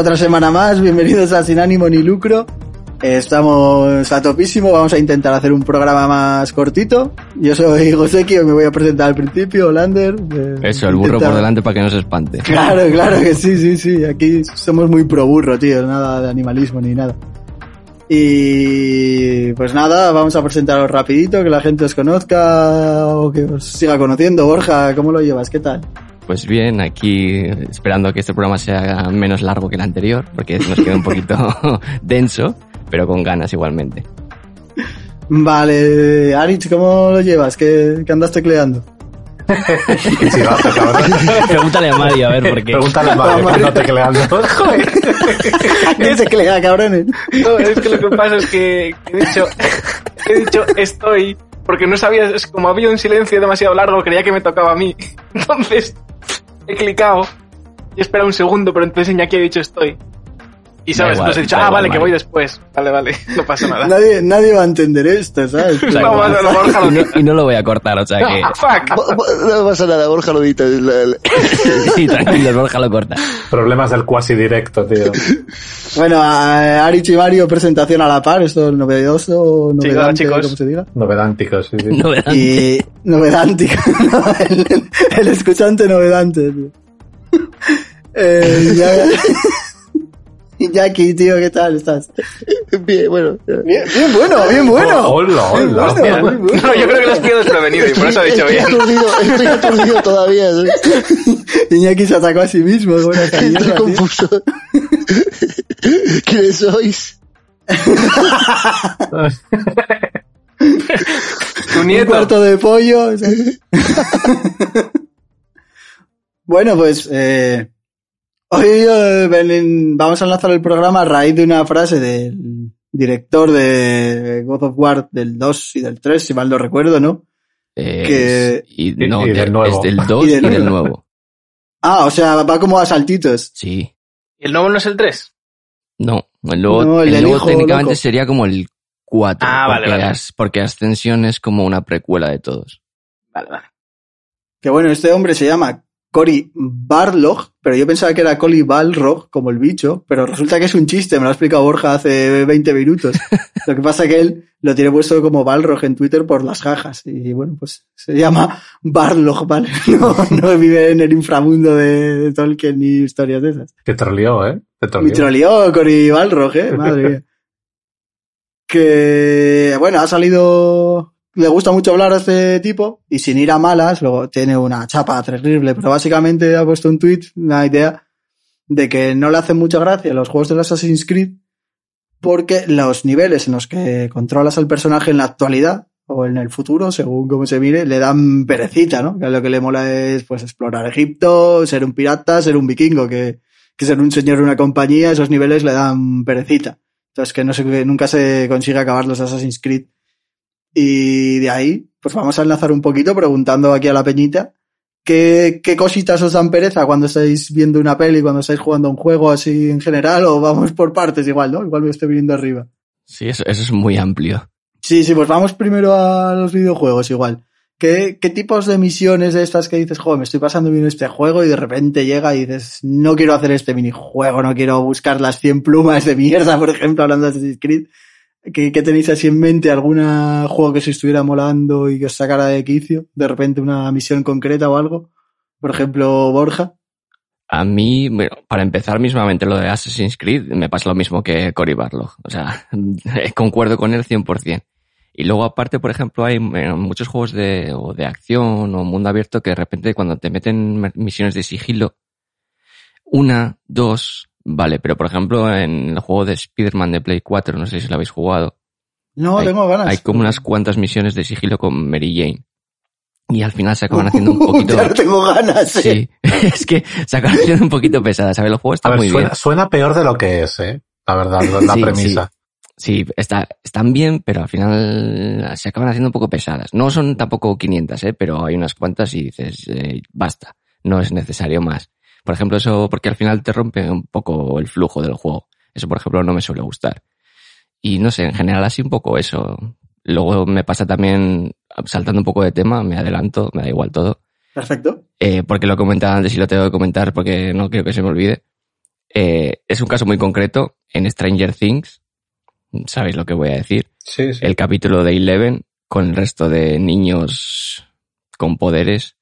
Otra semana más, bienvenidos a Sin Ánimo ni Lucro. Estamos a topísimo, vamos a intentar hacer un programa más cortito. Yo soy Joseki, me voy a presentar al principio, Lander. Eso, el burro por delante para que no se espante. Claro, claro que sí, sí, sí. Aquí somos muy pro burro, tío, nada de animalismo ni nada. Y pues nada, vamos a presentaros rapidito, que la gente os conozca o que os siga conociendo. Borja, ¿cómo lo llevas? ¿Qué tal? Pues bien, aquí esperando que este programa sea menos largo que el anterior, porque nos queda un poquito denso, pero con ganas igualmente. Vale, Arich, ¿cómo lo llevas? ¿Qué, qué andas tecleando? Pregúntale a Mario, a ver por qué. Pregúntale a Mario, que anda tecleando. Joder. ¿Qué teclea, cabrones? No, es que lo que pasa es que he dicho, he dicho estoy, porque no sabía, es como había un silencio demasiado largo, creía que me tocaba a mí. Entonces, he clicado y espera un segundo, pero entonces Iñaki ha dicho estoy. Y sabes, igual, entonces he dicho, ah, igual, vale, que voy después. Vale, vale, no pasa nada. Nadie, nadie va a entender esto, ¿sabes? No, igual. no, no, Borja, y, no, y no lo voy a cortar, o sea que... Fuck. No pasa nada, Borja lo edita. Sí, tranquilo, Borja lo corta. Problemas del cuasi directo, tío. Bueno, a Arich y Mario, presentación a la par, esto es novedoso, novedante, chicos. como se diga. Novedánticos, sí, sí. Novedad. Y novedántico, ¿no? el, el escuchante novedante, tío. Eh, ya... Jackie, tío, ¿qué tal estás? Bien, bueno. Bien, bien bueno, bien bueno. Oh, hola, Bien hola. bueno, Bien. muy bueno. No, yo creo que lo has pillado desprevenido y por eso ha dicho estoy bien. aturdido, estoy aturdido todavía. ¿sí? Iñaki se atacó a sí mismo, esa Estoy confuso. ¿Quiénes sois? Tu Un nieto. cuarto de pollo. bueno, pues eh, hoy vamos a lanzar el programa a raíz de una frase del director de God of War del 2 y del 3, si mal no recuerdo, ¿no? Eh, Que- y, no, y del de- nuevo. es del 2 Y y del nuevo. nuevo. Ah, o sea, va como a saltitos. Sí. ¿Y el nuevo no es el 3? No, el nuevo, No, el el del nuevo hijo, técnicamente loco. sería como el 4. Ah, vale, porque, vale. As- porque Ascensión es como una precuela de todos. Vale, vale. Que bueno, este hombre se llama Cory Barlog, pero yo pensaba que era Cory Balrog, como el bicho, pero resulta que es un chiste, me lo ha explicado Borja hace 20 minutos. lo que pasa que él lo tiene puesto como Balrog en Twitter por las jajas, y bueno, pues se llama Barlog, ¿vale? No, no vive en el inframundo de Tolkien ni historias de esas. Que troleó, ¿eh? Te Me troleó. troleó Cory Balrog, eh, madre mía. Que, bueno, ha salido, le gusta mucho hablar a este tipo, y sin ir a malas, luego tiene una chapa terrible, pero básicamente ha puesto un tweet, una idea, de que no le hacen mucha gracia los juegos de Assassin's Creed, porque los niveles en los que controlas al personaje en la actualidad, o en el futuro, según cómo se mire, le dan perecita, ¿no? Lo que le mola es, pues, explorar Egipto, ser un pirata, ser un vikingo, que, que ser un señor de una compañía, esos niveles le dan perecita. Entonces que no se, que nunca se consigue acabar los Assassin's Creed. Y de ahí, pues vamos a enlazar un poquito preguntando aquí a la peñita qué, qué cositas os dan pereza cuando estáis viendo una peli, cuando estáis jugando un juego así en general, o vamos por partes igual, ¿no? Igual me estoy viniendo arriba. Sí, eso, eso es muy amplio. Sí, sí, pues vamos primero a los videojuegos igual. ¿Qué, ¿Qué tipos de misiones de estas que dices, joder, me estoy pasando bien este juego y de repente llega y dices, no quiero hacer este minijuego, no quiero buscar las 100 plumas de mierda, por ejemplo, hablando de Assassin's Creed? ¿Qué, qué tenéis así en mente? ¿Algún juego que se estuviera molando y que os sacara de quicio? De repente una misión concreta o algo. Por ejemplo, Borja. A mí, bueno, para empezar mismamente lo de Assassin's Creed, me pasa lo mismo que Cory Barlog. O sea, concuerdo con él 100%. Y luego aparte, por ejemplo, hay muchos juegos de, o de acción o mundo abierto que de repente cuando te meten misiones de sigilo, una, dos, vale, pero por ejemplo en el juego de Spider-Man de Play 4, no sé si lo habéis jugado, No, Hay- tengo ganas. hay como unas cuantas misiones de sigilo con Mary Jane. Y al final se acaban haciendo un poquito... Ya no tengo ganas. eh. Sí, es que se acaban haciendo un poquito pesadas, ¿sabes? Los juegos A están ver, muy suena, bien. suena peor de lo que es, ¿eh? La verdad, la, Sí, premisa. Sí, está, están bien, pero al final se acaban haciendo un poco pesadas. No son tampoco 500, ¿eh? pero hay unas cuantas y dices, eh, basta, no es necesario más. Por ejemplo, eso porque al final te rompe un poco el flujo del juego. Eso, por ejemplo, no me suele gustar. Y no sé, en general así un poco eso. Luego me pasa también, saltando un poco de tema, me adelanto, me da igual todo. Perfecto. Eh, porque lo comentaba antes y lo tengo que comentar porque no quiero que se me olvide. Eh, es un caso muy concreto en Stranger Things. Sabéis lo que voy a decir. Sí, sí. El capítulo de Eleven con el resto de niños con poderes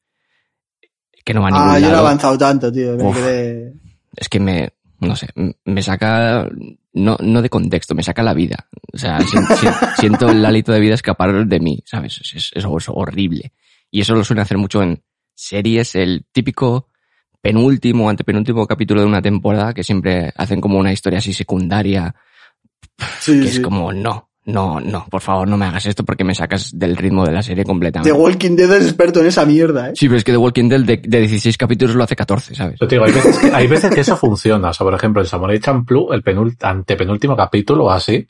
que no va a ningún Ah, yo no he avanzado tanto, tío. Me Uf. quedé... Es que me, no sé, me saca, no, no de contexto, me saca la vida. O sea, si- si- siento el hálito de vida escapar de mí, ¿sabes? Es, es- es horrible. Y eso lo suelen hacer mucho en series, el típico penúltimo, antepenúltimo capítulo de una temporada que siempre hacen como una historia así secundaria, Sí, que sí. es como, no, no, no, por favor no me hagas esto porque me sacas del ritmo de la serie The completamente. Walking Dead es experto en esa mierda, ¿eh? Sí, pero es que The Walking Dead de, de 16 capítulos lo hace 14, ¿sabes? Yo te digo, hay veces, que, hay veces que eso funciona. O sea, por ejemplo, en Samurai Champloo, el antepenúltimo capítulo o así,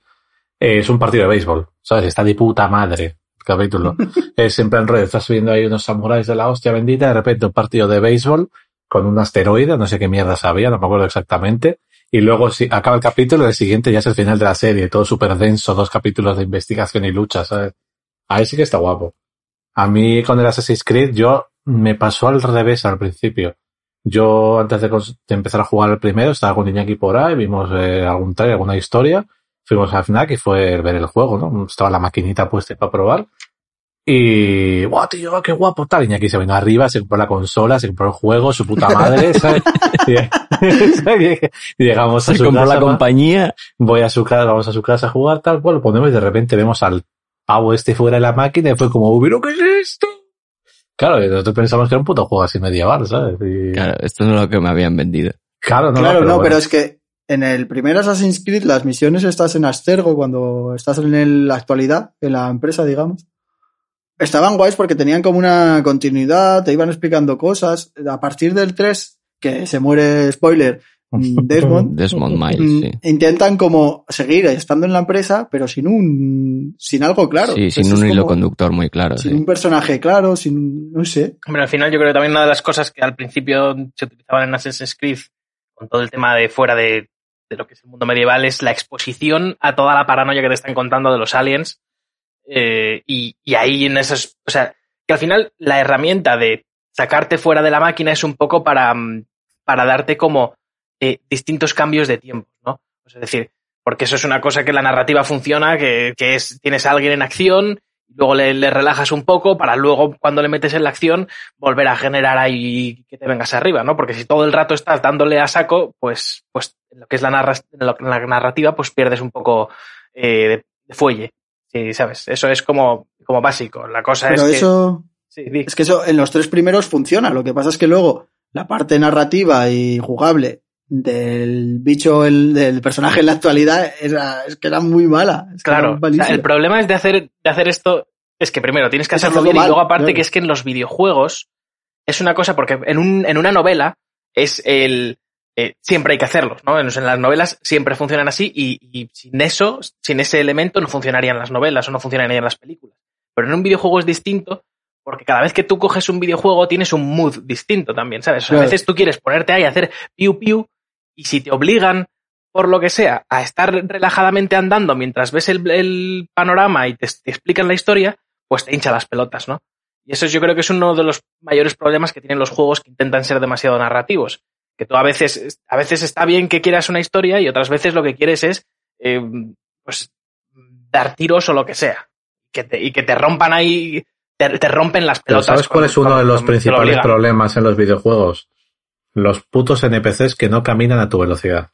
eh, es un partido de béisbol. ¿Sabes? Está de puta madre el capítulo. es siempre en red. Estás viendo ahí unos samuráis de la hostia bendita, de repente un partido de béisbol con un asteroide, no sé qué mierda sabía, no me acuerdo exactamente. Y luego si acaba el capítulo, el siguiente ya es el final de la serie, todo súper denso, dos capítulos de investigación y lucha, ¿sabes? Ahí sí que está guapo. A mí con el Assassin's Creed, yo me pasó al revés al principio. Yo, antes de, empezar a jugar el primero, estaba con Iñaki por ahí, vimos eh, algún trailer, alguna historia, fuimos a FNAC y fue ver el juego, ¿no? Estaba la maquinita puesta para probar. Y, guau, tío, qué guapo tal. Iñaki se vino arriba, se compró la consola, se compró el juego, su puta madre, ¿sabes? y llegamos a Se su compró casa, la compañía. voy a su casa, vamos a su casa a jugar, tal cual, lo ponemos y de repente vemos al pavo este fuera de la máquina y fue como, ¿pero qué es esto? Claro, y nosotros pensamos que era un puto juego así medieval, ¿sabes? Y- Claro, esto no es lo que me habían vendido. claro, no, claro, no, bueno. pero es que en el primer Assassin's Creed las misiones estás en Astergo cuando estás en el- la actualidad, en la empresa, digamos. Estaban guays porque tenían como una continuidad, te iban explicando cosas. A partir del 3, que se muere, spoiler, mm, Desmond, Desmond Miles, mm, sí. intentan como seguir estando en la empresa, pero sin un, sin algo claro. Sí, sin un hilo como- conductor muy claro. Sin sí. un personaje claro, sin, un- no sé. Hombre, al final yo creo que también una de las cosas que al principio se utilizaban en Assassin's Creed, con todo el tema de fuera de, de lo que es el mundo medieval, es la exposición a toda la paranoia que te están contando de los aliens. Eh, y, ahí en esos, o sea, que al final la herramienta de sacarte fuera de la máquina es un poco para, mm, para darte como eh, distintos cambios de tiempo, ¿no? Es decir, porque eso es una cosa que la narrativa funciona, que, que es, tienes a alguien en acción, luego le, relajas un poco para luego, cuando le metes en la acción, volver a generar ahí que te vengas arriba, ¿no? Porque si todo el rato estás dándole a saco, pues, pues en lo que es la, narra- en la narrativa, pues pierdes un poco eh, de, de fuelle. Sí, ¿sabes? Eso es como, como básico. La cosa Pero es que... eso, Sí, di. Es que eso en los tres primeros funciona. Lo que pasa es que luego la parte narrativa y jugable del bicho, el, del personaje en la actualidad, era, es que era muy mala. Es que Claro, o sea, malísima. el problema es de hacer, de hacer esto, es que primero tienes que Es hacerlo bien y luego aparte claro. que es que en los videojuegos es una cosa, porque en, un, en una novela es el... eh, siempre hay que hacerlos, ¿no? En, en las novelas siempre funcionan así y, y sin eso, sin ese elemento no funcionarían las novelas o no funcionarían las películas. Pero en un videojuego es distinto porque cada vez que tú coges un videojuego tienes un mood distinto también, ¿sabes? O sea, A veces tú quieres ponerte ahí a hacer piu piu y si te obligan por lo que sea, a estar relajadamente andando mientras ves el, el panorama y te, te explican la historia, pues te hincha las pelotas, ¿no? Y eso yo creo que es uno de los mayores problemas que tienen los juegos que intentan ser demasiado narrativos. Que tú a veces, a veces está bien que quieras una historia y otras veces lo que quieres es, eh, pues, dar tiros o lo que sea. Que te- y que te rompan ahí, te, te rompen las Pero pelotas. ¿sabes cuál es uno de los lo principales problemas en los videojuegos? Los putos NPCs que no caminan a tu velocidad.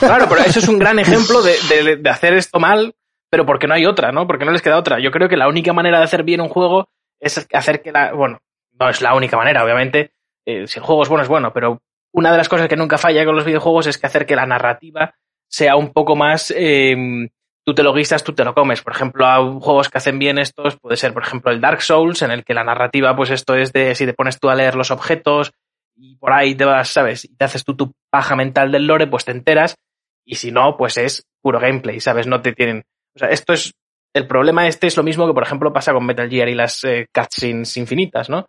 Claro, pero eso es un gran ejemplo de, de- de hacer esto mal, pero porque no hay otra, ¿no? Porque no les queda otra. Yo creo que la única manera de hacer bien un juego es hacer que la. Bueno, no es la única manera, obviamente. Eh, si el juego es bueno, es bueno, pero una de las cosas que nunca falla con los videojuegos es que hacer que la narrativa sea un poco más. eh, tú te lo guisas, tú te lo comes. Por ejemplo, a juegos que hacen bien estos, puede ser, por ejemplo, el Dark Souls, en el que la narrativa, pues esto es de si te pones tú a leer los objetos y por ahí te vas, ¿sabes? Y te haces tú tu paja mental del lore, pues te enteras. Y si no, pues es puro gameplay, ¿sabes? No te tienen. O sea, esto es. El problema este es lo mismo que, por ejemplo, pasa con Metal Gear y las eh, cutscenes infinitas, ¿no?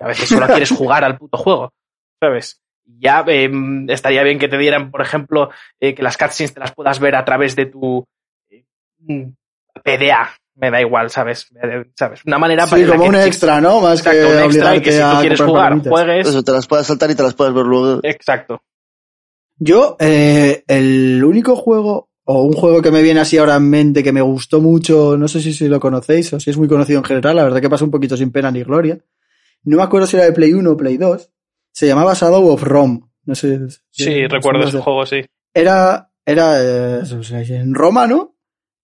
A veces solo quieres jugar al puto juego, ¿sabes? Ya eh, estaría bien que te dieran, por ejemplo, eh, que las cutscenes te las puedas ver a través de tu eh, mm, PDA. Me da igual, ¿sabes? ¿Sabes? Una manera Sí, para como que un extra, ¿no? Más Exacto, que un extra y que si a tú quieres jugar, palomitas. juegues. Eso, te las puedes saltar y te las puedes ver luego. Exacto. Yo, eh, el único juego, o un juego que me viene así ahora en mente que me gustó mucho, no sé si, si lo conocéis o si es muy conocido en general, la verdad que pasó un poquito sin pena ni gloria. No me acuerdo si era de Play 1 o Play 2. Se llamaba Shadow of Rome. No sé. Sí, si- recuerdo si- ese juego, sí. Era, era eh, en Roma, ¿no?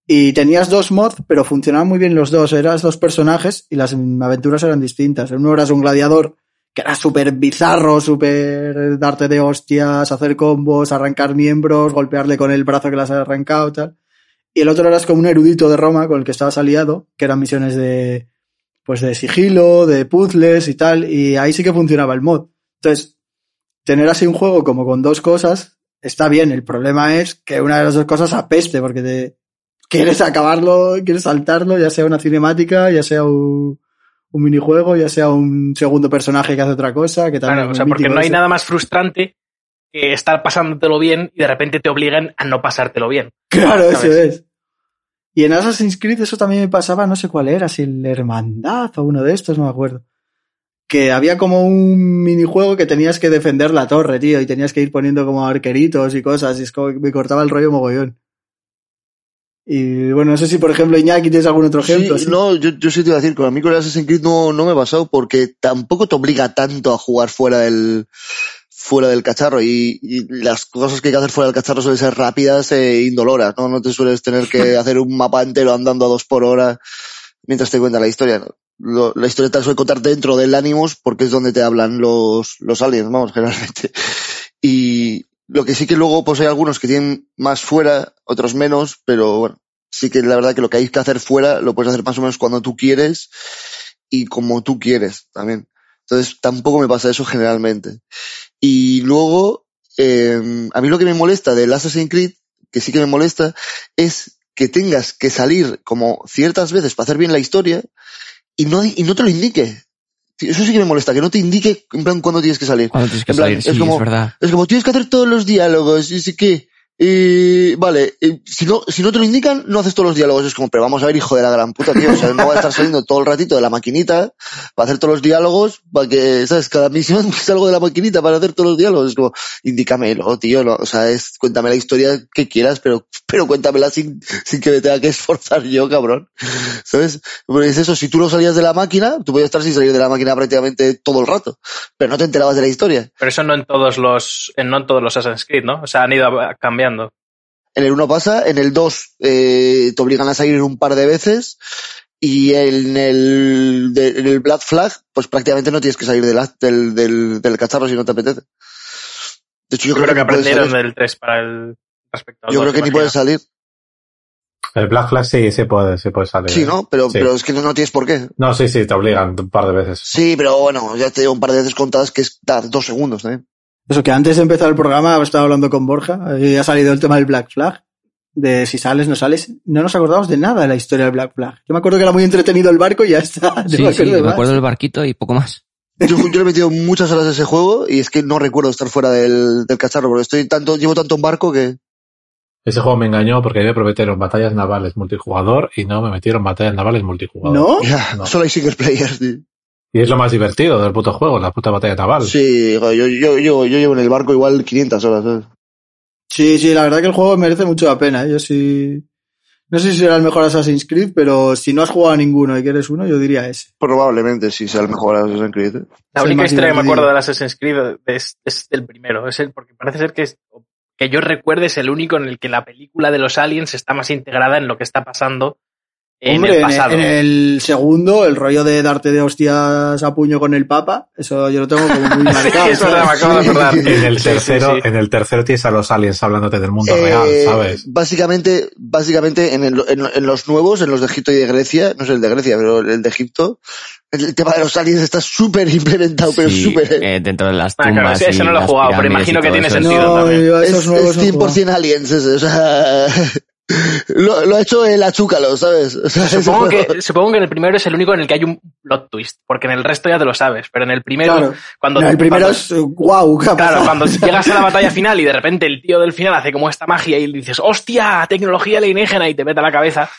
Y tenías dos mods, pero funcionaban muy bien los dos. Eras dos personajes y las aventuras eran distintas. Uno eras un gladiador que era súper bizarro, súper darte de hostias, hacer combos, arrancar miembros, golpearle con el brazo que las has arrancado, tal. Y el otro eras como un erudito de Roma con el que estabas aliado, que eran misiones de, pues de sigilo, de puzzles y tal. Y ahí sí que funcionaba el mod. Entonces, tener así un juego como con dos cosas está bien. El problema es que una de las dos cosas apeste porque te quieres acabarlo, quieres saltarlo, ya sea una cinemática, ya sea un, un minijuego, ya sea un segundo personaje que hace otra cosa, que también Claro, o sea, porque no hay ese. nada más frustrante que estar pasándotelo bien y de repente te obligan a no pasártelo bien. Claro, eso es. Y en Assassin's Creed eso también me pasaba, no sé cuál era, si el Hermandad o uno de estos, no me acuerdo. Que había como un minijuego que tenías que defender la torre, tío, y tenías que ir poniendo como arqueritos y cosas, y es como que me cortaba el rollo mogollón. Y bueno, no sé si por ejemplo Iñaki tienes algún otro ejemplo. Sí, no, yo, yo sí te iba a decir, con a mí con el Assassin's Creed no, no me he pasado porque tampoco te obliga tanto a jugar fuera del, fuera del cacharro y, y las cosas que hay que hacer fuera del cacharro suelen ser rápidas e indoloras, ¿no? No te sueles tener que hacer un mapa entero andando a dos por hora mientras te cuenta la historia. la historia te la suele contar dentro del Animus porque es donde te hablan los, los aliens, vamos, generalmente. Y lo que sí que luego pues hay algunos que tienen más fuera, otros menos, pero bueno, sí que la verdad que lo que hay que hacer fuera lo puedes hacer más o menos cuando tú quieres y como tú quieres también. Entonces tampoco me pasa eso generalmente. Y luego, eh, a mí lo que me molesta del Assassin's Creed, que sí que me molesta, es que tengas que salir como ciertas veces para hacer bien la historia y no, y no te lo indique. Eso sí que me molesta, que no te indique en plan cuándo tienes que salir. Cuando tienes que plan, salir, es sí, como- es verdad. Es como tienes que hacer todos los diálogos, y sí que. Eh, vale, eh, si no, si no te lo indican, no haces todos los diálogos. Es como, pero vamos a ver, hijo de la gran puta, tío. O sea, no va a estar saliendo todo el ratito de la maquinita para hacer todos los diálogos, para que, ¿sabes? Cada misión salgo de la maquinita para hacer todos los diálogos. Es como, indícamelo, tío. no, o sea, es, cuéntame la historia que quieras, pero, pero cuéntamela sin, sin que me tenga que esforzar yo, cabrón. ¿Sabes? Porque es eso, si tú no salías de la máquina, tú podías estar sin salir de la máquina prácticamente todo el rato, pero no te enterabas de la historia. Pero eso no en todos los, en no en todos los Assassin's Creed, ¿no? O sea, han ido a- cambiando. En el 1 pasa, en el 2 eh, te obligan a salir un par de veces y en el, de- en el Black Flag pues prácticamente no tienes que salir de la- del, del, del cacharro si no te apetece. De hecho, yo, Yo, creo que ni puedes aprendieron salir. del 3 para el respecto al Yo 2, creo que ni puedes salir. El Black Flag sí, se puede, se puede salir. Sí, ¿no? Pero, Sí. pero es que no, no tienes por qué. No, sí, sí, te obligan un par de veces. Sí, pero bueno, ya te digo un par de veces contadas que es dar dos segundos también. Eso que antes de empezar el programa estaba hablando con Borja y ha salido el tema del Black Flag. De si sales, no sales. No nos acordamos de nada de la historia del Black Flag. Yo me acuerdo que era muy entretenido el barco y ya está. No Sí, me sí, acuerdo de me más. acuerdo del barquito y poco más. Yo, yo le he metido muchas horas de ese juego y es que no recuerdo estar fuera del, del cacharro porque estoy tanto, llevo tanto en barco que Ese juego me engañó porque a mí me prometieron batallas navales multijugador y no me metieron batallas navales multijugador. ¿No? ya, No. solo hay single players, tío. Y es lo más divertido del puto juego, la puta batalla naval. Sí, yo, yo, yo, yo llevo en el barco igual 500 horas. ¿sabes? Sí, sí, la verdad que el juego merece mucho la pena. ¿eh? Yo sí. No sé si será el mejor Assassin's Creed, pero si no has jugado a ninguno y quieres uno, yo diría ese. Probablemente sí sea el mejor Assassin's Creed. ¿eh? La Es el única historia que me acuerdo del Assassin's Creed es, es del primero. Es el, porque parece ser que, es- que yo recuerde es el único en el que la película de los aliens está más integrada en lo que está pasando en Hombre, el en, pasado. en el segundo, el rollo de darte de hostias a puño con el Papa, eso yo lo tengo como muy marcado. acordar. En el Sí, sí, tercero, sí. en el tercero tienes a los aliens hablándote del mundo Eh, real, ¿sabes? Básicamente, básicamente en, el- en, en los nuevos, en los de Egipto y de Grecia, no sé el de Grecia, pero el de Egipto, el tema de los aliens está súper implementado, pero Sí, súper... eh, dentro de las Ah, tumbas. claro, ese- ese y no lo he jugado, pero imagino que tiene eso. sentido No, también. Es, es no he jugado. 100% aliens ese, o sea... lo, lo ha hecho el Achúcalo, ¿sabes? O sea, ese Supongo que, supongo que en el primero es el único en el que hay un plot twist, porque en el resto ya te lo sabes, pero en el primero, Claro. cuando, No, el primero cuando- es wow, ¿qué ha Claro, cuando llegas a la batalla final y de repente el tío del final hace como esta magia y dices, hostia, tecnología alienígena y te mete a la cabeza,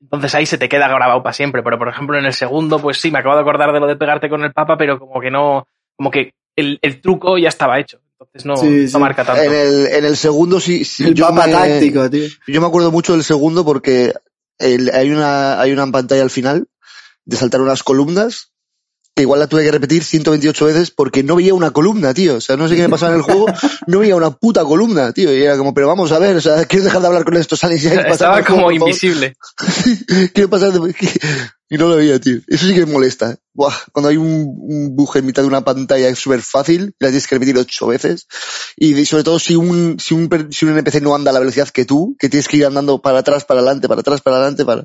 entonces ahí se te queda grabado para siempre. Pero por ejemplo en el segundo, pues sí, me acabo de acordar de lo de pegarte con el papa, pero como que no, como que el, el truco ya estaba hecho. Entonces no, Sí, no sí. marca tanto. En el, en el segundo sí, sí, El yo papa me- táctico, tío. Yo me acuerdo mucho del segundo porque el- hay una, hay una pantalla al final de saltar unas columnas que igual la tuve que repetir 128 veces porque no veía una columna, tío. O sea, no sé qué me pasaba en el juego, no veía una puta columna, tío. Y era como, pero vamos a ver, o sea, quiero dejar de hablar con esto, sales ya y pasar Estaba juego, como invisible. quiero pasar de... Y no lo veía, tío. Eso sí que me molesta. Buah, cuando hay un, un buje en mitad de una pantalla es súper fácil, la tienes que repetir ocho veces. Y sobre todo si un, si un, si un NPC no anda a la velocidad que tú, que tienes que ir andando para atrás, para adelante, para atrás, para adelante, para,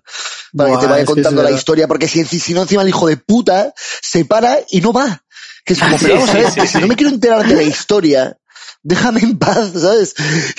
para Buah, que te vaya contando la historia, porque si, si no encima el hijo de puta se para y no va. Que es como, pero vamos a ver, si no me quiero enterar de la historia, déjame en paz, ¿sabes?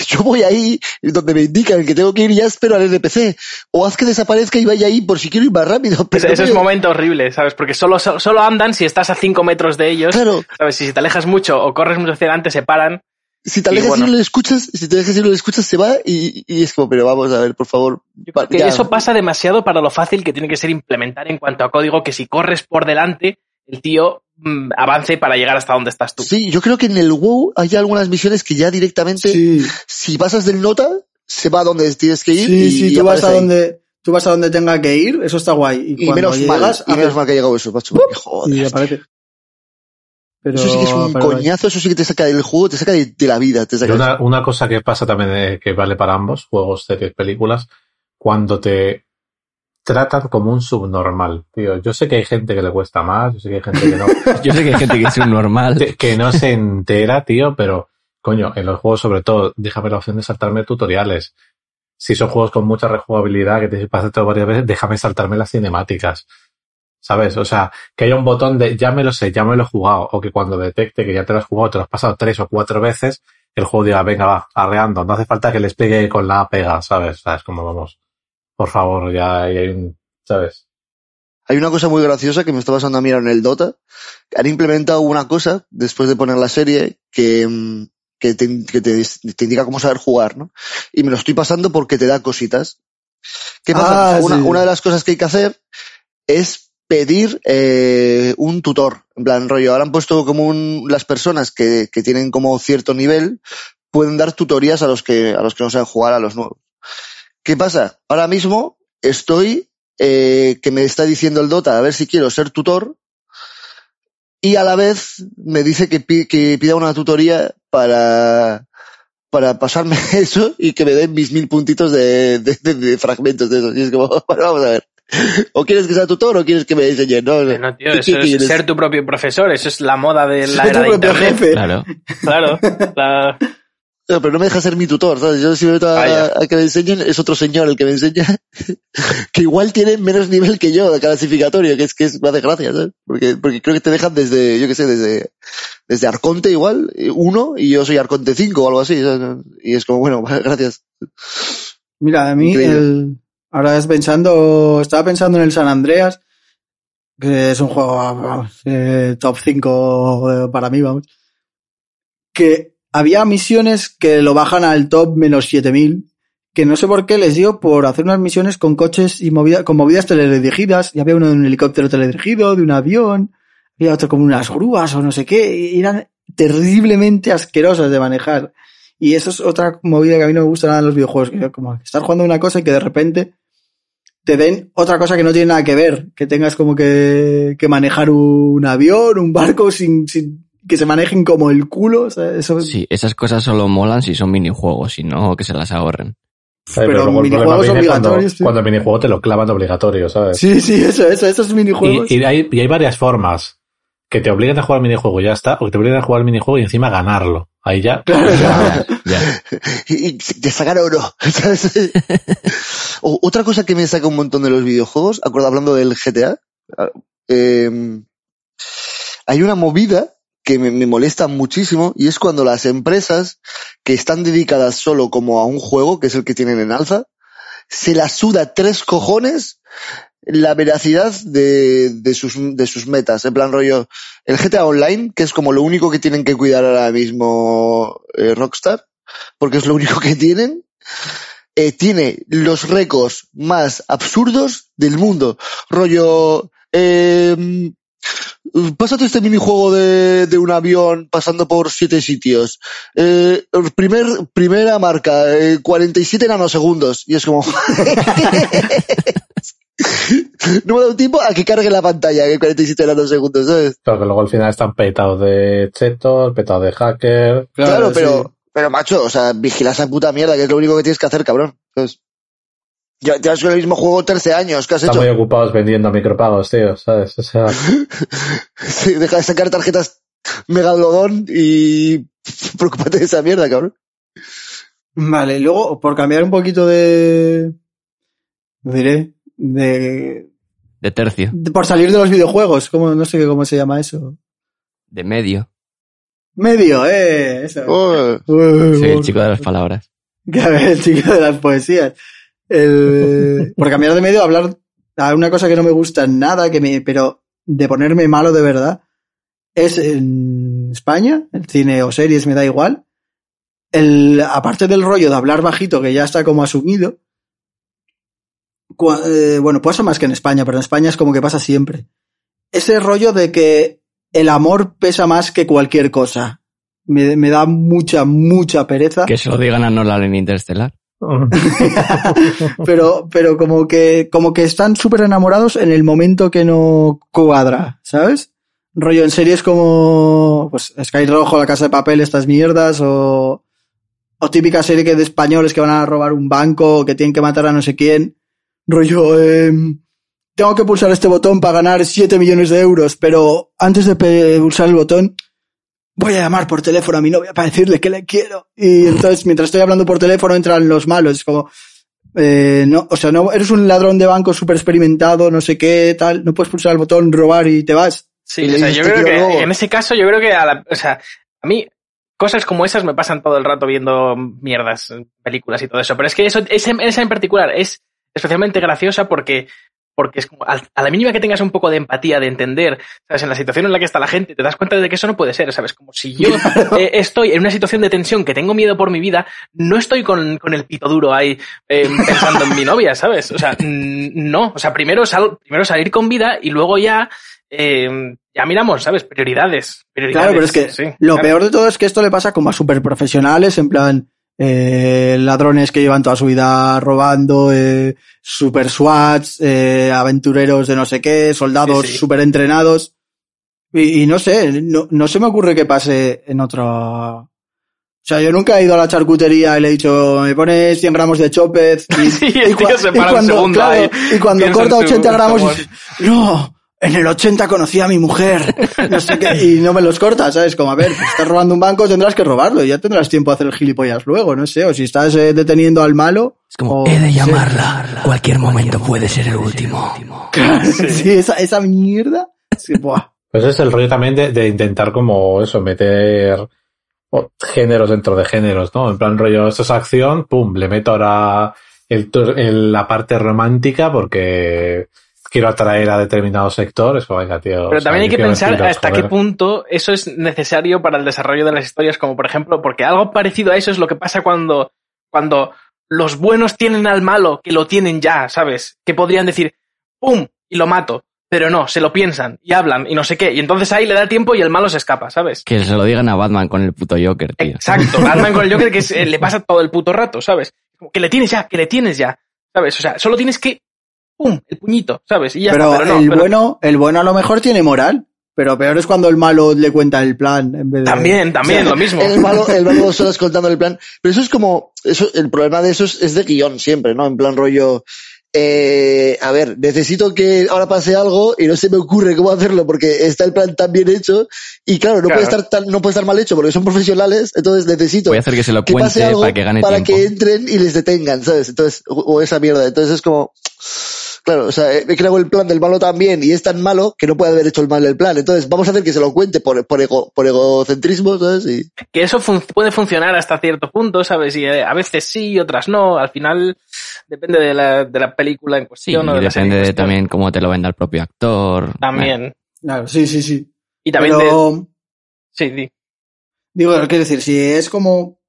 Yo voy ahí donde me indican que tengo que ir y ya espero al NPC. O haz que desaparezca y vaya ahí por si quiero ir más rápido. Pero Ese, ese es momento horrible, ¿sabes? Porque solo, solo andan si estás a 5 metros de ellos. Claro, ¿Sabes? Si te alejas mucho o corres mucho hacia adelante, se paran. si te Y alejas bueno. y no le escuchas, si te alejas y no le escuchas, se va y, y es como, pero vamos a ver, por favor. Yo pa- creo que ya. eso pasa demasiado para lo fácil que tiene que ser implementar en cuanto a código, que si corres por delante, el tío mm, avance para llegar hasta donde estás tú. Sí, yo creo que en el WoW hay algunas misiones que ya directamente, Sí, si pasas del nota, se va a donde tienes que ir. sí, y, sí, y tú vas a ahí. donde, tú vas a donde tenga que ir, eso está guay. Y, Y cuando menos mal, llegas, y menos mal que ha llegado eso, macho. joder, y aparece. Pero, eso sí que es un pero coñazo, eso sí que te saca del juego, te saca de, de la vida, te Y saca una, una cosa que pasa también eh, que vale para ambos, juegos, series, películas, cuando te tratan como un subnormal, tío. Yo sé que hay gente que le cuesta más, yo sé que hay gente que no, Yo sé que hay gente que es un normal. que- no se entera, tío, pero coño, en los juegos sobre todo, déjame la opción de saltarme tutoriales. Si son juegos con mucha rejugabilidad que te pasas todo varias veces, déjame saltarme las cinemáticas. ¿Sabes? O sea, que haya un botón de ya me lo sé, ya me lo he jugado, o que cuando detecte que ya te lo has jugado, te lo has pasado tres o cuatro veces, el juego diga, venga, va, arreando, no hace falta que les pegue con la pega, ¿sabes? ¿Sabes? Como vamos, por favor, ya hay un, ¿sabes? Hay una cosa muy graciosa que me está pasando a mí ahora en el Dota. Han implementado una cosa, después de poner la serie, que, mm, que, te, que te, te indica cómo saber jugar, ¿no? Y me lo estoy pasando porque te da cositas. ¿Qué pasa? Ah, una, sí. una de las cosas que hay que hacer es pedir eh, un tutor. En plan, rollo, ahora han puesto como un, las personas que, que tienen como cierto nivel pueden dar tutorías a los que, a los que no saben jugar, a los nuevos. ¿Qué pasa? Ahora mismo estoy eh, que me está diciendo el Dota a ver si quiero ser tutor y a la vez me dice que, pi- que pida una tutoría para, para pasarme eso y que me den mis mil puntitos de, de, de- de fragmentos de eso. Y es como, bueno, vamos a ver. O quieres que sea tutor o quieres que me enseñe. No, No, tío, ¿Qué eso es ser tu propio profesor, eso es la moda de la era tu de propio internet. jefe. Claro. Claro. La- pero no me deja ser mi tutor, ¿sabes? Yo si me meto a, Vaya. a que me enseñen, es otro señor el que me enseña, que igual tiene menos nivel que yo de clasificatorio, que es que es, me hace gracia, ¿sabes? Porque, porque creo que te dejan desde, yo qué sé, desde, desde Arconte igual, eh, uno, y yo soy Arconte 5 o algo así, ¿sabes? Y es como, bueno, gracias. Mira, a mí, el, ahora es pensando, estaba pensando en el San Andreas, que es un juego vamos, eh, top 5 para mí, vamos. Que había misiones que lo bajan al top menos 7000, que no sé por qué les dio por hacer unas misiones con coches y con movidas teledirigidas, y había uno de un helicóptero teledirigido, de un avión, había otro como unas grúas o no sé qué, y eran terriblemente asquerosas de manejar. Y eso es otra movida que a mí no me gusta nada en los videojuegos, que como estar jugando una cosa y que de repente te den otra cosa que no tiene nada que ver, que tengas como que, que manejar un avión, un barco sin, sin que se manejen como el culo, o sea, eso Sí, esas cosas solo molan si son minijuegos, si no, que se las ahorren. Pero problema minijuegos cuando, obligatorios, tío. cuando el minijuego te lo clavan obligatorio, ¿sabes? Sí, sí, eso, eso, esos minijuegos. Y, y hay, y hay varias formas. Que te obliguen a jugar el minijuego y ya está, o que te obliguen a jugar el minijuego y encima ganarlo. Ahí ya. Claro, Ya, ya. Y, te sacan oro, ¿sabes? O- otra cosa que me saca un montón de los videojuegos, acuerdo, hablando del GTA, eh, hay una movida que me, me molesta muchísimo y es cuando las empresas que están dedicadas solo como a un juego, que es el que tienen en alza, se la suda tres cojones la veracidad de, de sus, de sus metas. En plan rollo, el GTA Online, que es como lo único que tienen que cuidar ahora mismo eh, Rockstar, porque es lo único que tienen, eh, tiene los récords más absurdos del mundo. Rollo, eh, pásate este minijuego de, de un avión pasando por siete sitios. Eh, primer, primera marca, eh, 47 nanosegundos. Y es como... no me da un tiempo a que cargue la pantalla que 47 nanosegundos, ¿sabes? Claro que luego al final están petados de chetos, petados de hacker. Claro, pero, sí. pero macho, o sea, vigila esa puta mierda, que es lo único que tienes que hacer, cabrón. Entonces, ya, ya es el mismo juego 13 años que has Están hecho. muy ocupados vendiendo micropagos, tío, ¿sabes? O sea, Sí, deja de sacar tarjetas megalodón y preocúpate de esa mierda, cabrón. Vale, y luego, por cambiar un poquito de. diré. De, De tercio, de- Por salir de los videojuegos, ¿cómo, no sé cómo se llama eso. de medio. Medio, eh. Eso. Oh, Uh, Soy el chico de las palabras. Que a ver, el chico de las poesías. El, por cambiar de medio, hablar a una cosa que no me gusta nada, que me, pero de ponerme malo de verdad, es en España, el cine o series me da igual. El, aparte del rollo de hablar bajito, que ya está como asumido, cua- eh, bueno, pasa más que en España, pero en España es como que pasa siempre. Ese rollo de que el amor pesa más que cualquier cosa. Me, me da mucha, mucha pereza. Que se lo digan a Nolan en Interstellar. pero, pero como que, como que están súper enamorados en el momento que no cuadra, ¿sabes? Rollo en series como, pues, Sky Rojo, La Casa de Papel, estas mierdas, o, o típica serie que de españoles que van a robar un banco, o que tienen que matar a no sé quién. Rollo, eh, tengo que pulsar este botón para ganar 7 millones de euros, pero antes de pulsar el botón, voy a llamar por teléfono a mi novia para decirle que le quiero. Y entonces, mientras estoy hablando por teléfono, entran los malos. Es como, eh, no, o sea, no, eres un ladrón de banco súper experimentado, no sé qué, tal, no puedes pulsar el botón, robar y te vas. Sí, o sea, yo "Te creo que luego". en ese caso, yo creo que a la, o sea, a mí cosas como esas me pasan todo el rato viendo mierdas, películas y todo eso. Pero es que eso, esa, esa en particular es especialmente graciosa porque, porque es como, a la mínima que tengas un poco de empatía, de entender, sabes, en la situación en la que está la gente, te das cuenta de que eso no puede ser, sabes, como si yo eh, estoy en una situación de tensión que tengo miedo por mi vida, no estoy con, con el pito duro ahí eh, pensando en mi novia, ¿sabes? O sea, no, o sea, primero, sal- primero salir con vida y luego ya, eh, ya miramos, ¿sabes? Prioridades. prioridades Claro, pero es que sí, lo claro. peor de todo es que esto le pasa como a super profesionales, en plan, eh, ladrones que llevan toda su vida robando, eh, super SWATs, eh, aventureros de no sé qué, soldados Sí, sí. super entrenados. Y, y no sé, no, no se me ocurre que pase en otro... O sea, yo nunca he ido a la charcutería y le he dicho, me pones 100 gramos de chopez y, Sí, y y para un cuando, segundo claro, y cuando corta su 80 gramos, no, en el 80 conocí a mi mujer, no sé qué, y no me los corta, ¿sabes? Como, a ver, si estás robando un banco tendrás que robarlo y ya tendrás tiempo a hacer el gilipollas luego, no sé, o si estás eh, deteniendo al malo... Es como, o- He de sí. llamarla. Cualquier momento puede ser el último. Sí, esa, esa mierda. Sí, buah. Pues es el rollo también de, de intentar como eso, meter géneros dentro de géneros, ¿no? En plan rollo, esto es acción, pum, le meto ahora el, el- la parte romántica porque quiero atraer a determinado sector. Es como, venga, tío. Pero sea, también hay que pensar mentiras, hasta joder. qué punto eso es necesario para el desarrollo de las historias, como por ejemplo, porque algo parecido a eso es lo que pasa cuando, cuando los buenos tienen al malo, que lo tienen ya, ¿sabes? Que podrían decir, ¡pum! y lo mato. Pero no, se lo piensan y hablan y no sé qué. Y entonces ahí le da tiempo y el malo se escapa, ¿sabes? que se lo digan a Batman con el puto Joker, tío. Exacto. Batman con el Joker que se- le pasa todo el puto rato, ¿sabes? Como Que le tienes ya, que le tienes ya. ¿Sabes? O sea, solo tienes que. ¡Pum! El puñito, ¿sabes? Y ya Pero, está. Pero no, el pero- bueno, el bueno a lo mejor tiene moral, pero peor es cuando el malo le cuenta el plan en vez de... También, también, lo mismo. El malo, el malo dos horas contando el plan. Pero eso es como, eso, el problema de eso es, es de guion siempre, ¿no? En plan rollo, eh, a ver, necesito que ahora pase algo y no se me ocurre cómo hacerlo porque está el plan tan bien hecho y claro, no Claro. puede estar tan, no puede estar mal hecho porque son profesionales, entonces necesito Voy a hacer que se lo que pase cuente algo para que gane para tiempo. que entren y les detengan, ¿sabes? Entonces, o, o esa mierda. Entonces es como, claro, o sea, he creado el plan del malo también y es tan malo que no puede haber hecho el mal el plan. Entonces vamos a hacer que se lo cuente por, por, ego, por egocentrismo, ¿sabes? Y, que eso fun- puede funcionar hasta cierto punto, ¿sabes? Y eh, a veces sí, otras no. Al final depende de la, de la película en Sí, cuestión. o de depende en de también cómo te lo venda el propio actor. También. Claro, sí, sí, sí. Y también de... Pero, Sí, sí. digo, quiero decir, si es como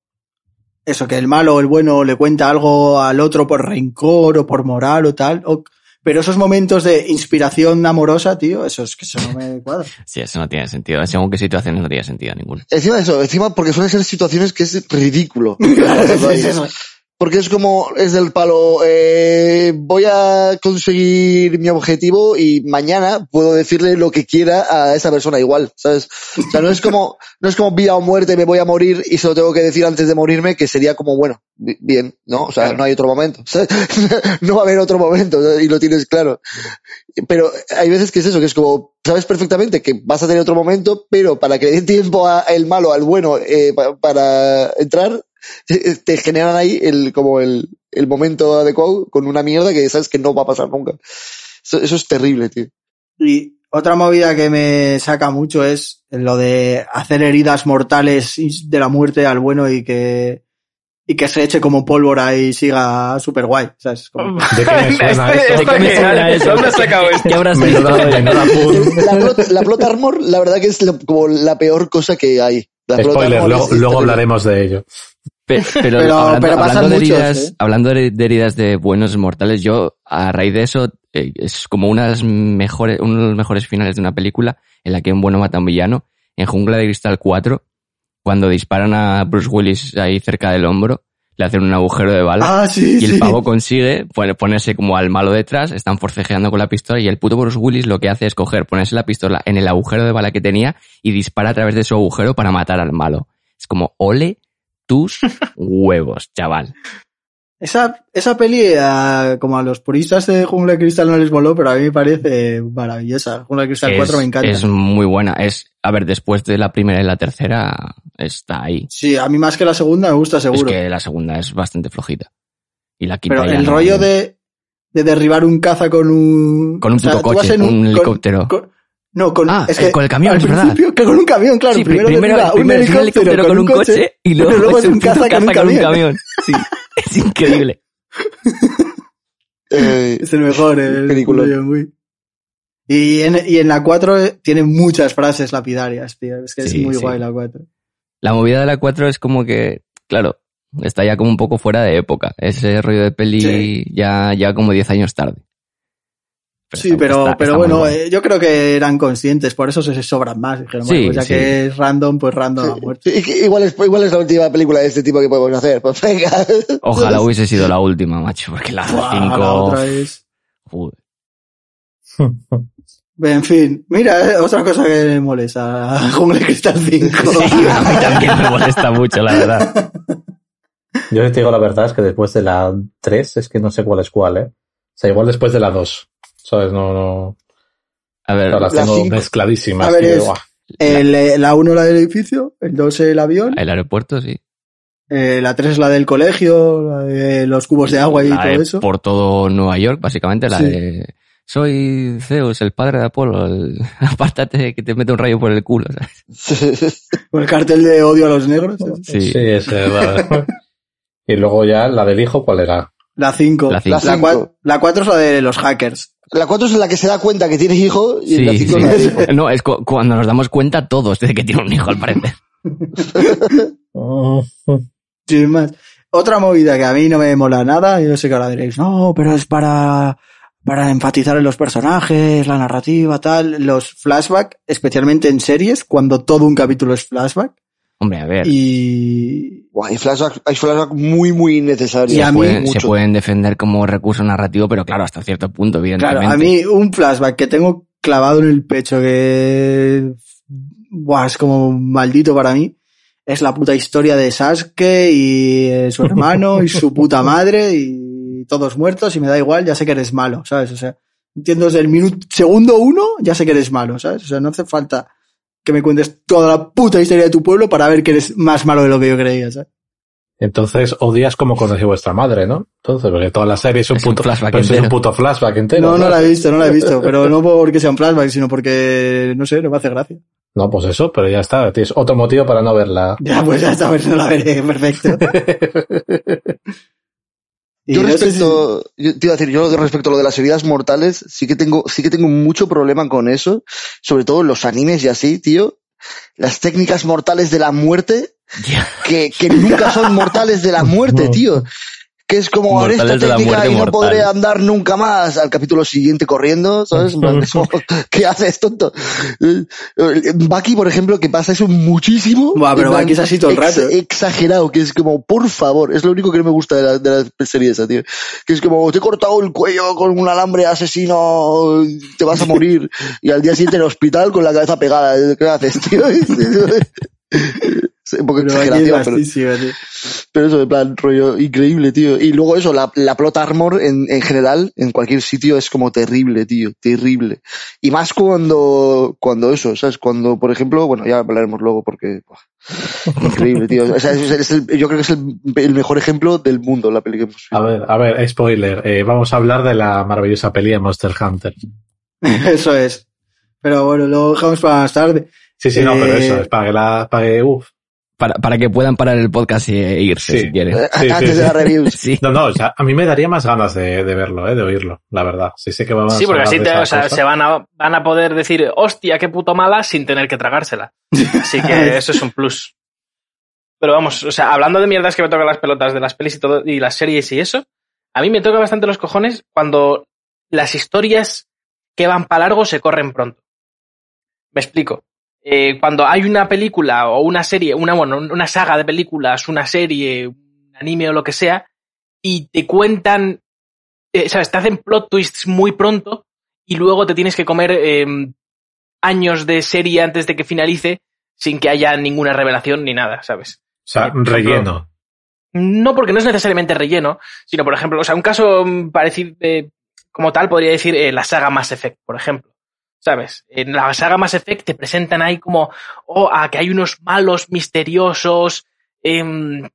eso, que el malo o el bueno le cuenta algo al otro por rencor o por moral o tal, o- Pero esos momentos de inspiración amorosa, tío, eso es que eso no me cuadra. Sí, eso no tiene sentido. Según qué situaciones no tiene sentido ninguno. Encima de eso, encima porque suelen ser situaciones que es ridículo. Es eso. Porque es como, es del palo, eh, voy a conseguir mi objetivo y mañana puedo decirle lo que quiera a esa persona igual, ¿sabes? O sea, no es como, no es como vida o muerte, me voy a morir y se lo tengo que decir antes de morirme, que sería como, bueno, bi- bien, ¿no? O sea, no hay otro momento. ¿sabes? no va a haber otro momento y lo tienes claro. Pero hay veces que es eso, que es como, sabes perfectamente que vas a tener otro momento, pero para que le dé tiempo a el malo, al bueno, eh, pa- para entrar, te generan ahí el, como el, el momento adecuado con una mierda que sabes que no va a pasar nunca. Eso, eso es terrible, tío. Y otra movida que me saca mucho es lo de hacer heridas mortales de la muerte al bueno y que, y que se eche como pólvora y siga super guay. ¿sabes? Como- ¿De qué me suena Este- eso? ¿De qué me suena eso? ¿Dónde has sacado esto? La plot, la plot armor, la verdad que es lo- como la peor cosa que hay. La plot Spoiler, armor luego, luego hablaremos de ello. Pe- Pero, Pero- hablando, pero pasan hablando de muchos, heridas, ¿eh? hablando de, de heridas de buenos mortales, yo a raíz de eso eh, es como una de las mejores, uno de los mejores finales de una película en la que un bueno mata a un villano. En Jungla de Cristal 4, cuando disparan a Bruce Willis ahí cerca del hombro, le hacen un agujero de bala Ah, sí, y el sí. pavo consigue pone- ponerse como al malo detrás, están forcejeando con la pistola y el puto Bruce Willis lo que hace es coger, ponerse la pistola en el agujero de bala que tenía y dispara a través de su agujero para matar al malo. Es como, ole tus huevos, chaval. Esa, esa peli, a- como a los puristas de Jungla de Cristal no les voló, pero a mí me parece maravillosa. Jungla de Cristal 4 me encanta. es muy buena. Es, a ver, después de la primera y la tercera, está ahí. Sí, a mí más que la segunda me gusta seguro. Es que la segunda es bastante flojita. Y la quinta Pero el no- rollo de, de derribar un caza con un... Con un o sea, puto coche, en un helicóptero. con- no, con, Ah, es eh, que con el camión, al es verdad. que con un camión, claro. Sí, primero, primero, primero un helicóptero, con un coche, y luego, luego es un caza con un caza con un camión. Sí, es increíble. Eh, Es el mejor, el Película. Julio Muy. Y en, y en la 4 tiene muchas frases lapidarias, tío. Es que es muy sí. guay la 4. La movida de la 4 es como que, claro, está ya como un poco fuera de época. Ese rollo de peli Sí. ya, ya como 10 años tarde. Sí, está- pero, está- pero está bueno, eh, yo creo que eran conscientes, por eso se sobran más. Dijeron, Sí, bueno, pues ya sí. que es random, pues random a muerte. sí, igual, es, igual es la última película de este tipo que podemos hacer. Pues venga. Ojalá hubiese sido la última, macho, porque la Buah, 5... la otra es... Joder. En fin, mira, eh, otra cosa que me molesta. Jungla de Cristal 5. Sí, a mí también me molesta mucho, la verdad. Yo te digo la verdad, es que después de la 3, es que no sé cuál es cuál, ¿eh? O sea, igual después de la 2. ¿Sabes? No, no. A ver, Las La tengo cinco. mezcladísimas. A ver, tío, es-. El, eh, la 1 la del edificio, el 2 el avión, el aeropuerto sí. eh, la 3 la del colegio, la de los cubos de agua y La todo de eso. por todo Nueva York, básicamente, la Sí. de... Soy Zeus, el padre de Apolo. el- Apártate que te mete un rayo por el culo. ¿sabes? Con el cartel de odio a los negros. ¿eh? Sí. Sí, ese, vale. y luego ya la del hijo, ¿cuál era? La 5. La La, cinco. La cinco. 4 es la de los hackers. La 4 es la que se da cuenta que tiene hijo y Sí, la 5 sí. es la del hijo. No, es cu- cuando nos damos cuenta todos de que tiene un hijo, al parecer. Sin más. Otra movida que a mí no me mola nada, yo sé que ahora diréis, no, pero es para, para enfatizar en los personajes, la narrativa, tal, los flashbacks, especialmente en series, cuando todo un capítulo es flashback. Hombre, a ver. Y, Buah, hay flashbacks hay flashback muy, muy innecesarios. Y a mí- se mucho. pueden defender como recurso narrativo, pero claro, hasta cierto punto, evidentemente. claro, a mí un flashback que tengo clavado en el pecho que, buah, es como maldito para mí, es la puta historia de Sasuke y eh, su hermano y su puta madre y todos muertos y me da igual, ya sé que eres malo, ¿sabes? O sea, entiendo desde el minuto, segundo uno, ya sé que eres malo, ¿sabes? O sea, no hace falta que me cuentes toda la puta historia de tu pueblo para ver que eres más malo de lo que yo creía, ¿sabes? Entonces odias como conocí vuestra madre, ¿no? Entonces, porque toda la serie es un, Es un puto, flashback es un puto flashback entero. No, no ¿sabes? la he visto, no la he visto, pero no porque sea un flashback, sino porque, no sé, no me hace gracia. No, pues eso, pero ya está. Tienes otro motivo para no verla. Ya, pues ya está, pues no la veré, perfecto. Y Yo no sé respecto, yo te iba a decir, yo respecto a lo de las heridas mortales, sí que tengo, sí que tengo mucho problema con eso, sobre todo en los animes y así, tío. Las técnicas mortales de la muerte, que, que nunca son mortales de la muerte, tío. Que es como haré esta técnica y no mortal. podré andar nunca más al capítulo siguiente corriendo, ¿sabes? Como, ¿Qué haces, tonto? Eh, Bucky, por ejemplo, que pasa eso muchísimo. Buah, pero Bucky es así todo el rato. Exagerado, que es como, por favor, es lo único que no me gusta de la, de la serie esa, tío. Que es como, te he cortado el cuello con un alambre asesino, te vas a morir. y al día siguiente en el hospital con la cabeza pegada. ¿Qué haces, tío? Es un poco Pero exageración, pero, tío. pero eso, de plan, rollo increíble, tío. Y luego eso, la, la plot armor en, en general, en cualquier sitio, es como terrible, tío, terrible. Y más cuando, cuando eso, ¿sabes? Cuando, por ejemplo, bueno, ya hablaremos luego porque, buah, increíble, tío. O sea, es, es el- yo creo que es el, el mejor ejemplo del mundo, la peli que hemos visto. A ver, a ver, spoiler. eh, vamos a hablar de la maravillosa peli de Monster Hunter. Eso es. Pero bueno, lo dejamos para más tarde. Sí, sí, no, pero Eh, eso, es para que la, para que, uf. Para, para que puedan parar el podcast y- e irse Sí. si quieren. Sí, sí, Antes sí. de la reviews. Sí. No, no, o sea, a mí me daría más ganas de, de verlo, eh, de oírlo, la verdad. Sí sé que vamos Sí, porque así te, o sea, se van a, van a poder decir, hostia, qué puto mala, sin tener que tragársela. Así que eso es un plus. Pero vamos, o sea, hablando de mierdas que me tocan las pelotas de las pelis y todo, y las series y eso, a mí me toca bastante los cojones cuando las historias que van para largo se corren pronto. Me explico. Eh, cuando hay una película o una serie, una, bueno, una saga de películas, una serie, un anime o lo que sea, y te cuentan, eh, ¿sabes? Te hacen plot twists muy pronto y luego te tienes que comer eh, años de serie antes de que finalice sin que haya ninguna revelación ni nada, ¿sabes? O sea, relleno. No porque no es necesariamente relleno, sino, por ejemplo, o sea, un caso mm, parecido, eh, como tal, podría decir la saga Mass Effect, por ejemplo. ¿Sabes? En la saga Mass Effect te presentan ahí como, oh, ah, que hay unos malos misteriosos, em,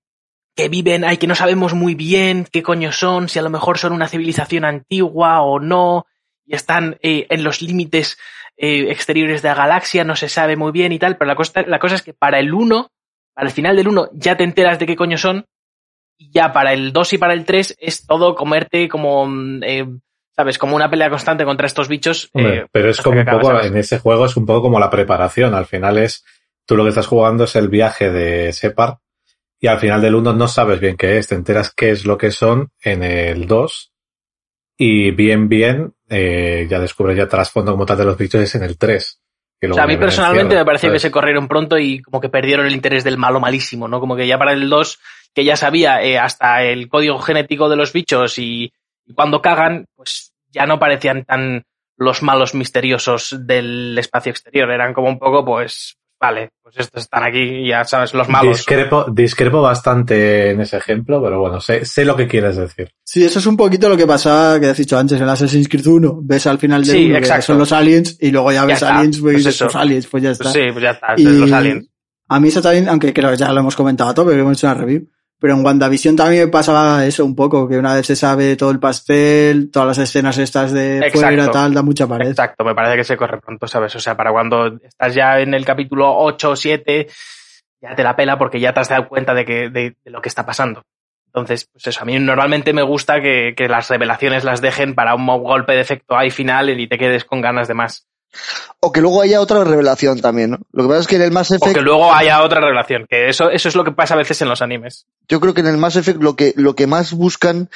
que viven ahí, que no sabemos muy bien qué coño son, si a lo mejor son una civilización antigua o no, y están eh, en los límites eh, exteriores de la galaxia, no se sabe muy bien y tal, pero la cosa, la cosa es que para el 1, para el final del 1, ya te enteras de qué coño son, y ya para el 2 y para el 3 es todo comerte como, mm, eh, ¿sabes? Como una pelea constante contra estos bichos. Hombre, eh, pero es hasta como un poco, en ese juego es un poco como la preparación. Al final es, tú lo que estás jugando es el viaje de Separ y al final del 1 no sabes bien qué es, te enteras qué es lo que son en el 2 y bien, bien, eh, ya descubres ya trasfondo como tal de los bichos es en el 3. que O sea, a mí personalmente me pareció que se corrieron pronto y como que perdieron el interés del malo malísimo, ¿no? Como que ya para el 2, que ya sabía eh, hasta el código genético de los bichos y, y cuando cagan, pues ya no parecían tan los malos misteriosos del espacio exterior. Eran como un poco, pues, vale, pues estos están aquí y ya sabes, los malos. Discrepo, discrepo bastante en ese ejemplo, pero bueno, sé, sé lo que quieres decir. Sí, eso es un poquito lo que pasaba, que has dicho antes, en Assassin's Creed 1. Ves al final del Sí, 1 que son los aliens y luego ya ves está, aliens, pues, pues eso. pues aliens, pues ya está. Pues sí, pues ya está, Y los aliens. A mí eso también, aunque creo que ya lo hemos comentado todo, porque hemos hecho una review. Pero en WandaVision también me pasaba eso un poco, que una vez se sabe todo el pastel, todas las escenas estas de Exacto. fuera, tal, da mucha pared. Exacto, me parece que se corre pronto, ¿sabes? O sea, para cuando estás ya en el capítulo 8 o 7, ya te la pela porque ya te has dado cuenta de, que, de, de lo que está pasando. Entonces, pues eso, a mí normalmente me gusta que, que las revelaciones las dejen para un golpe de efecto ahí final y te quedes con ganas de más. O que luego haya otra revelación también, ¿no? Lo que pasa es que en el Mass O Effect, que luego haya otra revelación, que eso, eso es lo que pasa a veces en los animes. yo creo que en el Mass Effect lo que, lo que más buscan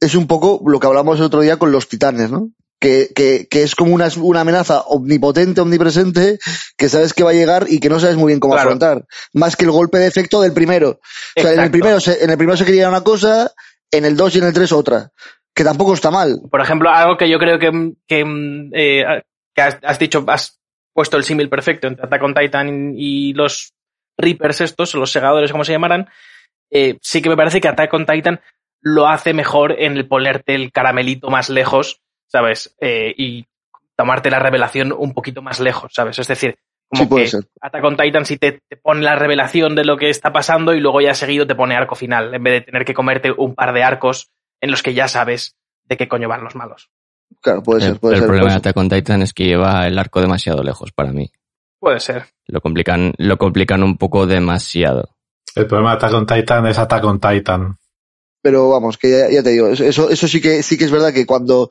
es un poco lo que hablamos el otro día con los titanes, ¿no? Que, que, que es como una, una amenaza omnipotente, omnipresente, que sabes que va a llegar y que no sabes muy bien cómo Claro. afrontar. Más que el golpe de efecto del primero. O sea, en el primero, se, en el primero se quería una cosa, en el 2 y en el 3 otra. Que tampoco está mal. Por ejemplo, algo que yo creo que, que, eh, que has, has dicho, has puesto el símil perfecto entre Attack on Titan y los Reapers estos, o los segadores, como se llamaran, eh, sí que me parece que Attack on Titan lo hace mejor en el ponerte el caramelito más lejos, ¿sabes? Eh, y tomarte la revelación un poquito más lejos, ¿sabes? Es decir, como Sí, puede que ser. Attack on Titan sí te, te pone la revelación de lo que está pasando y luego ya seguido te pone arco final, en vez de tener que comerte un par de arcos en los que ya sabes de qué coño van los malos. Claro, puede ser, el puede el ser. problema puede de. Attack on Titan es que lleva el arco demasiado lejos para mí. Puede ser. Lo complican, lo complican un poco demasiado. El problema de Attack on Titan es Attack on Titan. Pero vamos, que ya, ya te digo, eso- eso, eso sí que, sí que es verdad que cuando,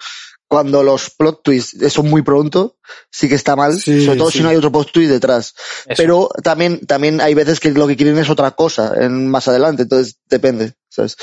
cuando los plot twists son muy pronto, sí que está mal, Sí, sobre todo sí. si no hay otro plot twist detrás. Eso. Pero también, también hay veces que lo que quieren es otra cosa en, más adelante, entonces depende, ¿sabes?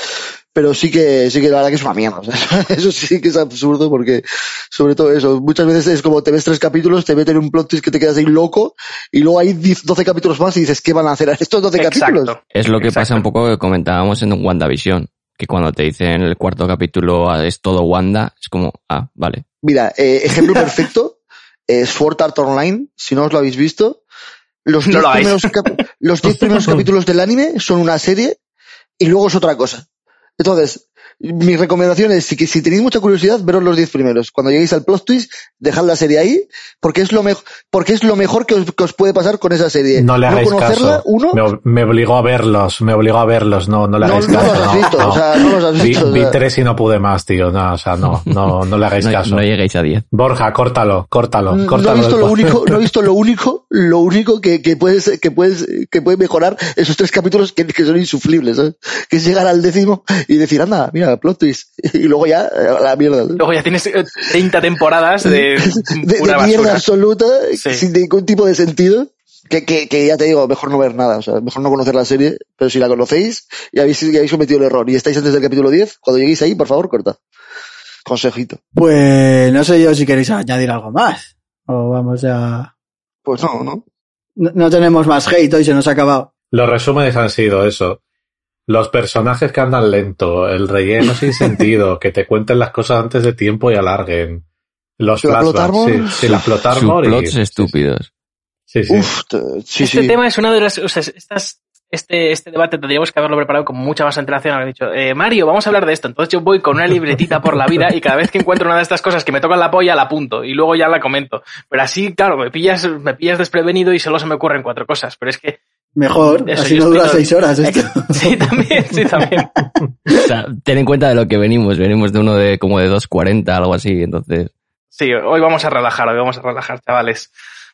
Pero sí que, sí que la verdad que es una mierda. o sea, eso sí que es absurdo porque, sobre todo eso, muchas veces es como te ves tres capítulos, te meten un plot twist que te quedas ahí loco y luego hay 10, 12 capítulos más y dices, ¿qué van a hacer estos 12 capítulos? Exacto. Es lo que Exacto. pasa un poco que comentábamos en WandaVision, que cuando te dicen en el cuarto capítulo ah, es todo Wanda, es como, ah, vale. Mira, eh, ejemplo perfecto, eh, Sword Art Online, si no os lo habéis visto, los No 10 lo hagáis. primeros, cap- los 10 primeros capítulos del anime son una serie y luego es otra cosa. Entonces, mi recomendación es, si, que- si tenéis mucha curiosidad, veros los 10 primeros. Cuando lleguéis al plot twist, dejad la serie ahí, porque es lo, mejor porque es lo mejor que os, que os puede pasar con esa serie. No le hagáis conocerla, caso. uno, Me, ob- me obligó a verlos, me obligó a verlos, no, no le no, hagáis no caso. los has no, visto, no. o sea, no los has Vi, visto. vi tres y no pude más, tío. No, o sea, no, no, no le hagáis No, caso. no lleguéis a 10. Borja, córtalo, córtalo, No he córtalo. visto lo único, no he visto lo único, lo único que, que puedes, que puedes, que puede mejorar esos tres capítulos que, que son insufribles, ¿sabes? Que es llegar al décimo y decir, anda, mira, plot twist. Y luego ya, eh, a la mierda. Luego ya tienes eh, 30 temporadas de de mierda absoluta, Sí. sin ningún tipo de sentido. Que, que, que ya te digo, mejor no ver nada, o sea, mejor no conocer la serie, pero si la conocéis y habéis, y habéis cometido el error y estáis antes del capítulo 10, cuando lleguéis ahí, por favor, corta. Consejito. Pues no sé yo si queréis añadir algo más. O vamos ya. Pues no, ¿no? No, no tenemos más hate hoy, se nos ha acabado. Los resúmenes han sido eso. Los personajes que andan lento, el relleno sin sentido, que te cuenten las cosas antes de tiempo y alarguen. Los ¿La Plot flashbacks, sí, sí, la plot armor y- Subplots sí, estúpidos. Sí, sí. Uf, te- sí, este sí. tema es una de las. O sea, estas, este, este debate tendríamos que haberlo preparado con mucha más antelación. Haber dicho, eh, Mario, vamos a hablar de esto. Entonces yo voy con una libretita por la vida y cada vez que encuentro una de estas cosas que me tocan la polla, la apunto y luego ya la comento. Pero así, claro, me pillas, me pillas desprevenido y solo se me ocurren cuatro cosas. Pero es que. Mejor, Eso, así no dura seis horas esto. Sí, también, sí, también. O sea, ten en cuenta de lo que venimos. Venimos de uno de como de 2.40, algo así. Entonces, Sí, hoy vamos a relajar, hoy vamos a relajar, chavales.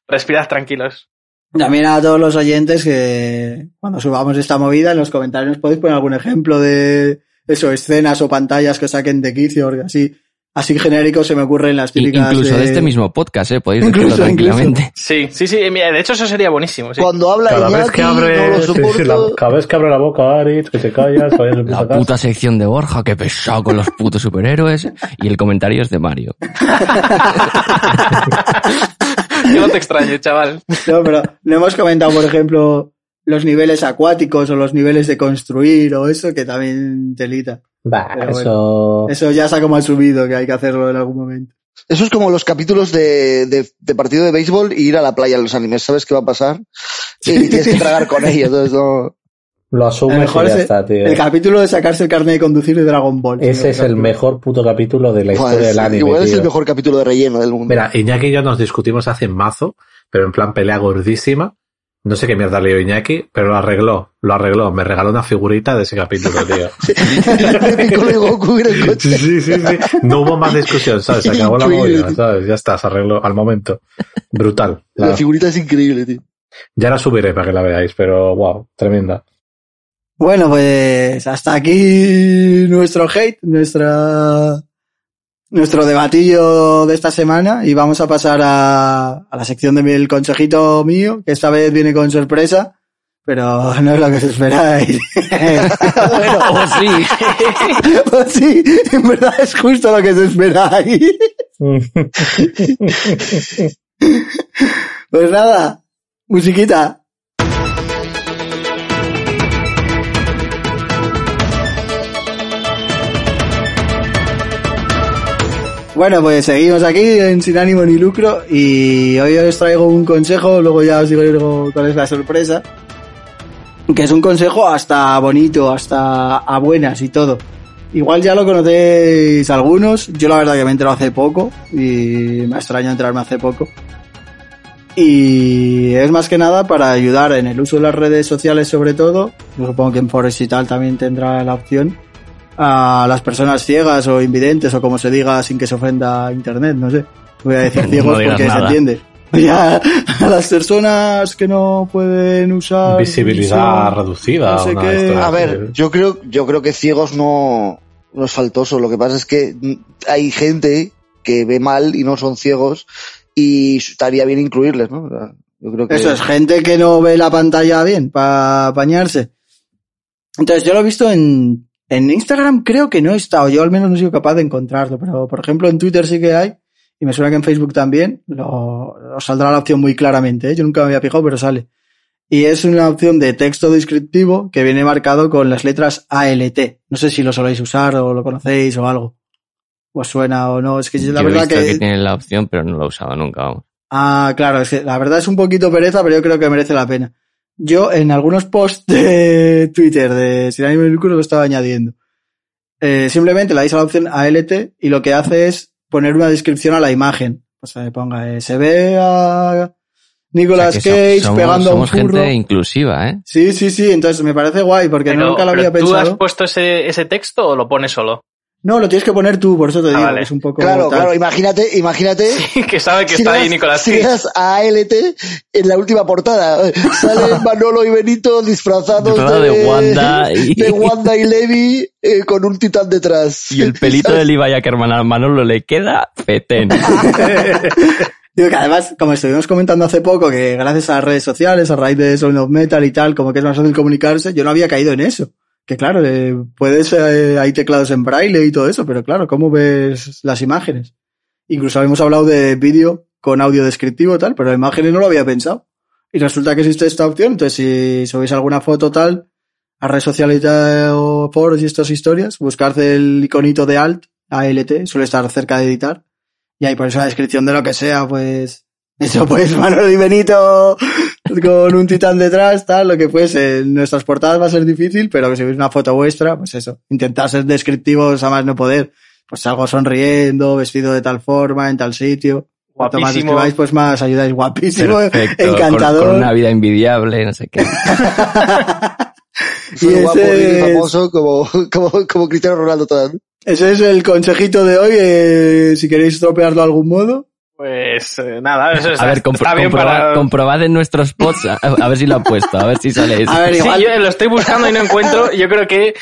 Respirad tranquilos. También a todos los oyentes que cuando subamos esta movida en los comentarios nos podéis poner algún ejemplo de eso, escenas o pantallas que saquen de quicio, así, así genéricos se me ocurren las típicas. incluso de de- este mismo podcast, ¿eh? Podéis Incluso, decirlo tranquilamente. Sí, sí, sí. mira, De hecho, eso sería buenísimo. Sí. Cuando habla Cada Iñaki, vez que no abre, lo sí, sí, soporto. la- cada vez que abre la boca Aritz, que te callas, La puta sección de Borja, que pesado con los putos superhéroes. Y el comentario es de Mario. Yo no te extraño, chaval. No, pero no hemos comentado, por ejemplo, los niveles acuáticos o los niveles de construir o eso, que también telita. Bah, Pero eso... Eso ya se ha como asumido que hay que hacerlo en algún momento. Eso es como los capítulos de, de, de partido de béisbol y ir a la playa en los animes. ¿Sabes qué va a pasar? Y tienes que tragar con ellos. Entonces, no. Lo asumes mejor y ya es está, tío. el capítulo de sacarse el carnet de conducir de Dragon Ball. Ese es el mejor puto capítulo de la Joder, historia del anime, igual es tío. el mejor capítulo de relleno del mundo. Mira, Iñaki y yo nos discutimos hace mazo, pero en plan pelea gordísima. No sé qué mierda le dio Iñaki, pero lo arregló, lo arregló. Me regaló una figurita de ese capítulo, tío. Coche. Sí, sí, sí. No hubo más discusión, ¿sabes? Se acabó la movida. ¿sabes? Ya está, se arregló al momento. Brutal. La La- figurita es increíble, tío. ya la subiré para que la veáis, pero wow, tremenda. Bueno, pues hasta aquí nuestro hate, nuestra nuestro debatillo de esta semana y vamos a pasar a, a la sección del consejito mío, que esta vez viene con sorpresa, pero no es lo que os esperáis. ¡Oh, sí! Pues sí, en verdad es justo lo que os esperáis. Pues nada, musiquita. Bueno, pues seguimos aquí en Sin Ánimo ni Lucro y hoy os traigo un consejo, luego ya os digo cuál es la sorpresa. Que es un consejo hasta bonito, hasta a buenas y todo. Igual ya lo conocéis algunos, yo la verdad que me he enterado hace poco y me extraña enterarme hace poco. Y es más que nada para ayudar en el uso de las redes sociales sobre todo, yo supongo que en Forest y tal también tendrá la opción, a las personas ciegas o invidentes o como se diga sin que se ofenda a internet, no sé. Voy a decir ciegos porque se entiende. Ya, a las personas que no pueden usar Visibilidad visión, reducida. no sé una qué. A ver, yo creo, yo creo que ciegos no, no es faltoso. Lo que pasa es que hay gente que ve mal y no son ciegos y estaría bien incluirles, ¿no? O sea, Yo creo que Eso es gente que no ve la pantalla bien para apañarse. Entonces yo lo he visto en, En Instagram creo que no he estado, yo al menos no he sido capaz de encontrarlo, pero por ejemplo en Twitter sí que hay, y me suena que en Facebook también, lo, os saldrá la opción muy claramente, ¿eh? yo nunca me había fijado, pero sale. Y es una opción de texto descriptivo que viene marcado con las letras ALT. No sé si lo soléis usar o lo conocéis o algo. Os suena o no, es que la Yo he verdad visto que... que tiene la opción, pero no lo he usado nunca. vamos. Ah, claro, es que la verdad es un poquito pereza, pero yo creo que merece la pena. Yo en algunos posts de Twitter de Sin ánimo de lucro lo estaba añadiendo. Eh, simplemente le dais a la opción ALT y lo que hace es poner una descripción a la imagen. O sea, que ponga, eh, se ve a Nicolas O sea, que Cage somos, pegando somos a un furro. gente inclusiva, ¿eh? Sí, sí, sí, entonces me parece guay porque Pero, nunca lo pero había ¿Tú has pensado. puesto ese, ese texto o lo pones solo? No, lo tienes que poner tú, por eso te Ah, digo, vale. que es un poco Claro, tal. claro, imagínate, imagínate. que sabe que si está ahí Nicolás si das a ALT en la última portada, sale Manolo y Benito disfrazados Disfrazado de, de Wanda y- de Wanda y Levi eh, con un titán detrás. Y el pelito del Ibai Ackerman a Manolo le queda petén. Digo que además, como estuvimos comentando hace poco, que gracias a las redes sociales, a raíz de Sound of Metal y tal, como que es más fácil comunicarse, yo no había caído en eso. Que claro, eh, puedes, eh, hay teclados en braille y todo eso, pero claro, ¿cómo ves las imágenes? Incluso habíamos hablado de vídeo con audio descriptivo tal, pero imágenes no lo había pensado. Y resulta que existe esta opción, entonces si subís alguna foto tal, a redes sociales o foros y estas historias, buscad el iconito de Alt, ALT, suele estar cerca de editar, y ahí ponéis una descripción de lo que sea, pues, eso pues, Manolo y Benito con un titán detrás, tal, lo que fuese. En nuestras portadas va a ser difícil, pero que si veis una foto vuestra, pues eso, intentar ser descriptivos a más no poder. Pues algo sonriendo, vestido de tal forma, en tal sitio. Cuanto más escribáis, pues más ayudáis. Guapísimo, Perfecto. encantador. Con, una vida envidiable, no sé qué. Y Muy guapo, es- famoso como, como, como Cristiano Ronaldo también. Ese es el consejito de hoy, eh, si queréis estropearlo de algún modo. Pues eh, nada, eso está, A ver, compro- está bien comproba- para... comprobad en nuestros pods, a, a ver si lo ha puesto, a ver si sale eso. A ver, Sí, igual, yo lo estoy buscando y no encuentro. Yo creo que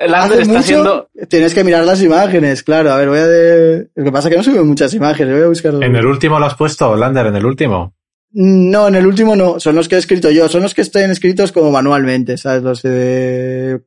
Lander está mucho, siendo... tienes que mirar las imágenes, claro. A ver, voy a de... Lo que pasa es que no suben muchas imágenes, voy a buscar... ¿En el último lo has puesto, Lander? ¿En el último? No, en el último no, son los que he escrito yo, son los que estén escritos como manualmente, ¿sabes? Los de...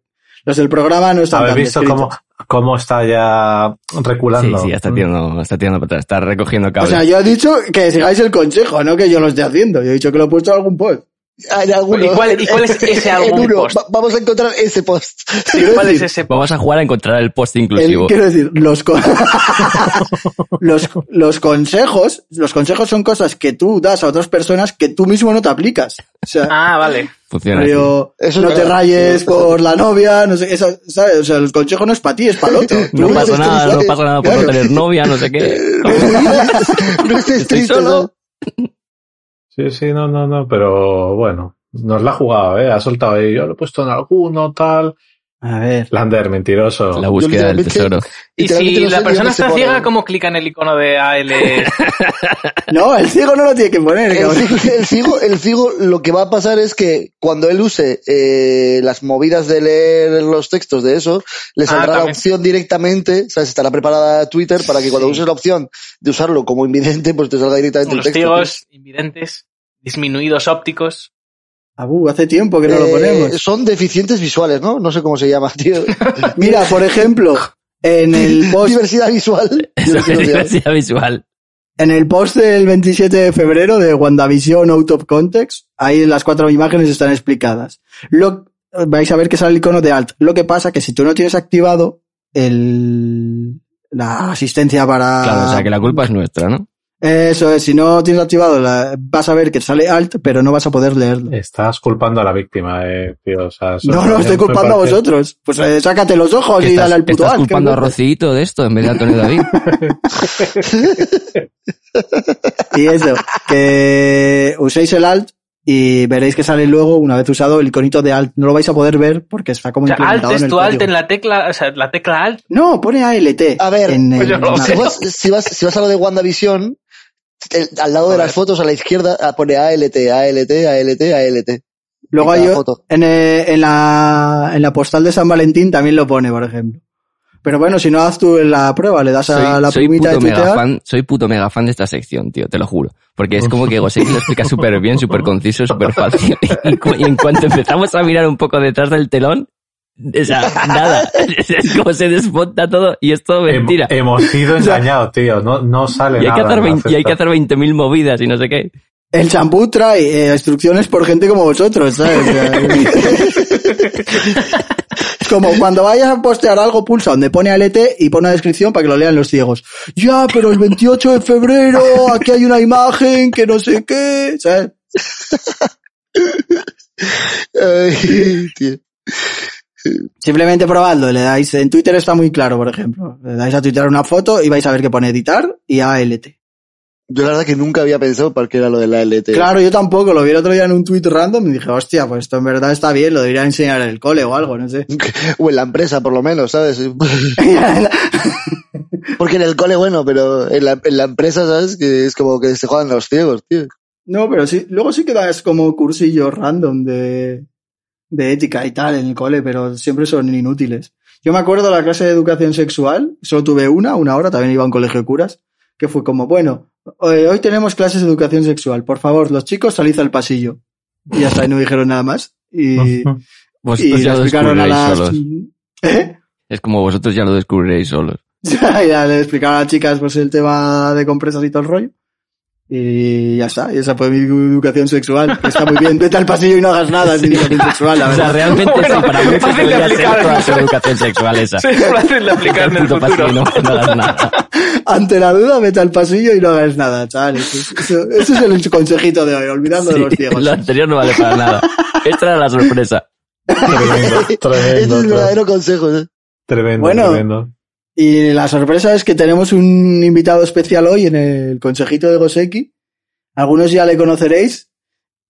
Los del programa no están ¿Habéis tan visto cómo, cómo está ya Sí, reculando? sí, ya está tirando, está tirando para atrás, está recogiendo O cables. sea, yo he dicho que sigáis el consejo, no que yo lo esté haciendo. Yo he dicho que lo he puesto en algún post. Hay alguno. ¿Y cuál- y cuál es ese En algún uno. post? Va- vamos a encontrar ese post. ¿Cuál es ese? Vamos a jugar a encontrar el post el- inclusivo. quiero decir, los, con- los, los consejos, los consejos son cosas que tú das a otras personas que tú mismo no te aplicas. O sea, Ah, vale. Funciona Eso es no te verdad. rayes por la novia, no sé, esa- ¿sabes? O sea, los consejos no es para ti, es para el otro. No pasa nada, no pasa nada por claro. no tener novia, no sé qué. no estés triste, solo. ¿no? Sí, sí, no, no, no, pero bueno, nos la ha jugado, ¿eh? Ha soltado ahí, yo lo he puesto en alguno, tal. A ver. Lander, mentiroso. La búsqueda del tesoro. Y si no la sé persona está pone. ciega, ¿cómo clica en el icono de AL? No, el ciego no lo tiene que poner, El ciego, el, ciego, el ciego lo que va a pasar es que cuando él use eh, las movidas de leer los textos de eso, le Ah, saldrá la opción directamente, ¿sabes? Estará preparada Twitter para que cuando Sí. uses la opción de usarlo como invidente, pues te salga directamente Los el texto. ciegos, invidentes, disminuidos ópticos. Abu, hace tiempo que no lo Eh, ponemos. son deficientes visuales, ¿no? No sé cómo se llama, tío. Mira, por ejemplo, en el post, Diversidad visual. Eso visual. diversidad visual. en el post del 27 de febrero de WandaVision Out of Context, ahí las cuatro imágenes están explicadas. Lo, vais a ver que sale el icono de Alt. Lo que pasa que si tú no tienes activado el, la asistencia para... Claro, o sea que la culpa es nuestra, ¿no? Eso es, si no tienes activado, la- vas a ver que sale Alt, pero no vas a poder leerlo. Estás culpando a la víctima, eh, tío. O sea, No, no, estoy culpando a vosotros. Pues eh, sácate los ojos y estás, dale al puto estás Alt. ¿qué culpando a? Rocito de esto en vez de a Antonio David. Y eso, que uséis el alt y veréis que sale luego, una vez usado, el iconito de alt. No lo vais a poder ver porque está como O sea, alt implementado en es el tu alt código. en la tecla, o sea, la tecla alt. No, pone ALT. A ver, en el- pues yo no en la- Si vas, si vas, si vas a lo de WandaVision, el- al lado de las fotos a la izquierda ah, pone ALT, ALT, ALT, ALT. Luego en hay en, eh, en la, en la postal de San Valentín también lo pone, por ejemplo. Pero bueno, si no haz tú la prueba, le das a la soy primita de puto mega tuitear. fan, soy puto mega fan de esta sección, tío, te lo juro. Porque es como que Gosei lo explica súper bien, súper conciso, súper fácil. Y, y en cuanto empezamos a mirar un poco detrás del telón, O sea, nada. Es como se desmonta todo y es todo Hem- mentira. hemos sido engañados, tío. No, no sale Y hay, que nada. hacer la 20 y hay que hacer 20.000 movidas y no sé qué. El champú trae eh, instrucciones por gente como vosotros, ¿sabes? Como cuando vayas a postear algo, pulsa donde pone ALT y pone una descripción para que lo lean los ciegos. Ya, pero el 28 de febrero, aquí hay una imagen que no sé qué, ¿sabes? Ay, tío. Simplemente probadlo, le dais, en Twitter está muy claro, por ejemplo. Le dais a Twitter una foto y vais a ver que pone editar y ALT. Yo la verdad que nunca había pensado para qué era lo de la LT. Claro, yo tampoco, lo vi el otro día en un tweet random y dije, hostia, pues esto en verdad está bien, lo debería enseñar en el cole o algo, no sé. O en la empresa, por lo menos, ¿sabes? Porque en el cole, bueno, pero en la, en la empresa, ¿sabes? Que es como que se juegan los ciegos, tío. No, pero sí, luego sí que das como cursillos random de, de ética y tal en el cole, pero siempre son inútiles. Yo me acuerdo de la clase de educación sexual, solo tuve una, una hora, también iba a un colegio de curas, que fue como, bueno, eh, hoy tenemos clases de educación sexual, por favor, los chicos salid al pasillo. Y ya está, y no dijeron nada más. Y, y Vosotros ya lo explicaron a las... solos. ¿Eh? Es como vosotros ya lo descubriréis solos. ya le explicaron a las chicas pues el tema de compresas y todo el rollo. Y ya está, y esa fue mi educación sexual. Está muy bien, vete al pasillo y no hagas nada sin educación sexual, la O sea, verdad. realmente Bueno, sí, para muchos fácil de podría ser aplicar, toda ¿no? su educación sexual esa. Sí, fácil de aplicar en el pasillo, no, no hagas nada. Ante la duda, vete al pasillo y no hagas nada, chavales. Eso- ese es el consejito de hoy, olvidando de los Sí, ciegos. lo anterior no vale para nada. Esta era la sorpresa. Tremendo, Este tremendo. es el verdadero consejo, ¿eh? Tremendo, Bueno. tremendo. Y la sorpresa es que tenemos un invitado especial hoy en el consejito de Goseki. Algunos ya le conoceréis,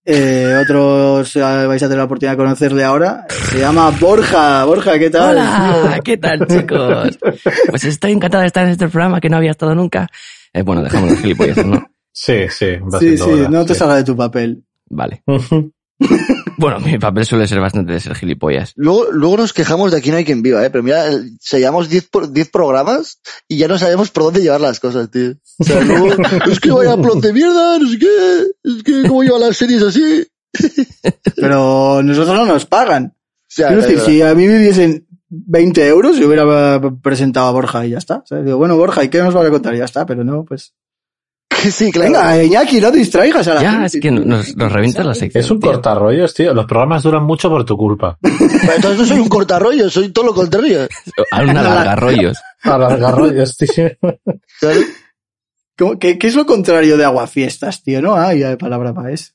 eh, otros vais a tener la oportunidad de conocerle ahora. Se llama Borja. Borja, ¿qué tal? Hola, ¿qué tal chicos? Pues estoy encantado de estar en este programa que no había estado nunca. Eh, bueno, dejamos los gilipollas, ¿no? Sí, sí. va Sí, sí, hora, no te sí. salga de tu papel. Vale. Bueno, mi papel suele ser bastante de ser gilipollas. Luego, luego nos quejamos de aquí no hay quien viva, ¿eh? Pero mira, el- sellamos 10 por- 10 programas y ya no sabemos por dónde llevar las cosas, tío. O sea, luego, es que vaya plot de mierda, no sé qué, es que cómo llevan las series así. Pero nosotros no nos pagan. O sea, Quiero es decir, verdad. si a mí me diesen 20 euros, yo hubiera presentado a Borja y ya está. O sea, digo, bueno, Borja, ¿y qué nos va a contar? Y ya está, pero no, pues. sí, claro. Venga, Iñaki, no distraigas a la Ya, gente. es que nos, nos revientas la sección. Es un tío. cortarrollos, tío. Los programas duran mucho por tu culpa. Pero Entonces no soy un cortarrollo, soy todo lo contrario. A una larga rollos. Alargarrollos, tío. ¿Sabes? ¿Cómo- ¿Qué, qué es lo contrario de aguafiestas, tío? No hay palabra para eso.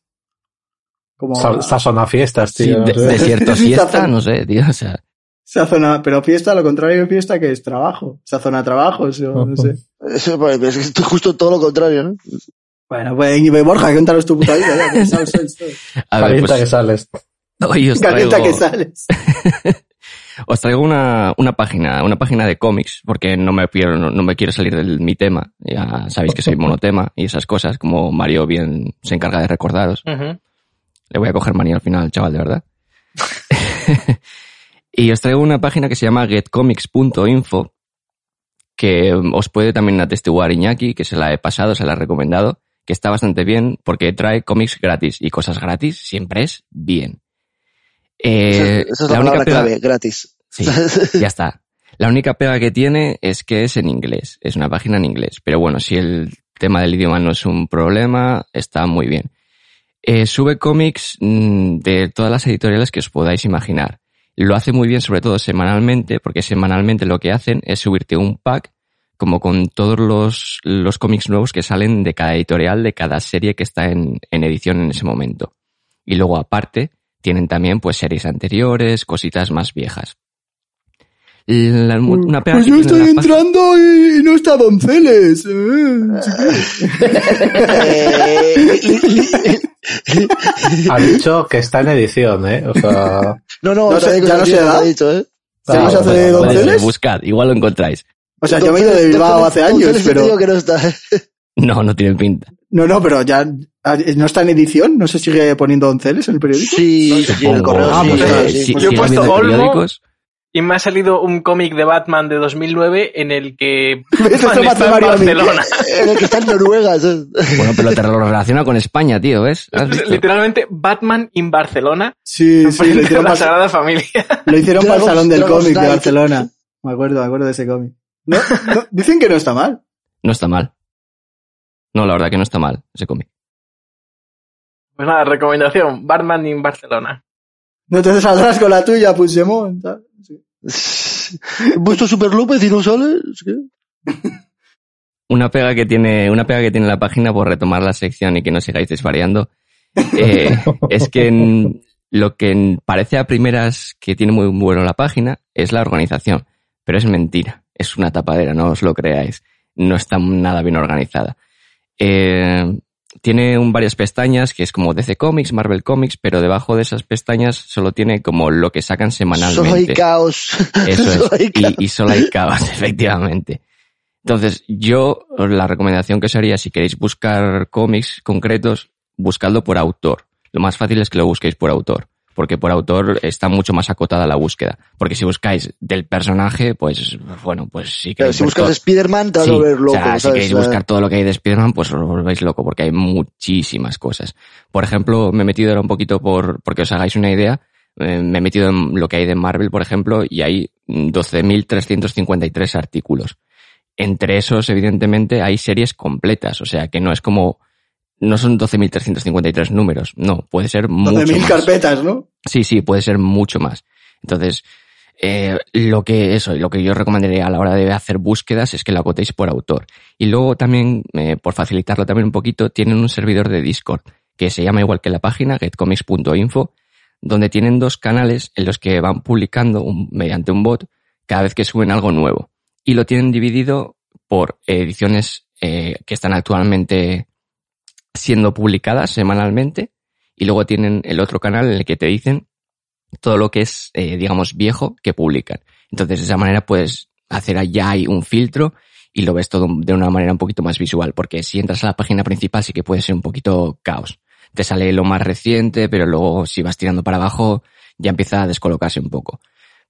Como Sa- Sazona fiestas, Sí, tío. no de- desierto fiesta, no sé, tío. O sea, sazona, pero fiesta, lo contrario de fiesta que es trabajo. Sazona trabajos, o no sé. Eso, pues, es que esto es justo todo lo contrario, ¿no? Bueno, pues y Borja, cuéntanos tu puta vida. ya, que a ver, Calienta que pues, sales. hoy os Calienta traigo, que sales. os traigo una, una página, una página de cómics, porque no me quiero, no, no me quiero salir de mi tema. Ya sabéis que soy monotema y esas cosas, como Mario bien se encarga de recordaros. Le voy a coger manía al final, chaval, de verdad. y os traigo una página que se llama getcomics.info, que os puede también atestiguar Iñaki, que se la he pasado, se la he recomendado, que está bastante bien porque trae cómics gratis y cosas gratis siempre es bien. Eh, Esa, es la, única pega- clave, gratis. Sí, ya está. La única pega que tiene es que es en inglés, es una página en inglés. Pero bueno, si el tema del idioma no es un problema, está muy bien. Eh, sube cómics mm, de todas las editoriales que os podáis imaginar. Lo hace muy bien, sobre todo semanalmente, porque semanalmente lo que hacen es subirte un pack como con todos los, los cómics nuevos que salen de cada editorial, de cada serie que está en, en edición en ese momento. Y luego aparte, tienen también pues series anteriores, cositas más viejas. La- una pega Pues yo tiene estoy entrando y no está Donceles. eh. Y- y- Ha dicho que está en edición, ¿eh? O sea, no, no, No sé, ya que no se da. ha dicho, ¿eh? ¿Ya no se hace Podéis Donceles? buscar, igual lo encontráis. O sea, yo me he ido de Bilbao hace años, pero... que no está. No, no tienen pinta. No, no, pero ya no está en edición, no se sigue poniendo Donceles en el periódico. Sí, sí, en el correo Ah, sí, pues, sí, eh, sí. si- Yo he puesto Olmo. periódicos. Y me ha salido un cómic de Batman de 2009 en el que Batman está en. Barcelona. En el que está en Noruega. Bueno, pero te lo relaciona con España, tío, ¿ves? Literalmente Batman in Barcelona. Sí, sí, lo hicieron, la para, Sagrada Familia. lo hicieron para el Salón del Cómic de. Barcelona. Me acuerdo, me acuerdo de ese cómic. No, no, dicen que no está mal. No está mal. No, la verdad que no está mal ese cómic. Pues nada, recomendación, Batman in Barcelona. No te saldrás con la tuya, Puigdemont. ¿sabes? Sí. ¿Vuestro Super López y no sale? Una pega que tiene, una pega que tiene la página por retomar la sección y que no sigáis desvariando, eh, es que en- lo que parece a primeras que tiene muy bueno la página es la organización, pero es mentira, es una tapadera, no os lo creáis, no está nada bien organizada. Eh, tiene un, varias pestañas que es como DC Comics, Marvel Comics, pero debajo de esas pestañas solo tiene como lo que sacan semanalmente. Solo hay caos. Eso Solo hay es. caos. Y, y solo hay caos, efectivamente. Entonces, yo, la recomendación que os haría, si queréis buscar cómics concretos, buscadlo por autor. Lo más fácil es que lo busquéis por autor. Porque por autor está mucho más acotada la búsqueda. Porque si buscáis del personaje, pues, bueno, pues sí que... Si buscas Spider-Man te vas Sí, a volver loco. o sea, si ¿sabes? queréis O sea, buscar todo lo que hay de Spider-Man, pues os volvéis loco, porque hay muchísimas cosas. Por ejemplo, me he metido ahora un poquito por, porque os hagáis una idea, eh, me he metido en lo que hay de Marvel, por ejemplo, y hay 12.353 artículos. Entre esos, evidentemente, hay series completas, o sea, que no es como, no son 12.353 números, no, puede ser mucho 12.000 más. carpetas, ¿no? Sí, sí, puede ser mucho más. Entonces, eh, lo que eso, lo que yo recomendaría a la hora de hacer búsquedas es que lo acotéis por autor. Y luego también, eh, por facilitarlo también un poquito, tienen un servidor de Discord que se llama igual que la página, getcomics.info, donde tienen dos canales en los que van publicando un- mediante un bot cada vez que suben algo nuevo. Y lo tienen dividido por ediciones eh, que están actualmente siendo publicadas semanalmente y luego tienen el otro canal en el que te dicen todo lo que es, eh, digamos, viejo que publican. Entonces, de esa manera puedes hacer allá hay un filtro y lo ves todo de una manera un poquito más visual, porque si entras a la página principal sí que puede ser un poquito caos. Te sale lo más reciente, pero luego si vas tirando para abajo ya empieza a descolocarse un poco.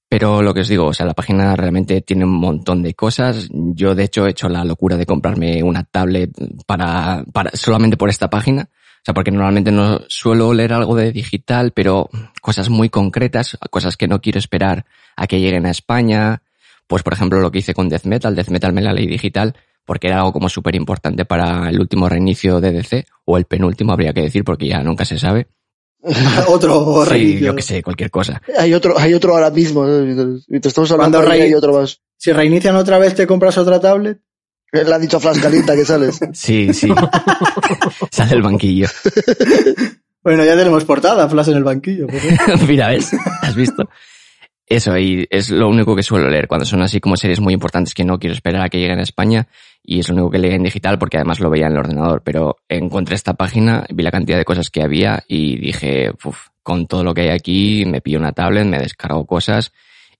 Pero lo que os digo, o sea, la página realmente tiene un montón de cosas. Yo, de hecho, he hecho la locura de comprarme una tablet para, para, solamente por esta página. O sea, porque normalmente no suelo leer algo de digital, pero cosas muy concretas, cosas que no quiero esperar a que lleguen a España. Pues, por ejemplo, lo que hice con Death Metal. Death Metal me la leí digital porque era algo como súper importante para el último reinicio de DC, o el penúltimo habría que decir, porque ya nunca se sabe. Otro Sí, yo que sé, cualquier cosa. Hay otro, hay otro ahora mismo. ¿no? Mientras, mientras estamos hablando, Cuando hay otro más. Si reinician otra vez, te compras otra tablet. Le han dicho a Flash Calienta que sales. Sí, sí. Sale el banquillo. Bueno, ya tenemos portada, Flash en el banquillo. Mira, ¿ves? ¿Has visto? Eso, y es lo único que suelo leer cuando son así como series muy importantes que no quiero esperar a que lleguen a España y es lo único que leí en digital porque además lo veía en el ordenador, pero encontré esta página, vi la cantidad de cosas que había y dije, "Uf, con todo lo que hay aquí, me pillo una tablet, me descargo cosas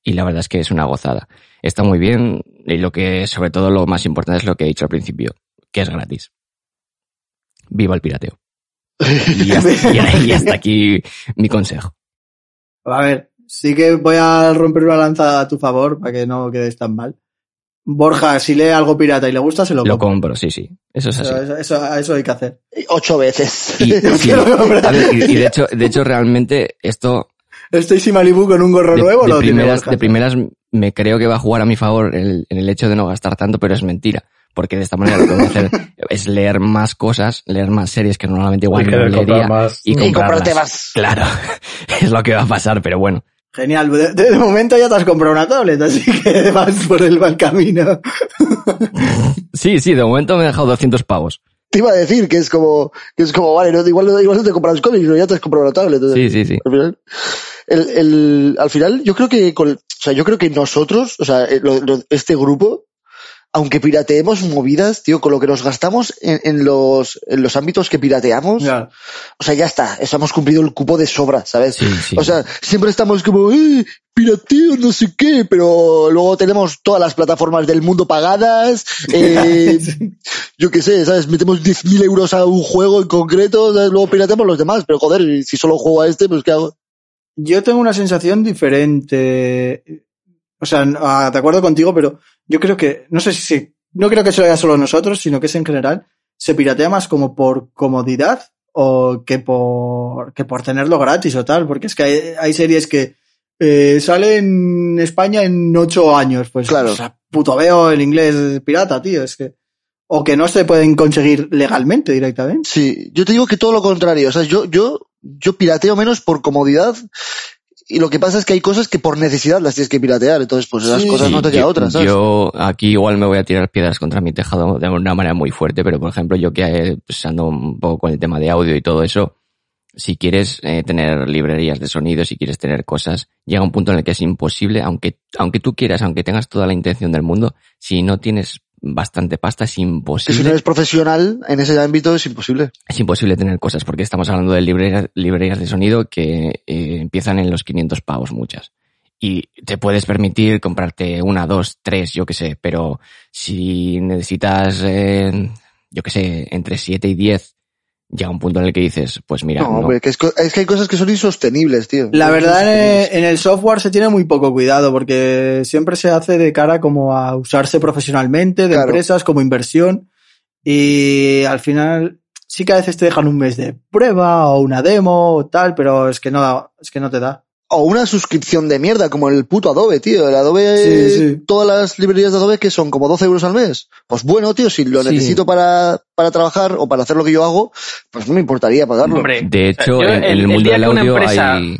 y la verdad es que es una gozada. Está muy bien y lo que, sobre todo, lo más importante es lo que he dicho al principio, que es gratis. Viva el pirateo. Y hasta, y hasta aquí mi consejo. A ver, sí que voy a romper una lanza a tu favor para que no quedes tan mal. Borja, si lee algo pirata y le gusta, se lo, Lo compro, sí, sí. Eso es así. Eso, eso, eso hay que hacer. Ocho veces. Y, sí, a ver, y- y de hecho, de hecho, realmente, esto Estoy sin Malibu con un gorro de, nuevo, de lo primeras, de primeras me creo que va a jugar a mi favor en el, en el hecho de no gastar tanto, pero es mentira. Porque de esta manera lo que voy a hacer es leer más cosas, leer más series que normalmente igual Y no leería más. y comprarte más. Claro, es lo que va a pasar, pero bueno. Genial. De, momento ya te has comprado una tablet, así que vas por el mal camino. Sí, sí, de momento me he dejado 200 pavos. Te iba a decir que es como, que es como, vale, no, igual, no- igual no te compras cómics, pero ya te has comprado una tablet. Sí, sí, sí. Al final, el, el, al final, yo creo que, con, o sea, yo creo que nosotros, o sea, eh, lo- lo- este grupo, aunque pirateemos movidas, tío, con lo que nos gastamos en, en los, en los ámbitos que pirateamos, o sea, ya está, eso hemos cumplido el cupo de sobra, ¿sabes? Sí, sí. O sea, siempre estamos como, eh, pirateo, no sé qué, pero luego tenemos todas las plataformas del mundo pagadas, eh, yo qué sé, ¿sabes? Metemos 10.000 euros a un juego en concreto, ¿sabes? luego pirateamos los demás, pero joder, si solo juego a este, pues ¿qué hago? Yo tengo una sensación diferente. O sea, ah, de acuerdo contigo, pero yo creo que, no sé si, no creo que se lo haya solo nosotros, sino que es en general, se piratea más como por comodidad o que por, que por tenerlo gratis o tal, porque es que hay, hay series que eh, salen en España en ocho años, pues, Claro. o sea, puto veo el inglés pirata, tío, es que, o que no se pueden conseguir legalmente directamente. Sí, yo te digo que todo lo contrario. O sea, yo, yo, yo pirateo menos por comodidad. Y lo que pasa es que hay cosas que por necesidad las tienes que piratear. Entonces, pues esas Sí, cosas no te yo, queda otra, ¿sabes? yo aquí igual me voy a tirar piedras contra mi tejado de una manera muy fuerte, pero por ejemplo yo que eh, pues, ando un poco con el tema de audio y todo eso, si quieres eh, tener librerías de sonido, si quieres tener cosas, llega un punto en el que es imposible, aunque, aunque tú quieras, aunque tengas toda la intención del mundo, si no tienes bastante pasta es que si no imposible, eres profesional en ese ámbito es imposible. es imposible tener cosas, porque estamos hablando de librerías, librerías de sonido que eh, empiezan en los 500 pavos muchas. Y te puedes permitir comprarte una, dos, tres, yo qué sé, pero si necesitas, eh, yo qué sé, entre 7 y 10, llega un punto en el que dices, pues mira, no, no. hombre, que es, que hay cosas que son insostenibles, tío. La verdad, en, insostenibles. en el software se tiene muy poco cuidado porque siempre se hace de cara como a usarse profesionalmente, de Claro. empresas, como inversión. Y al final sí que a veces te dejan un mes de prueba o una demo o tal, pero es que no, da- es que no te da. O una suscripción de mierda, como el puto Adobe, tío. El Adobe, Sí, sí. todas las librerías de Adobe que son como 12 euros al mes. Pues bueno, tío, si lo Sí. necesito para, para trabajar o para hacer lo que yo hago, pues no me importaría pagarlo. Hombre, De hecho, o sea, yo en, el- el el mundo día del que una audio empresa- hay...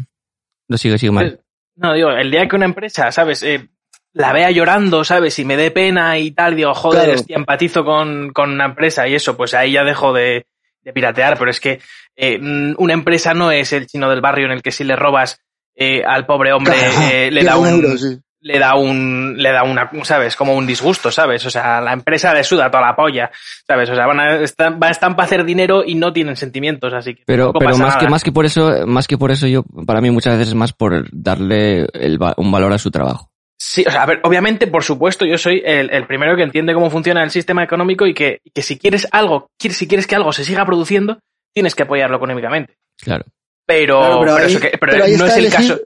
No sigue, sigue mal. No, digo, el día que una empresa, ¿sabes? Eh, la vea llorando, ¿sabes? Y me dé pena y tal, digo, joder, Claro. hostia, empatizo con, con una empresa y eso, pues ahí ya dejo de, de piratear, pero es que eh, mm, una empresa no es el chino del barrio en el que si le robas eh, al pobre hombre eh, le, da un, euro, sí. le da un, le da una, ¿sabes? Como un disgusto, ¿sabes? O sea, la empresa le suda toda la polla, ¿sabes? O sea, van a, están, van, están para hacer dinero y no tienen sentimientos, así que Pero, pero más que, más que por eso, más que por eso yo, para mí muchas veces es más por darle el un valor a su trabajo. Sí, o sea, a ver, obviamente, por supuesto, yo soy el, el primero que entiende cómo funciona el sistema económico y que, que si quieres algo, si quieres que algo se siga produciendo, tienes que apoyarlo económicamente. Claro. Pero, Claro, pero pero ahí- eso que- pero pero ahí no es el elegir- caso.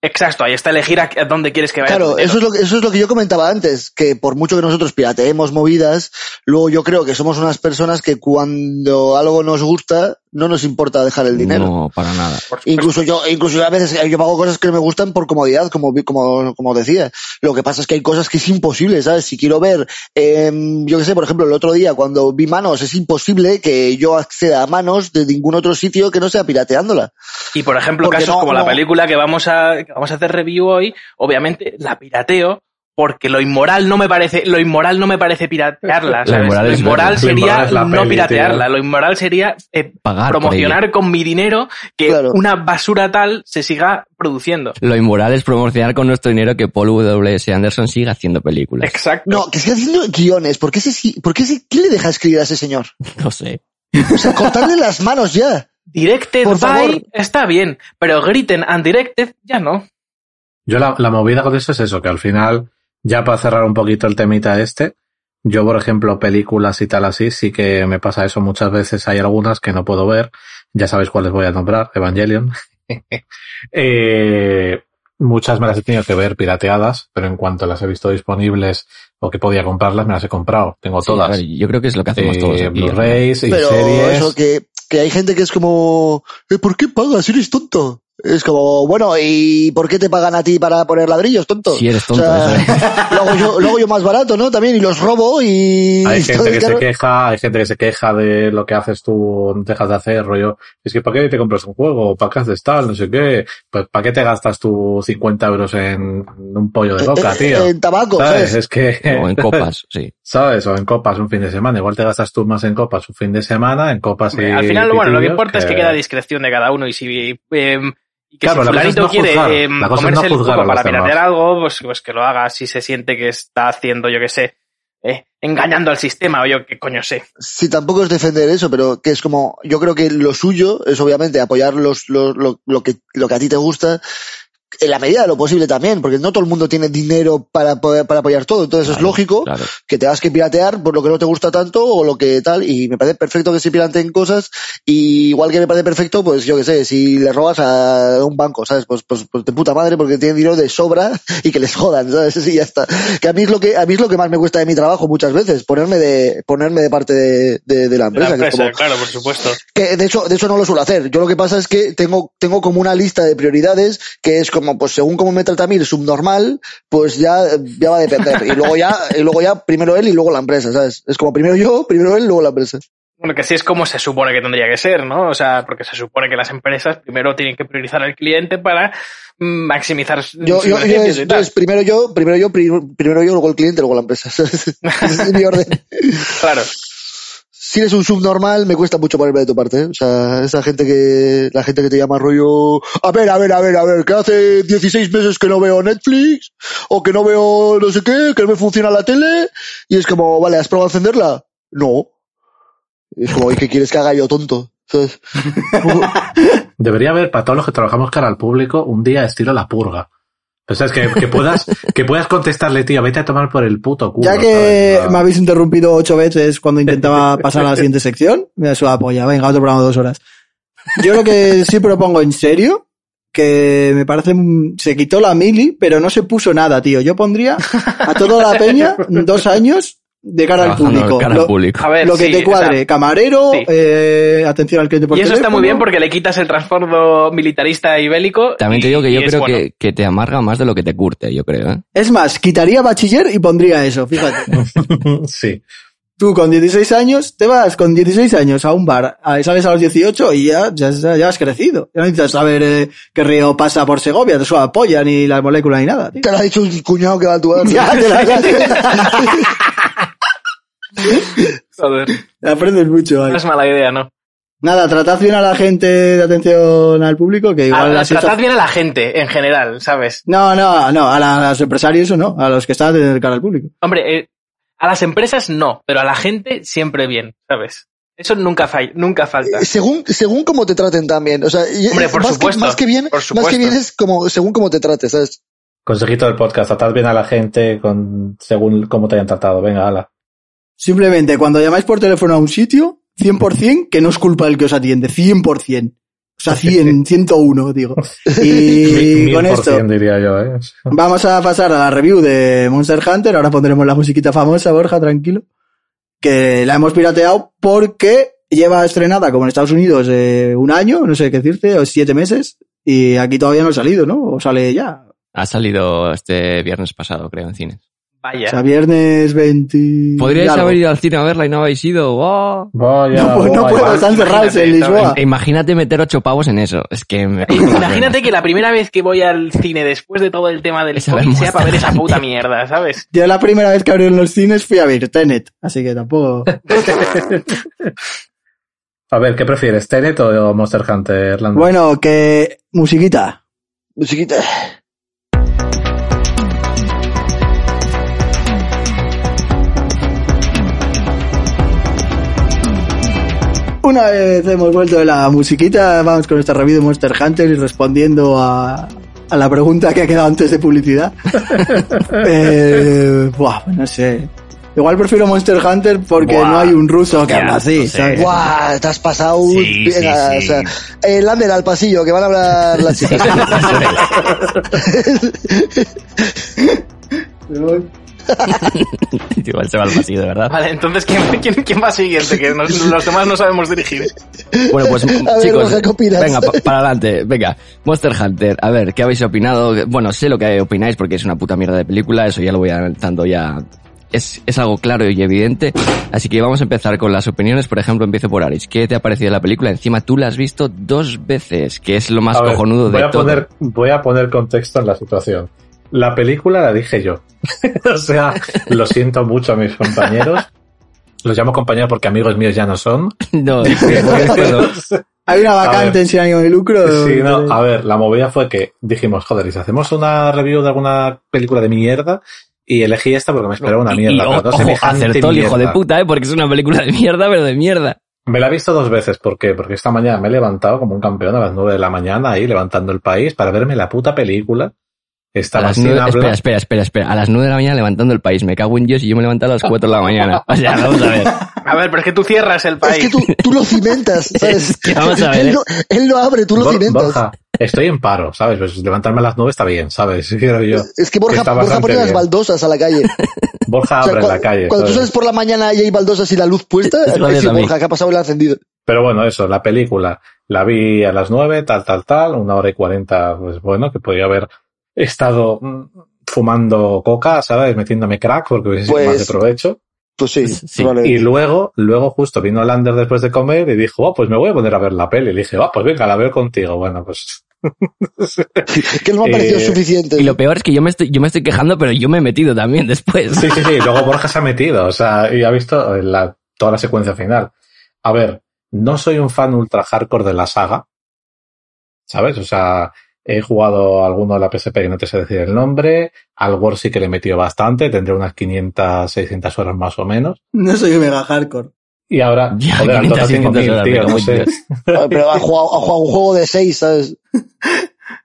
Exacto, ahí está elegir a, dónde quieres que vaya. Claro, eso es, lo que, eso es lo que yo comentaba antes, que por mucho que nosotros pirateemos movidas, luego yo creo que somos unas personas que cuando algo nos gusta, no nos importa dejar el dinero. No, para nada. Incluso yo, incluso a veces yo pago cosas que no me gustan por comodidad, como, como, como decía. Lo que pasa es que hay cosas que es imposible, ¿sabes? Si quiero ver, em, yo qué sé, por ejemplo, el otro día cuando vi manos, es imposible que yo acceda a manos de ningún otro sitio que no sea pirateándola. Y por ejemplo, Porque casos no- como la película que vamos a, que vamos a hacer review hoy, obviamente la pirateo porque lo inmoral no me parece, lo inmoral no me parece piratearla, Lo ¿sabes? inmoral Lo es inmoral verla. Lo sería inmoral no peli, piratearla, tío. lo inmoral sería eh, Pagar promocionar con mi dinero que Claro. una basura tal se siga produciendo. Lo inmoral es promocionar con nuestro dinero que Paul W.S. Anderson siga haciendo películas. Exacto. No, que esté haciendo guiones. ¿Por qué, ese, por qué quién le deja escribir a ese señor? No sé. O sea, cortarle las manos ya. Directed Por favor. by está bien, pero griten undirected ya no. Yo la, la movida con eso es eso, que al final, ya para cerrar un poquito el temita este, yo por ejemplo películas y tal así, sí que me pasa eso muchas veces, hay algunas que no puedo ver, ya sabéis cuáles voy a nombrar, Evangelion. Eh, muchas me las he tenido que ver pirateadas, pero en cuanto las he visto disponibles o que podía comprarlas, me las he comprado. Tengo Sí, todas. ver, yo creo que es lo que hacemos Eh, todos aquí. Blu-rays y Pero series. eso que, que hay gente que es como, "Eh, ¿por qué pagas? Eres tonto. Es como, bueno, ¿y por qué te pagan a ti para poner ladrillos, tonto? Si eres tonto, O sea, luego, yo, luego yo más barato, ¿no? También, y los robo y... Hay gente que se queja, hay gente que se queja de lo que haces tú, no dejas de hacer, rollo. Es que ¿para qué te compras un juego? ¿Para qué haces tal? No sé qué. Pues ¿para qué te gastas tú 50 euros en un pollo de boca, Eh, eh, tío? En tabaco, ¿Sabes? ¿sabes? Es que, O en copas, sí. ¿sabes? O en copas un fin de semana. Igual te gastas tú más en copas un fin de semana, en copas y Al final, bueno, lo que importa es que queda a discreción de cada uno y si, eh, y que Claro, si fulanito no quiere eh, La cosa es comerse no el a para piratear algo, pues, pues que lo haga si se siente que está haciendo, yo qué sé, eh, engañando al sistema o yo qué coño sé. Sí, tampoco es defender eso, pero que es como, yo creo que lo suyo es obviamente apoyar los, los- lo, lo que, lo que a ti te gusta, en la medida de lo posible también, porque no todo el mundo tiene dinero para, poder- para apoyar todo. Entonces es lógico claro. que tengas que piratear por lo que no te gusta tanto o lo que tal. Y me parece perfecto que se pirateen cosas. Y igual que me parece perfecto, pues yo qué sé, si le robas a un banco, ¿sabes? Pues, pues, pues de puta madre porque tienen dinero de sobra y que les jodan, ¿sabes? Y ya está. Que a mí es lo que, a mí es lo que más me cuesta de mi trabajo muchas veces, ponerme de, ponerme de parte de, de, de la empresa. que como- claro, por supuesto. que de hecho, de hecho no lo suelo hacer. Yo lo que pasa es que tengo, tengo como una lista de prioridades que es como, pues según cómo me trata a mí el subnormal, pues ya, ya va a depender. Y luego ya, y luego ya primero él y luego la empresa, ¿sabes? Es como primero yo, primero él, luego la empresa. Bueno, que así es como se supone que tendría que ser, ¿no? O sea, porque se supone que las empresas primero tienen que priorizar al cliente para mm, maximizar Yo, yo, yo es- y tal. entonces primero yo, primero yo, pri- primero yo, luego el cliente, luego la empresa. es mi orden. Claro. Si eres un subnormal, me cuesta mucho ponerme de tu parte. ¿eh? O sea, esa gente que, la gente que te llama rollo, a ver, a ver, a ver, a ver, que hace 16 meses que no veo Netflix, o que no veo no sé qué, que no me funciona la tele, y es como, vale, ¿has probado a encenderla? No. Y es como, ¿y qué quieres que haga yo, tonto? ¿Sabes? Debería haber para todos los que trabajamos cara al público un día estilo la purga. O sea, es que, que puedas, que puedas contestarle, tío, vete a tomar por el puto culo. Ya que me habéis interrumpido ocho veces cuando intentaba pasar a la siguiente sección, me da su apoya. Venga, otro programa de dos horas. Yo lo que sí propongo en serio, que me parece, se quitó la mili, pero no se puso nada, tío. Yo pondría a toda la peña dos años de cara al público. cara Lo, al público. A ver, lo que sí, te o sea, cuadre, camarero, sí. eh, atención al cliente por y eso está muy bien porque le quitas el trasfondo militarista y bélico. También te digo que yo creo bueno. que, que te amarga más de lo que te curte, yo creo, ¿eh? Es más, quitaría bachiller y pondría eso, fíjate. sí. Tú con 16 años, te vas con 16 años a un bar, a- sales a los 18 y ya, ya, ya has crecido. Ya no necesitas saber eh, qué río pasa por Segovia, te suena polla, ni las moléculas, ni nada, tío. Te lo ha dicho un cuñado que va a tu Ya, te la- Joder, aprendes mucho ahí. no es mala idea, ¿no? Nada, tratad bien a la gente de atención al público, que igual A- eso- tratad bien a la gente, en general, ¿sabes? No, no, no, a, la- a los empresarios no, a los que están de cara al público. Hombre, eh, a las empresas no, pero a la gente siempre bien, ¿sabes? Eso nunca, falla, nunca falta. Eh, según según cómo te traten también o sea Hombre, por más supuesto, que más que bien por más supuesto. que bien es como según cómo te trates sabes Consejito del podcast, tratad bien a la gente con, según cómo te hayan tratado. Venga, ala. Simplemente cuando llamáis por teléfono a un sitio, 100% que no es culpa del que os atiende, 100%. O sea, 100, 101, digo. Y con esto cien, diría yo, ¿eh? vamos a pasar a la review de Monster Hunter. Ahora pondremos la musiquita famosa, Borja, tranquilo. Que la hemos pirateado porque lleva estrenada, como en Estados Unidos, eh, un año, no sé qué decirte, o siete meses. Y aquí todavía no ha salido, ¿no? O sale ya. Ha salido este viernes pasado, creo, en cines. Vaya. O sea, viernes 20. Podríais haber ido al cine a verla y no habéis ido. ¡Oh! Vaya, No, pues no vaya. puedo, están cerrados en Lisboa. Imagínate meter ocho pavos en eso. Es que me... Imagínate que la primera vez que voy al cine después de todo el tema del COVID sea para ver esa puta mierda, ¿sabes? Yo la primera vez que abrieron los cines fui a ver Tenet, así que tampoco. A ver, ¿qué prefieres, Tenet o Monster Hunter? Lando? Bueno, que musiquita. musiquita Una vez hemos vuelto de la musiquita, vamos con nuestra review de Monster Hunter y respondiendo a, a la pregunta que ha quedado antes de publicidad. eh, buah, no sé. Igual prefiero Monster Hunter porque Buah, no hay un ruso que habla así, no sé. has pasado Sí, venga, sí, o sea, sí. Lander al pasillo que van a hablar las chicas Igual se va al pasillo, de verdad. Vale, entonces, ¿quién, quién, quién va siguiente? Que nos- los demás no sabemos dirigir. Bueno, pues chicos, venga, pa- para adelante, venga. Monster Hunter, a ver, ¿qué habéis opinado? Bueno, sé lo que opináis porque es una puta mierda de película, eso ya lo voy adelantando ya. Es, es algo claro y evidente, así que vamos a empezar con las opiniones. Por ejemplo, empiezo por Aris. ¿Qué te ha parecido la película? Encima tú la has visto dos veces, que es lo más A ver, cojonudo voy de a todo. poner, Voy a poner contexto en la situación. La película la dije yo. o sea, lo siento mucho a mis compañeros. Los llamo compañeros porque amigos míos ya no son. No. Hay una vacante ver. en sin ánimo de lucro. Sí, no, a ver, la movida fue que dijimos, joder, ¿y si hacemos una review de alguna película de mierda? Y elegí esta porque me esperaba una Y- mierda. y, pero no ojo, acertó el hijo de puta, ¿eh? Porque es una película de mierda, pero de mierda. Me la he visto dos veces, ¿por qué? Porque esta mañana me he levantado como un campeón a las nueve de la mañana ahí levantando el país para verme la puta película. A Estaba las sin nueve- espera, espera, espera, espera. A las 9 de la mañana levantando el país. Me cago en Dios y yo me levanto a las 4 de la mañana. O sea, vamos a ver. A ver, pero es que tú cierras el Es país. que tú, tú lo cimentas, ¿sabes? Es que vamos a ver, Él ¿eh? lo, él lo abre, tú lo Bor- cimentas. Borja, estoy en paro, ¿sabes? Pues levantarme a las nueve está bien, ¿sabes? Quiero yo. Es que Borja, Borja pone las baldosas a la calle. Borja O sea, abre cua- la calle. Cuando tú sales por la mañana y hay baldosas y la luz puesta, es mí. Borja, ¿qué ha pasado? Y la ha encendido. Pero bueno, eso, la película la vi a las nueve, tal, tal, tal, una hora y cuarenta, pues bueno, que podía haber estado mm, fumando coca, ¿sabes? Metiéndome crack porque hubiese sido Pues- más de provecho. Pues sí, Sí. probablemente. Y luego, luego justo vino Lander después de comer y dijo, oh, pues me voy a poner a ver la peli. Y le dije, oh, pues venga, la veo contigo. Bueno, pues que no me ha parecido Eh, suficiente. Y lo peor es que yo me estoy, yo me estoy quejando, pero yo me he metido también después. Sí, sí, sí. Luego Borja se ha metido, o sea, y ha visto la, toda la secuencia final. A ver, no soy un fan ultra hardcore de la saga, ¿sabes? O sea, he jugado alguno de la PSP que no te sé decir el nombre, al War sí que le he metido bastante, tendré unas 500, 600 horas más o menos. No soy un mega hardcore. Y ahora, Ya, joder, al 500, Dota tengo 600 mil, horas, tío, me no cago en sé. Dios. Pero ha jugado, ha jugado un juego de seis, ¿sabes?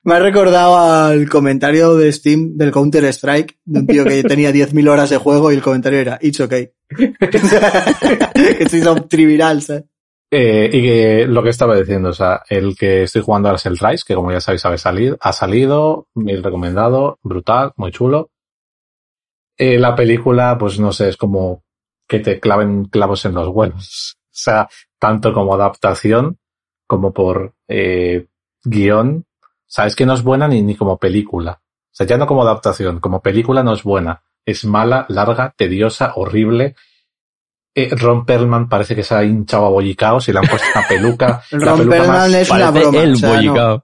Me ha recordado al comentario de Steam del Counter Strike de un tío que tenía 10.000 horas de juego y el comentario era It's okay. que se hizo trivial, ¿sabes? Eh, y que lo que estaba diciendo, o sea, el que estoy jugando ahora es el Rise, que como ya sabéis, ha salido, ha salido, muy recomendado, brutal, muy chulo. Eh, la película, pues no sé, es como que te claven clavos en los huevos. O sea, tanto como adaptación, como por eh, guion. O sea, es que no es buena ni, ni como película. O sea, ya no como adaptación, como película no es buena. Es mala, larga, tediosa, horrible. Eh, Ron Perlman parece que se ha hinchado a bollicaos y le han puesto una peluca. La Ron peluca Perlman más- es una broma. el o sea, no, bollicao. o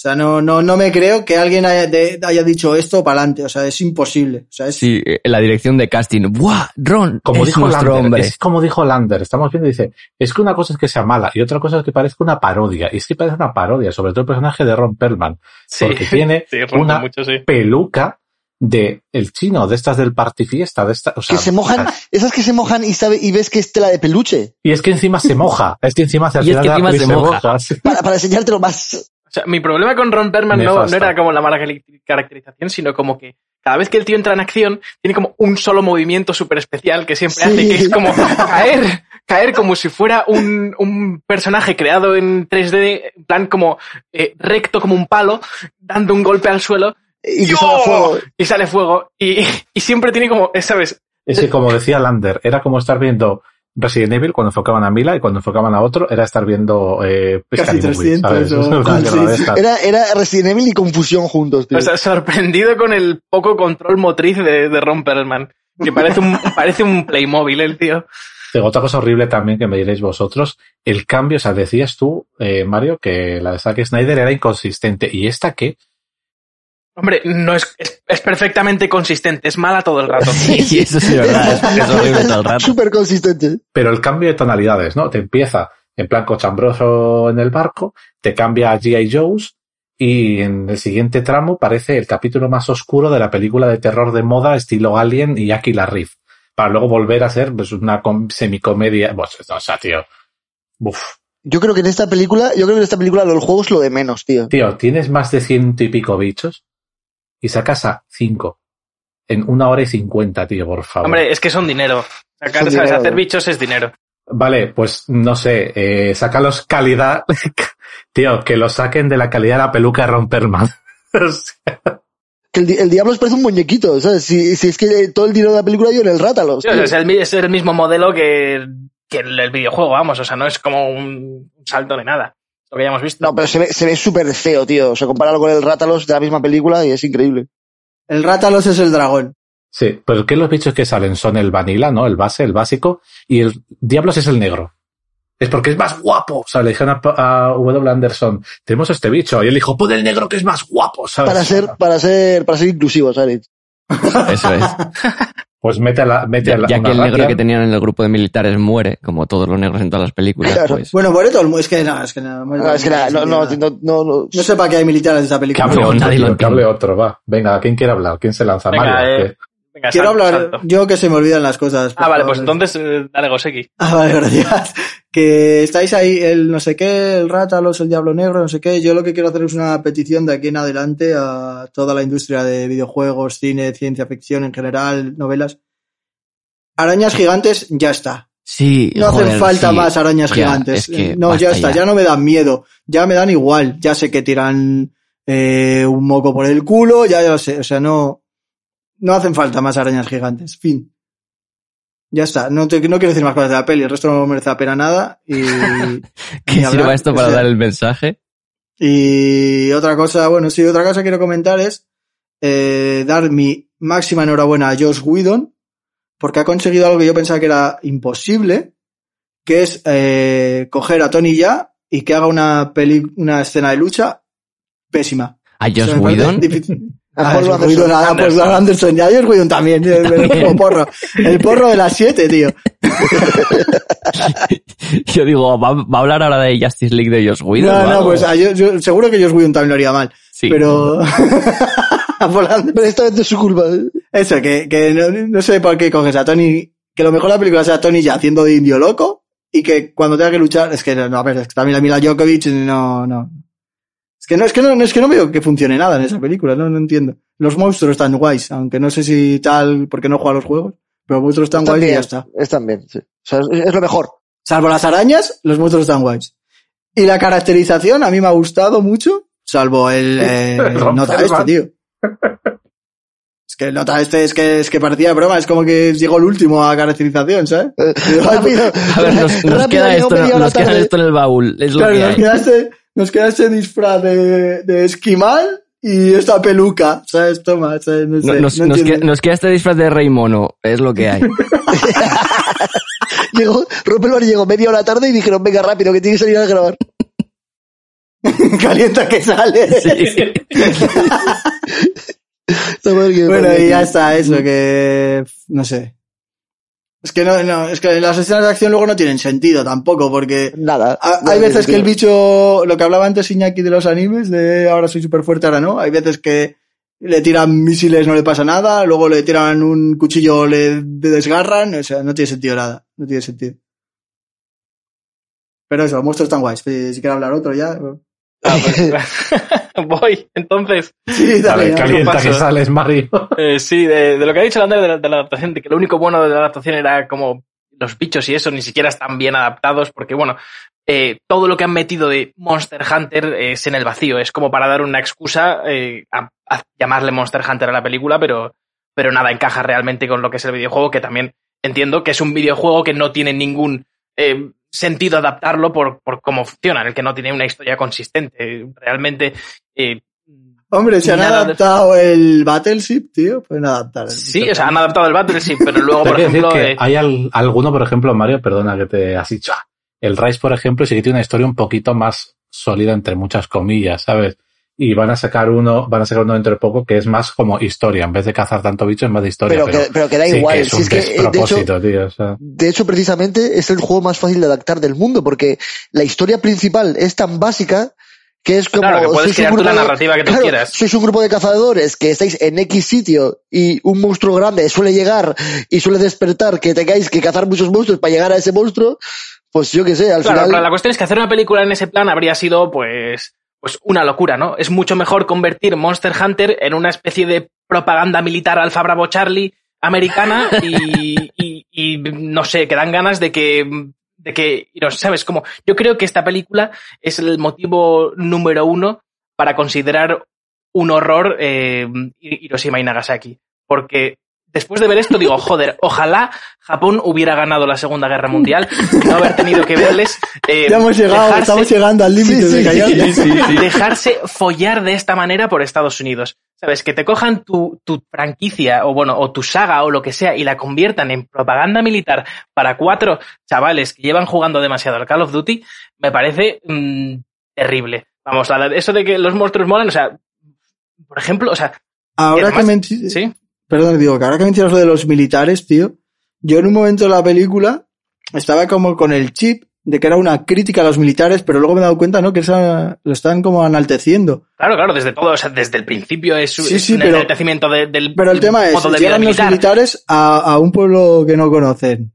sea, no, no, no me creo que alguien haya, de- haya dicho esto para adelante. O sea, es imposible. O sea, es, Sí, eh, la dirección de casting. ¡Buah! Ron Como es dijo nuestro Lander, hombre. es como dijo Lander, estamos viendo, dice, es que una cosa es que sea mala y otra cosa es que parezca una parodia. Y es que parece una parodia, sobre todo el personaje de Ron Perlman, Sí, porque tiene sí, una mucho, sí. peluca de el chino, de estas del partifiesta, de esta, o sea, Que se mojan, esas que se mojan y, sabe, y ves que es tela de peluche. Y es que encima se moja, es que encima el Y es final que de la encima peli se moja. sí. Para, para enseñártelo más. O sea, mi problema con Ron Perlman no, era como la mala caracterización, sino como que cada vez que el tío entra en acción, tiene como un solo movimiento súper especial que siempre Sí. hace, que es como caer, caer como si fuera un, un personaje creado en 3D, en plan como eh, recto como un palo, dando un golpe al suelo, Y salga fuego. y sale fuego. Y, y siempre tiene como, ¿sabes? Es que como decía Lander, era como estar viendo Resident Evil cuando enfocaban a Mila y cuando enfocaban a otro era estar viendo eh, Casi Scary Movie, 300 ¿sabes? o- Una sí, mierda de sí. estas. Era, era Resident Evil y confusión juntos, tío. O sea, sorprendido con el poco control motriz de, de Ron Perlman. Que parece un, parece un Playmobil el tío. Digo, otra cosa horrible también que me diréis vosotros, el cambio, o sea, decías tú, eh, Mario, que la de Zack Snyder era inconsistente. ¿Y esta qué? Hombre, no es, es, es perfectamente consistente, es mala todo el rato. Sí, eso sí, verdad. Es, es horrible todo el rato. Súper consistente. Pero el cambio de tonalidades, ¿no? Te empieza en plan cochambroso en el barco, te cambia a G.I. Joe's y en el siguiente tramo parece el capítulo más oscuro de la película de terror de moda estilo Alien y Aki la Riff. Para luego volver a ser pues, una com- semicomedia. Pues, o sea, tío. Uf. Yo creo que en esta película, yo creo que en esta película los juegos es lo de menos, tío. Tío, tienes más de ciento y pico bichos y sacas a cinco en una hora y cincuenta, tío, por favor. Hombre, es que son dinero. Sacar, Son ¿sabes? dinero, Hacer bichos es dinero. Vale, pues no sé, eh, sácalos calidad. tío, que lo saquen de la calidad de la peluca de Ron Perlman. O sea, Que el, di- el diablo parece un muñequito, ¿sabes? Si, si es que todo el dinero de la película yo en el rátalos. Sí, es, el, mi- es el mismo modelo que, que el, el videojuego, vamos. O sea, no es como un salto ni nada. Lo que ya hemos visto. No, pero se ve, se ve súper feo, tío. O sea, compáralo con el rátalos de la misma película y es increíble. El Rátalos es el dragón. sí, pero que los bichos que salen son el vanilla, ¿no? El base, el básico, y el Diablos es el negro. Es porque es más guapo. O sea, le dijeron a, a W. Anderson, tenemos este bicho. Y él dijo, pon el negro que es más guapo, ¿sabes? Para ser, para ser, para ser inclusivo, ¿sabes? Eso es. Pues mete a la, mete Ya, a la, ya una que el negro ratia. que tenían en el grupo de militares muere, como todos los negros en todas las películas, Claro. pues... Bueno, muere todo el mundo. Es que no, es que no. No, es que nada, no, no, no, no, no. No sé para qué hay militares en esa Que película. hable No, otro, tío, que hable otro, va. Venga, ¿quién quiere hablar? ¿Quién se lanza? Venga, Mario. eh. Venga, Quiero salto, hablar salto. yo que se me olvidan las cosas. Ah, vale, favor. pues entonces, eh, dale, Goseki. Ah, vale, gracias. que estáis ahí, el no sé qué, el Rátalos, el Diablo Negro, no sé qué. Yo lo que quiero hacer es una petición de aquí en adelante a toda la industria de videojuegos, cine, ciencia ficción en general, novelas. Arañas gigantes, ya está. Sí, No joder, hacen falta sí. más arañas Ya, gigantes. es que no, ya está, ya. no me dan miedo. Ya me dan igual. Ya sé que tiran eh, un moco por el culo, ya lo sé. O sea, no, no hacen falta más arañas gigantes. Fin. Ya está. No, te, no quiero decir más cosas de la peli. El resto no merece la pena nada. Y, Que sirva esto O para sea, dar el mensaje. y otra cosa, bueno, sí, otra cosa que quiero comentar es eh, dar mi máxima enhorabuena a Josh Whedon, porque ha conseguido algo que yo pensaba que era imposible, que es eh, coger a Tony ya y que haga una peli, una escena de lucha pésima. A Josh Whedon. Ah, Paul Josh Anderson. Whedon, a Paul Anderson, y a Josh Whedon también, tío, el mismo porro. El porro de las siete, tío. Yo digo, ¿va, va a hablar ahora de Justice League de Josh Whedon? No, no, algo? pues a Josh- yo- seguro que Josh Whedon también lo haría mal. Sí. Pero Anderson Pero esta vez no es su culpa. ¿eh? Eso, que, que no, no sé por qué coges a Tony, que lo mejor de la película sea Tony ya haciendo de indio loco y que cuando tenga que luchar, es que no, a ver, es que también la Mila Djokovic no, no. Es que no, es que no, es que no veo que funcione nada en esa película, no, no entiendo. Los monstruos están guays, aunque no sé si tal, porque no juega a los juegos, pero los monstruos están Están guays y ya está. están bien, sí. O sea, es, es lo mejor. Salvo las arañas, los monstruos están guays. Y la caracterización a mí me ha gustado mucho, salvo el, eh, Romper nota el este, tío. Es que el nota este es que, es que parecía broma, es como que llegó el último a caracterización, ¿sabes? Eh, Digo, rápido, A ver, nos, nos rápido, queda, esto, nos queda esto en el baúl. Es lo Claro, que nos hay. queda, ese, nos queda ese disfraz de, de esquimal y esta peluca, ¿sabes? Toma, ¿sabes? No sé, No- nos, no nos entiendo. queda, nos queda este disfraz de Rey Mono. Es lo que hay. llegó, Rompelbar llegó media hora tarde y dijeron, venga rápido, que tiene que salir a grabar. Calienta que sale. Sí. Bueno, y ya tío. está, eso, que no sé. Es que no, no, es que las escenas de acción luego no tienen sentido tampoco, porque Nada. no hay veces que el bicho, lo que hablaba antes Iñaki de los animes, de ahora soy súper fuerte, ahora no, hay veces que le tiran misiles, no le pasa nada, luego le tiran un cuchillo, le le desgarran, o sea, no tiene sentido nada, no tiene sentido. Pero eso, los monstruos están guays, si, si quiere hablar otro ya. Ah, pues, voy, entonces. Sí, A dale, ver, calienta que sales, Mario. Eh, sí, de, de lo que ha dicho Lander de, la- de la adaptación, de que lo único bueno de la adaptación era como los bichos y eso ni siquiera están bien adaptados, porque bueno, eh, todo lo que han metido de Monster Hunter es en el vacío, es como para dar una excusa eh, a, a llamarle Monster Hunter a la película, pero, pero nada encaja realmente con lo que es el videojuego, que también entiendo que es un videojuego que no tiene ningún eh, sentido adaptarlo por, por cómo funciona, en el que no tiene una historia consistente. Realmente, eh, Hombre, se han Nada de- adaptado el Battleship, tío, pueden adaptar. el sí, o sea, han adaptado el Battleship, pero luego, por ejemplo, que eh, hay al- alguno, por ejemplo, Mario, perdona que te has dicho. El Rise, por ejemplo, sí que tiene una historia un poquito más sólida, entre muchas comillas, ¿sabes? Y van a sacar uno, van a sacar uno dentro de poco que es más como historia. En vez de cazar tanto bicho, es más de historia. Pero que- pero que da sí igual, Que es si un es que, eh, de hecho- despropósito, tío. O sea, De hecho, precisamente es el juego más fácil de adaptar del mundo, porque la historia principal es tan básica que es como... Claro, que puedes crear tú la de- narrativa que tú claro, quieras. Sois un grupo de cazadores que estáis en X sitio y un monstruo grande suele llegar y suele despertar que tengáis que cazar muchos monstruos para llegar a ese monstruo, pues yo qué sé, al Claro, final... pero la cuestión es que hacer una película en ese plan habría sido, pues, pues una locura, ¿no? Es mucho mejor convertir Monster Hunter en una especie de propaganda militar Alfa Bravo Charlie americana y, y, y no sé, que dan ganas de que, de que, no, ¿sabes? Como, yo creo que esta película es el motivo número uno para considerar un horror eh, Hiroshima y Nagasaki. Porque después de ver esto digo, joder, ojalá Japón hubiera ganado la Segunda Guerra Mundial, no haber tenido que verles eh, Ya hemos llegado, dejarse- estamos llegando al límite Sí, de sí, dejarse follar de esta manera por Estados Unidos. ¿Sabes? Que te cojan tu, tu franquicia o bueno, o tu saga o lo que sea y la conviertan en propaganda militar para cuatro chavales que llevan jugando demasiado al Call of Duty, me parece mm, terrible. Vamos, eso de que los monstruos molan, o sea, por ejemplo, o sea, Ahora que, además- men- sí, Perdón, digo, que ahora que mencionas lo de los militares, tío, yo en un momento de la película estaba como con el chip de que era una crítica a los militares, pero luego me he dado cuenta, ¿no? Que esa, lo están como enalteciendo. claro, claro, desde todo, o sea, desde el principio es, Sí, es sí, un pero- enaltecimiento de- del Pero el tema es, llegan los militar. militares a, a un pueblo que no conocen.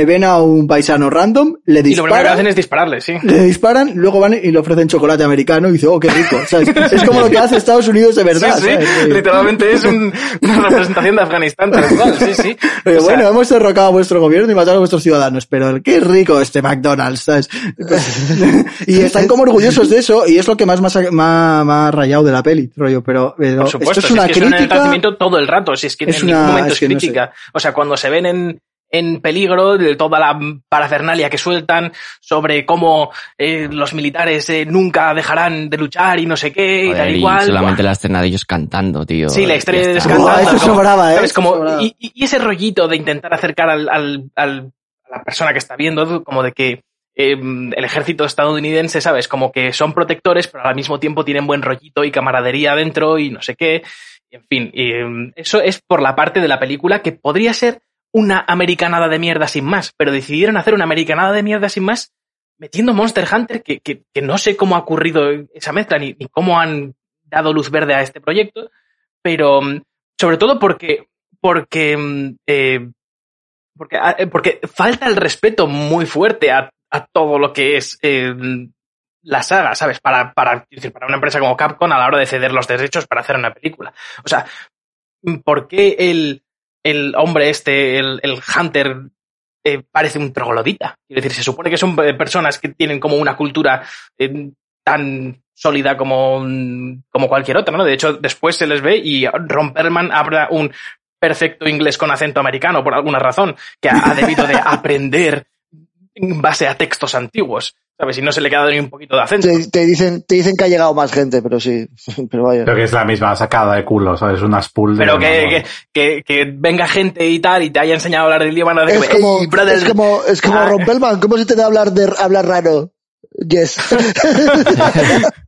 Eh, ven a un paisano random, le Y lo primero que disparan, hacen es dispararle, sí. le disparan, luego van y le ofrecen chocolate americano y dice, oh, qué rico. ¿sabes? Es como lo que hace Estados Unidos de verdad. sí, sí, ¿sabes? literalmente es un- una representación de Afganistán, tal cual, sí, sí. Pero O sea, bueno, hemos derrocado a vuestro gobierno y matado a vuestros ciudadanos, pero qué rico este McDonald's, ¿sabes? y están como orgullosos de eso, y es lo que más me ha rayado de la peli, rollo, pero, pero Por supuesto, esto es si una es que es un crítica. enaltecimiento todo el rato, si es que Es en ningún una- momento es no sé. crítica. O sea, cuando se ven en, en peligro de toda la parafernalia que sueltan sobre cómo eh, los militares eh, nunca dejarán de luchar y no sé qué, y tal y igual. solamente Buah. la escena de ellos cantando, tío. Sí, la Ya de está. descantando. Buah, eso como- sobraba, ¿eh? ¿sabes? Como, Sobraba. y, ese rollito de intentar acercar al, al, al- a la persona que está viendo, como de que eh, el ejército estadounidense, ¿sabes? Como que son protectores, pero al mismo tiempo tienen buen rollito y camaradería dentro y no sé qué. En fin, y, eh, eso es por la parte de la película que podría ser una americanada de mierda sin más, pero decidieron hacer una americanada de mierda sin más metiendo Monster Hunter, que, que, no sé cómo ha ocurrido esa mezcla ni, cómo han dado luz verde a este proyecto, pero mm, sobre todo porque porque mm, eh, porque, ah, eh, porque falta el respeto muy fuerte a, a todo lo que es eh, la saga, ¿sabes? Para, para, decir, para una empresa como Capcom a la hora de ceder los derechos para hacer una película. O sea, ¿por qué el, el hombre este, el, el Hunter, eh, parece un troglodita? Quiero decir, se supone que son eh, personas que tienen como una cultura eh, tan sólida como, como cualquier otra, ¿no? De hecho, después se les ve y Ron Perlman habla un perfecto inglés con acento americano por alguna razón, que ha, ha debido de aprender en base a textos antiguos, ¿sabes? Y no se le queda ni un poquito de acento. Te, te dicen, te dicen que ha llegado más gente, pero sí. Pero vaya. Creo que es la misma sacada de culo, ¿sabes? Una spool de... Pero que, que, que, que venga gente y tal y te haya enseñado a hablar el idioma, no de Es que, como, "Ey, brother, es como, es como ah". Rompelman, ¿cómo se te da hablar de hablar raro? Yes.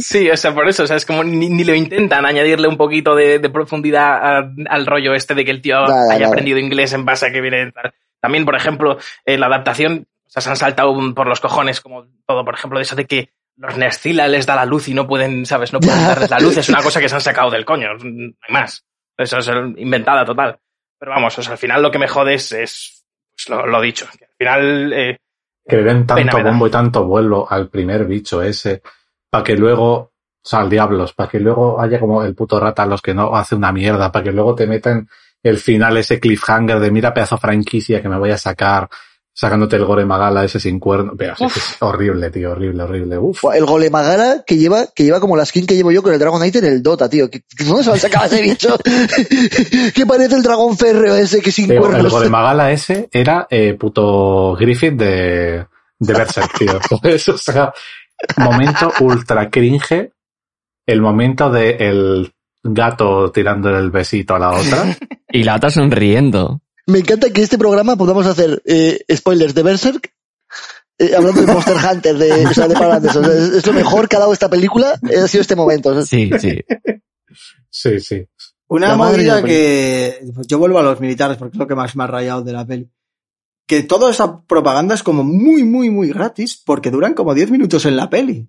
Sí, o sea, por eso, o sea, es como ni, ni lo intentan añadirle un poquito de, de profundidad a- al rollo este de que el tío Nada, haya nada. aprendido inglés en base a que viene. También, por ejemplo, eh, la adaptación, sea, se han saltado por los cojones, como todo, por ejemplo, de eso de que los Nescila les da la luz y no pueden, ¿sabes? No pueden darles la luz, es una cosa que se han sacado del coño, no hay más. Eso es inventada total. Pero vamos, o sea, al final lo que me jode es, es pues, lo, lo dicho, que al final, eh, Que le den Pena tanto bombo y tanto vuelo al primer bicho ese, para que luego, o sea, al diablos, para que luego haya como el puto rata a los que no hace una mierda, para que luego te metan el final ese cliffhanger de mira pedazo franquicia que me voy a sacar, sacándote el gore magala ese sin cuerno. Pero sí que es horrible, tío, horrible, horrible. Uf. El golemagara que lleva, que lleva como la skin que llevo yo con el Dragon Knight en el Dota, tío. ¿Qué- qué- ¿Dónde se lo sacado ese bicho? que parece el dragón férreo ese que sin Tío, el cuernos. gore magala ese era eh, puto Griffith de, de Berserk, tío. O sea, momento ultra cringe, el momento de el gato tirando el besito a la otra. Y la otra sonriendo. Me encanta que este programa podamos hacer eh, spoilers de Berserk. eh, hablando de Monster Hunter, de, o sea, de. O sea, es, es lo mejor que ha dado esta película, eh, ha sido este momento. o sea, Sí, sí. Sí, sí. Una movida que pues yo vuelvo a los militares porque es lo que más me ha rayado de la peli. Que toda esa propaganda es como muy, muy, muy gratis porque duran como 10 minutos en la peli.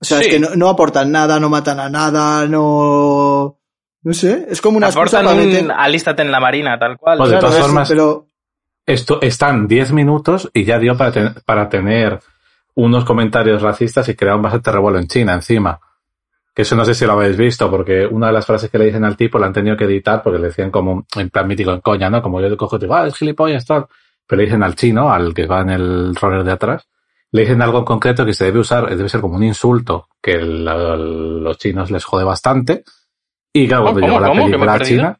O sea, Sí. es que no, no aportan nada, no matan a nada, no... No sé, es como una excusa aportan para un meter... alístate en la marina, tal cual. Pues de Claro, todas formas- pero Esto están 10 minutos y ya dio para, ten- para tener unos comentarios racistas y crear un bastante revuelo en China encima. Que eso no sé si lo habéis visto, porque una de las frases que le dicen al tipo la han tenido que editar porque le decían como, en plan mítico en coña, ¿no? Como yo le cojo y digo, ah, es gilipollas, tal. Pero le dicen al chino, al que va en el roller de atrás, le dicen algo en concreto que se debe usar, debe ser como un insulto, que el- los chinos les jode bastante. Y claro, cuando ¿Cómo, llegó la película a? China,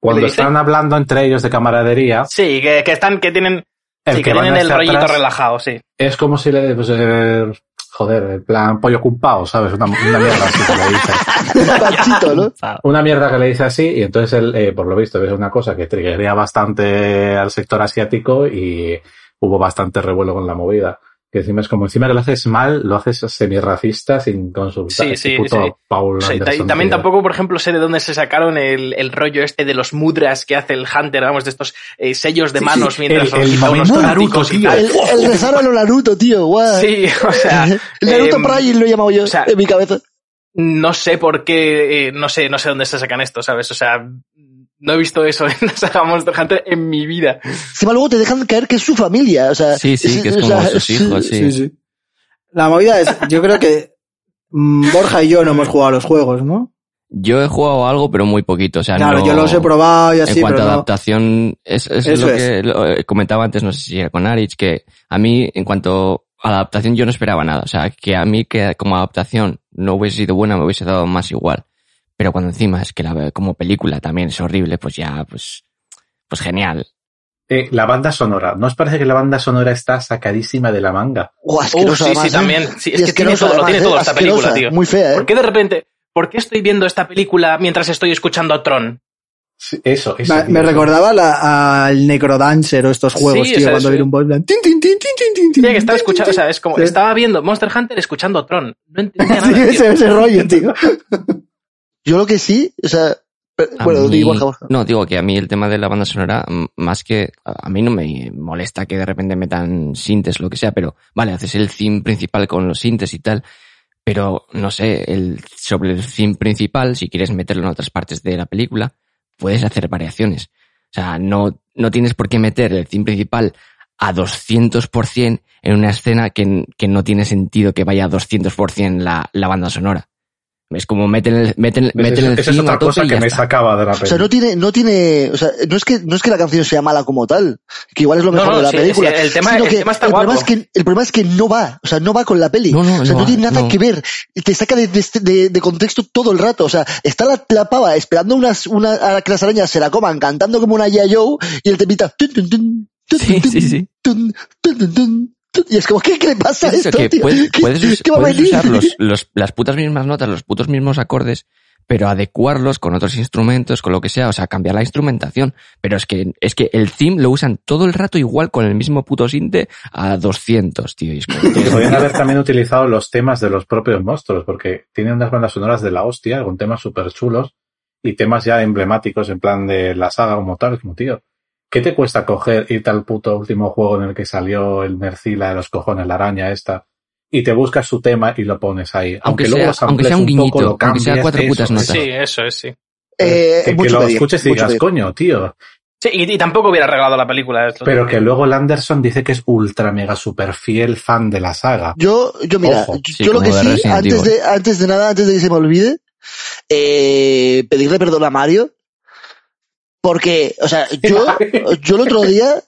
cuando están hablando entre ellos de camaradería, Sí, que, que están, que tienen, el sí, que tienen el rollito atrás relajado, sí. es como si le, pues, eh, joder, en plan pollo cumpao, ¿sabes? Una, una mierda así que le dice. Panchito, ¿no? Una mierda que le dice así y entonces él, eh, por lo visto, es una cosa que triggería bastante al sector asiático y hubo bastante revuelo con la movida. Que encima es como, encima que lo haces mal, lo haces semi-racista sin consultar. Sí, Ese sí, puto sí. Paul y Anderson, también tío. tampoco, por ejemplo, sé de dónde se sacaron el, el rollo este de los mudras que hace el Hunter, vamos, de estos eh, sellos de Sí, manos sí, mientras el- el unos Naruto, y tío. tal. El, el rezar a lo Naruto, tío, guau. Sí, o sea, el Naruto Prime lo he llamado yo o sea, en mi cabeza. no sé por qué, eh, no sé, no sé dónde se sacan esto, ¿sabes? O sea, no he visto eso en la saga Monster Hunter en mi vida. Encima luego te dejan caer que es su familia, o sea. Sí, sí, que es o como sea, sus hijos, sí. Sí, sí. La movida es, yo creo que mm, Borja y yo no hemos jugado a los juegos, ¿no? Yo he jugado algo, pero muy poquito. O sea, Claro, no- yo los he probado y así, en cuanto pero a no. adaptación, es, es Eso lo es. que lo, eh, comentaba antes, no sé si era con Arich, que a mí, en cuanto a la adaptación, yo no esperaba nada. O sea, que a mí que como adaptación no hubiese sido buena, me hubiese dado más igual. Pero cuando encima es que la, como película también es horrible, pues ya, pues, pues genial. Eh, la banda sonora. ¿No os parece que la banda sonora está sacadísima de la manga? Uf, asquerosa sí, además, sí, ¿eh? también. Sí, es que tiene todo, lo tiene todo ¿eh? esta película, tío. Muy fea, ¿eh? ¿Por qué de repente, por qué estoy viendo esta película mientras estoy escuchando a Tron? Sí, Eso, eso. Me, recordaba la- al Necrodancer o estos juegos, Sí, o tío, sea, cuando viene un boss, en plan, tin, tin, tin, tin, tin, tin, Tenía que tin, escuchando, o sea, es como, Sí. estaba viendo Monster Hunter escuchando Tron. No entendía Sí, nada, tío. ese, ese rollo, tío. Yo lo que sí, o sea, bueno, mí-. No, digo que a mí el tema de la banda sonora, más que, a a mí no me molesta que de repente metan sintes, lo que sea, pero vale, haces el theme principal con los sintes y tal, pero no sé, el, sobre el theme principal, si quieres meterlo en otras partes de la película, puedes hacer variaciones. O sea, no, no tienes por qué meter el theme principal a 200% en una escena que, que no tiene sentido que vaya a 200% la, la banda sonora. Es como meten el, meten, meten el Esa es theme otra cosa que me está. sacaba de la O sea, película. no tiene, no tiene, o sea, no es que, no es que la canción sea mala como tal, que igual es lo mejor no, de la sí, película. sí, el tema- sino el que tema está el problema es que, el problema es que no va, o sea, no va con la peli. No, no, o sea, no tiene nada no. que ver. Te saca de, de, de- de contexto todo el rato. O sea, está la, la pava esperando unas, una, a que las arañas se la coman, cantando como una Yayo, y él te pita. tun, tun, tun, tun, Sí, sí, sí. Y es como, ¿qué, qué le pasa a Es eso, esto, que tío? puedes, ¿Qué, puedes qué va usar los, los- las putas mismas notas, los putos mismos acordes, pero adecuarlos con otros instrumentos, con lo que sea, o sea, cambiar la instrumentación. Pero es que, es que el theme lo usan todo el rato igual con el mismo puto sinte a 200, tío. Y es como, Y podrían haber también utilizado los temas de los propios monstruos, porque tienen unas bandas sonoras de la hostia, con temas súper chulos y temas ya emblemáticos en plan de la saga como tal, como tío. ¿Qué te cuesta coger, irte al puto último juego en el que salió el Mercila de los cojones, la araña esta, y te buscas su tema y lo pones ahí? Aunque luego sea- aunque sea un poco, guiñito, lo aunque sea cambies, cuatro eso, putas eso. notas. Sí, eso es, sí. Eh, que, lo pedir, escuches y digas, pedir. coño, tío. Sí, y, y tampoco hubiera arreglado la película. esto. Pero que luego el Anderson dice que es ultra mega super fiel fan de la saga. Yo, yo mira, Ojo. yo, Sí, yo lo que de sí, antes de, antes de nada, antes de que se me olvide, eh, pedirle perdón a Mario, porque, o sea, yo, yo el otro día,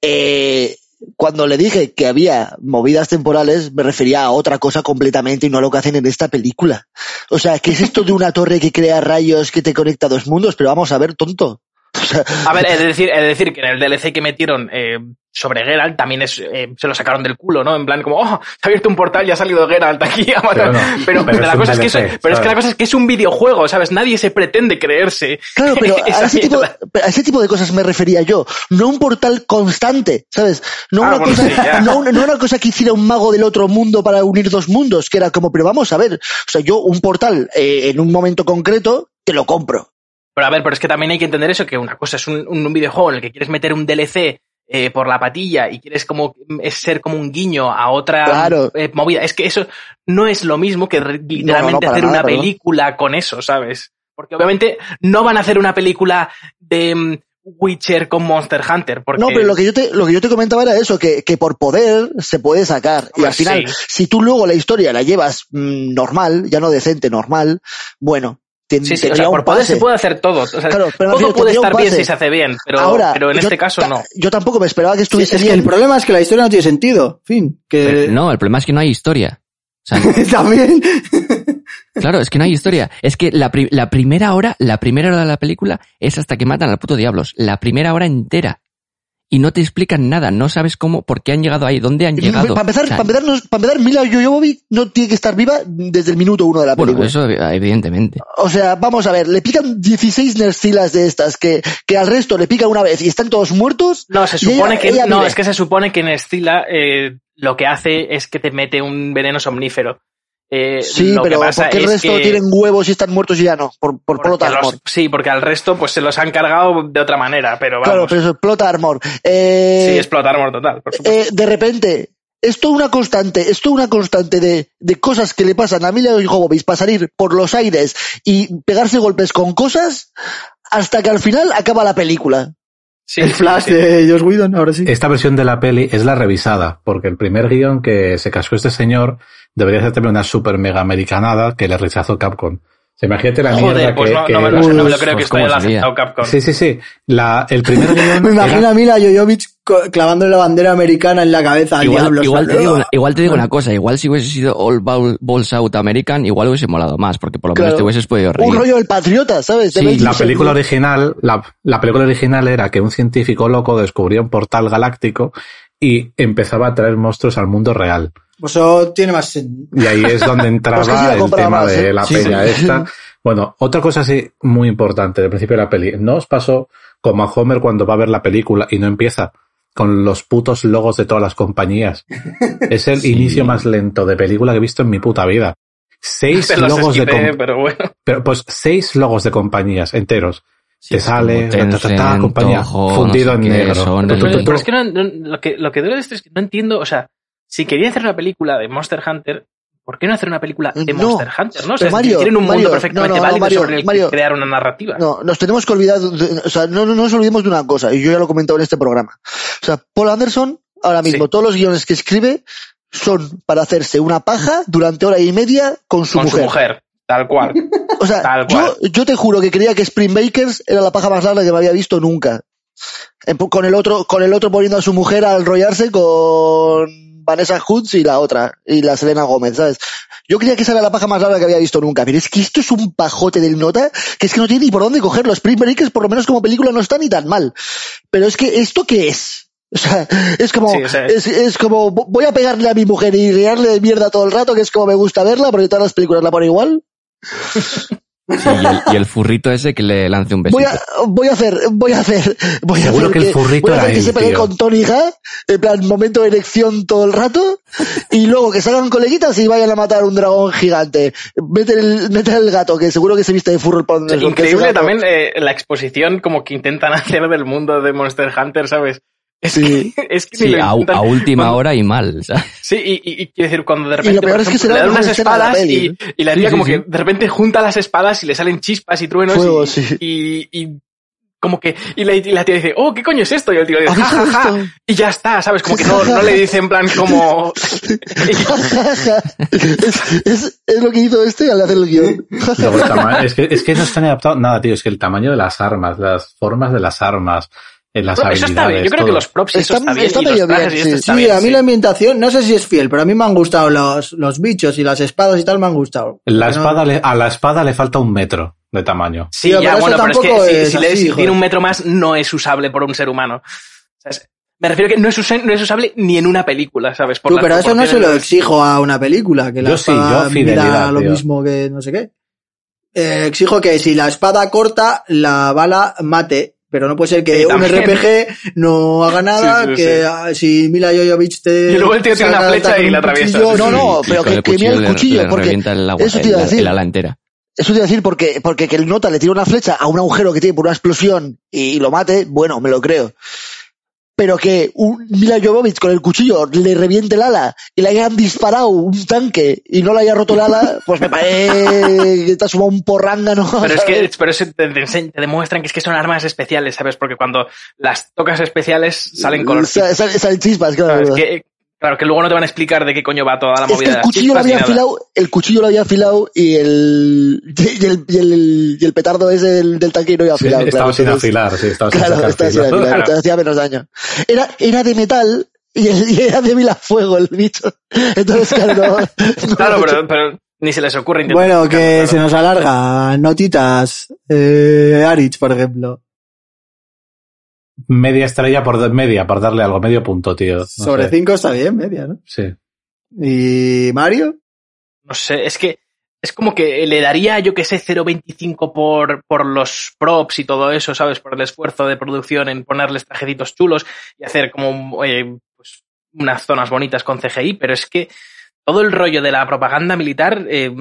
eh, cuando le dije que había movidas temporales, me refería a otra cosa completamente y no a lo que hacen en esta película. O sea, ¿qué es esto de una torre que crea rayos que te conecta a dos mundos? Pero vamos a ver, tonto. A ver, de decir, de decir que en el DLC que metieron eh, sobre Geralt también es, eh, se lo sacaron del culo, ¿no? En plan, como, oh, se ha abierto un portal y ha salido Geralt aquí. a matar". Pero no, pero, pero la es un cosa es que es, pero es que la cosa es que es un videojuego, ¿sabes? Nadie se pretende creerse. Claro, pero a ese, tipo, a ese tipo de cosas me refería yo. No un portal constante, ¿sabes? No, Ah, una, bueno, cosa, sí, no, una- no una cosa que hiciera un mago del otro mundo para unir dos mundos, que era como, pero vamos a ver, o sea, yo un portal eh, en un momento concreto, te lo compro. Pero a ver, pero es que también hay que entender eso, que una cosa es un, un videojuego en el que quieres meter un DLC eh, por la patilla y quieres como es ser como un guiño a otra Claro. eh, movida. Es que eso no es lo mismo que literalmente hacer nada, una película con eso, ¿sabes? Porque obviamente no van a hacer una película de mm, Witcher con Monster Hunter. Porque... No, pero lo que yo te, lo que yo te comentaba era eso, que, que por poder se puede sacar. y al final, sí. si tú luego la historia la llevas mm, normal, ya no decente, normal, bueno, ten- Sí, sí, o sea, un por poder se puede hacer todo. O sea, Claro, pero todo refiero, puede estar bien si se hace bien, pero, Ahora, pero en yo este caso no. Yo tampoco me esperaba que Sí, estuviese es que bien. el problema es que la historia no tiene sentido. Fin. Que Pero no, el problema es que no hay historia. O sea, también. claro, es que no hay historia. Es que la, pri- la primera hora, la primera hora de la película es hasta que matan al puto diablos. La primera hora entera. Y no te explican nada, no sabes cómo, por qué han llegado ahí, dónde han llegado. Para empezar, O sea, para empezar, no- para empezar, Mila Jovovich no tiene que estar viva desde el minuto uno de la bueno, película. eso evidentemente. O sea, vamos a ver, le pican 16 nercilas de estas que, que al resto le pica una vez y están todos muertos. No, se ella- supone que ella no, es que se supone que en Estila eh, lo que hace es que te mete un veneno somnífero. Eh, Sí, pero pasa ¿por qué el es resto que- tienen huevos y están muertos y ya no? Por, por plot los- armor. sí, porque al resto pues se los han cargado de otra manera, pero vamos. Claro, pero eso es plot armor. Eh, sí, explotar armor total, por supuesto. eh, de repente, es toda una constante, es toda una constante de, de cosas que le pasan a Mila Jovovich para salir por los aires y pegarse golpes con cosas hasta que al final acaba la película. Sí, el flash sí. de Josh Whedon, ahora sí. Esta versión de la peli es la revisada, porque el primer guion que se cascó este señor debería ser también una super mega americanada que le rechazó Capcom. Se imagínate la mierda Joder, pues que, no, que no me, lo, no me lo Pues, creo que pues, aceptado Capcom. Sí, sí, sí. La, el primer guion Me imagino era- a Mila Jovovich co- clavándole la bandera americana en la cabeza al Igual, diablo. igual, te digo, una- igual te digo una cosa, igual si hubiese sido All Ball- Balls Out American, igual hubiese molado más, porque por lo menos Claro. te hubieses podido Un reír. rollo del patriota, ¿sabes? Sí, La película original, la, la película original era que un científico loco descubrió un portal galáctico y empezaba a traer monstruos al mundo real. Pues eso tiene más sen- Y ahí es donde entraba Pues el tema más, de ¿eh? la Sí, peña sí. esta. Bueno, otra cosa así muy importante del principio de la peli. ¿No os pasó como a Homer cuando va a ver la película y no empieza con los putos logos de todas las compañías? Es el Sí. inicio más lento de película que he visto en mi puta vida. Seis Se logos de esquipé, com- pero bueno. pero pues seis logos de compañías enteros. Sí, te sale, como ta, ta, ta, compañía, fundido no sé en negro. Pero, es que no, no- lo que lo que duele de esto es que no entiendo, o sea, si querían hacer una película de Monster Hunter, ¿por qué no hacer una película de No, Monster Hunter? ¿no? O sea, Mario, tienen un mundo perfectamente no, no, no, válido Mario, sobre el que crear una narrativa. No, nos tenemos que olvidar, de- o sea, no, no nos olvidemos de una cosa, y yo ya lo he comentado en este programa. O sea, Paul Anderson, ahora mismo, Sí. todos los guiones que escribe son para hacerse una paja durante hora y media con su con mujer. su mujer, tal cual. O sea, Tal yo, cual. yo te juro que creía que Spring Bakers era la paja más larga que me había visto nunca. Con el otro, con el otro poniendo a su mujer a enrollarse con Vanessa Hudgens y la otra, y la Selena Gómez, ¿sabes? Yo creía que esa era la paja más larga que había visto nunca, pero es que esto es un pajote del nota que es que no tiene ni por dónde cogerlo. Spring Breakers, por lo menos como película, no está ni tan mal. Pero es que, ¿esto qué es? O sea, es como, Sí, o sea, es, es como, voy a pegarle a mi mujer y guiarle de mierda todo el rato, que es como me gusta verla, porque todas las películas la ponen igual. Sí, y, el, y el furrito ese que le lance un besito. Voy a, voy a hacer, voy a hacer, voy a Seguro hacer que el furrito voy a hacer era que él, se pelee tío. con Tony Ha, en plan momento de erección todo el rato, y luego que salgan coleguitas y vayan a matar un dragón gigante. Meten el, meten el gato, que seguro que se viste de furro por donde increíble también eh, la exposición como que intentan hacer del mundo de Monster Hunter, ¿sabes? Es Sí. que, es que Sí, a, última Cuando- hora y mal. ¿sabes? Sí, y, y, y quiero decir, cuando de repente lo peor por es que ejemplo, será le dan unas la espadas y, y la tía sí, como sí. que de repente junta las espadas y le salen chispas y truenos Fuego, y, sí. y, y como que y la, y la tía dice, oh, ¿qué coño es esto? Y el tío dice, ¿Has ja, ja, ja", y ya está, ¿sabes? Como que no, no le dice en plan como... es, es, es lo que hizo este al hacer el guion. El es, que, es que no están adaptados nada, tío. Es que el tamaño de las armas, las formas de las armas, eh, las Bueno, eso habilidades. está bien, yo creo todo. que los props Está- está bien, está y los medio bien, sí. está Sí, bien, a mí sí. la ambientación, no sé si es fiel, pero a mí me han gustado los, los bichos y las espadas y tal me han gustado. La no- espada le- a la espada le falta un metro de tamaño. Sí, Tío, ya, pero bueno, pero es que si, es si le- así, si joder. tiene un metro más, no es usable por un ser humano. O sea, es- me refiero a que no es, usa- no es usable ni en una película, ¿sabes? Por Tú, pero eso no se lo exijo a una película, que la Yo sí, espada yo fidelidad, mida lo tío. mismo que no sé qué. Eh, exijo que si la espada corta, la bala mate, pero no puede ser que Sí, un. RPG no haga nada, Sí, sí, que sí. ah, si Mila Jovovich te... Y luego el tío tiene una flecha y la atraviesa. No, no, Y pero que, que mira el le- cuchillo, le porque revienta el, agua, eso te iba a decir. el ala entera. Eso te iba a decir porque, porque que el nota le tire una flecha a un agujero que tiene por una explosión y, lo mate, bueno, me lo creo. Pero que un Mila Jovovich con el cuchillo le reviente el ala y le hayan disparado un tanque y no le haya roto el ala, pues me parece que te ha sumado un porrángano. Pero es que pero eso te, te ense- te demuestran que es que son armas especiales, ¿sabes? Porque cuando las tocas especiales salen color. Sa- sa- Salen chispas, claro. Claro, que luego no te van a explicar de qué coño va toda la Es movida. que de el las cuchillo lo chispas ni había afilado, el cuchillo lo había afilado y el, y el, y el, y el petardo ese del, del tanque no iba Sí, afilado. estaba claro, sin entonces- afilar, sí, estaba sin Claro, sacar estaba sin afilar, Claro. te hacía menos daño. Era, era de metal y, el- y era de mil fuego el bicho. Entonces, claro, no, no pero, pero ni se les ocurre intentar. Bueno, que claro. se nos alarga. Notitas. Eh, Arich, por ejemplo. Media estrella por media, por darle algo, medio punto, tío. No Sobre sé. 5 está bien, media, ¿no? Sí. ¿Y Mario? No sé, es que es como que le daría, yo que sé, 0.25 por, por los props y todo eso, ¿sabes? Por el esfuerzo de producción en ponerles trajecitos chulos y hacer como eh, pues, unas zonas bonitas con CGI, pero es que todo el rollo de la propaganda militar eh,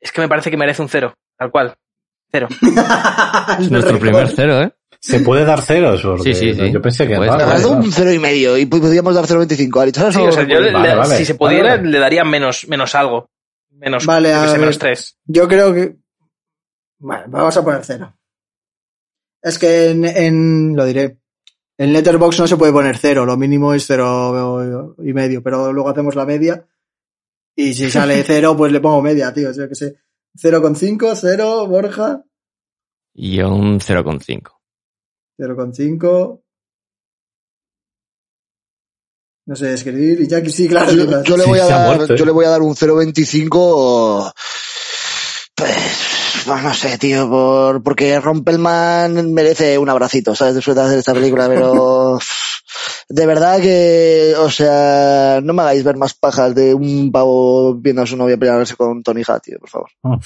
es que me parece que merece un cero, tal cual. Cero. Es nuestro primer cero, ¿eh? ¿Se puede dar ceros? Porque Sí, sí, sí. Yo pensé que parece vale, un cero y medio y podríamos dar 0.25 Arich. Ahora Sí, no o sea, yo le- Vale, le- vale. si se pudiera, Vale, vale. le daría menos, menos algo. Menos, Vale, yo a menos tres. Yo creo que... Vale, vamos a poner cero. Es que en, en, lo diré, en Letterbox no se puede poner cero, lo mínimo es cero y medio, pero luego hacemos la media y si sale cero, pues le pongo media, tío, o sea que sé. 0,5, 0, Borja, Y yo un 0,5. 0,5. No sé escribir, y Jackie sí, claro. Yo, yo le Sí, voy a dar, muerto, ¿eh? yo le voy a dar un 0.25. Pues, pues no sé, tío, por, porque Rompelman merece un abracito, ¿sabes? Después de hacer esta película, pero de verdad que, o sea, no me hagáis ver más pajas de un pavo viendo a su novia pelearse con Tony Hat, tío, por favor.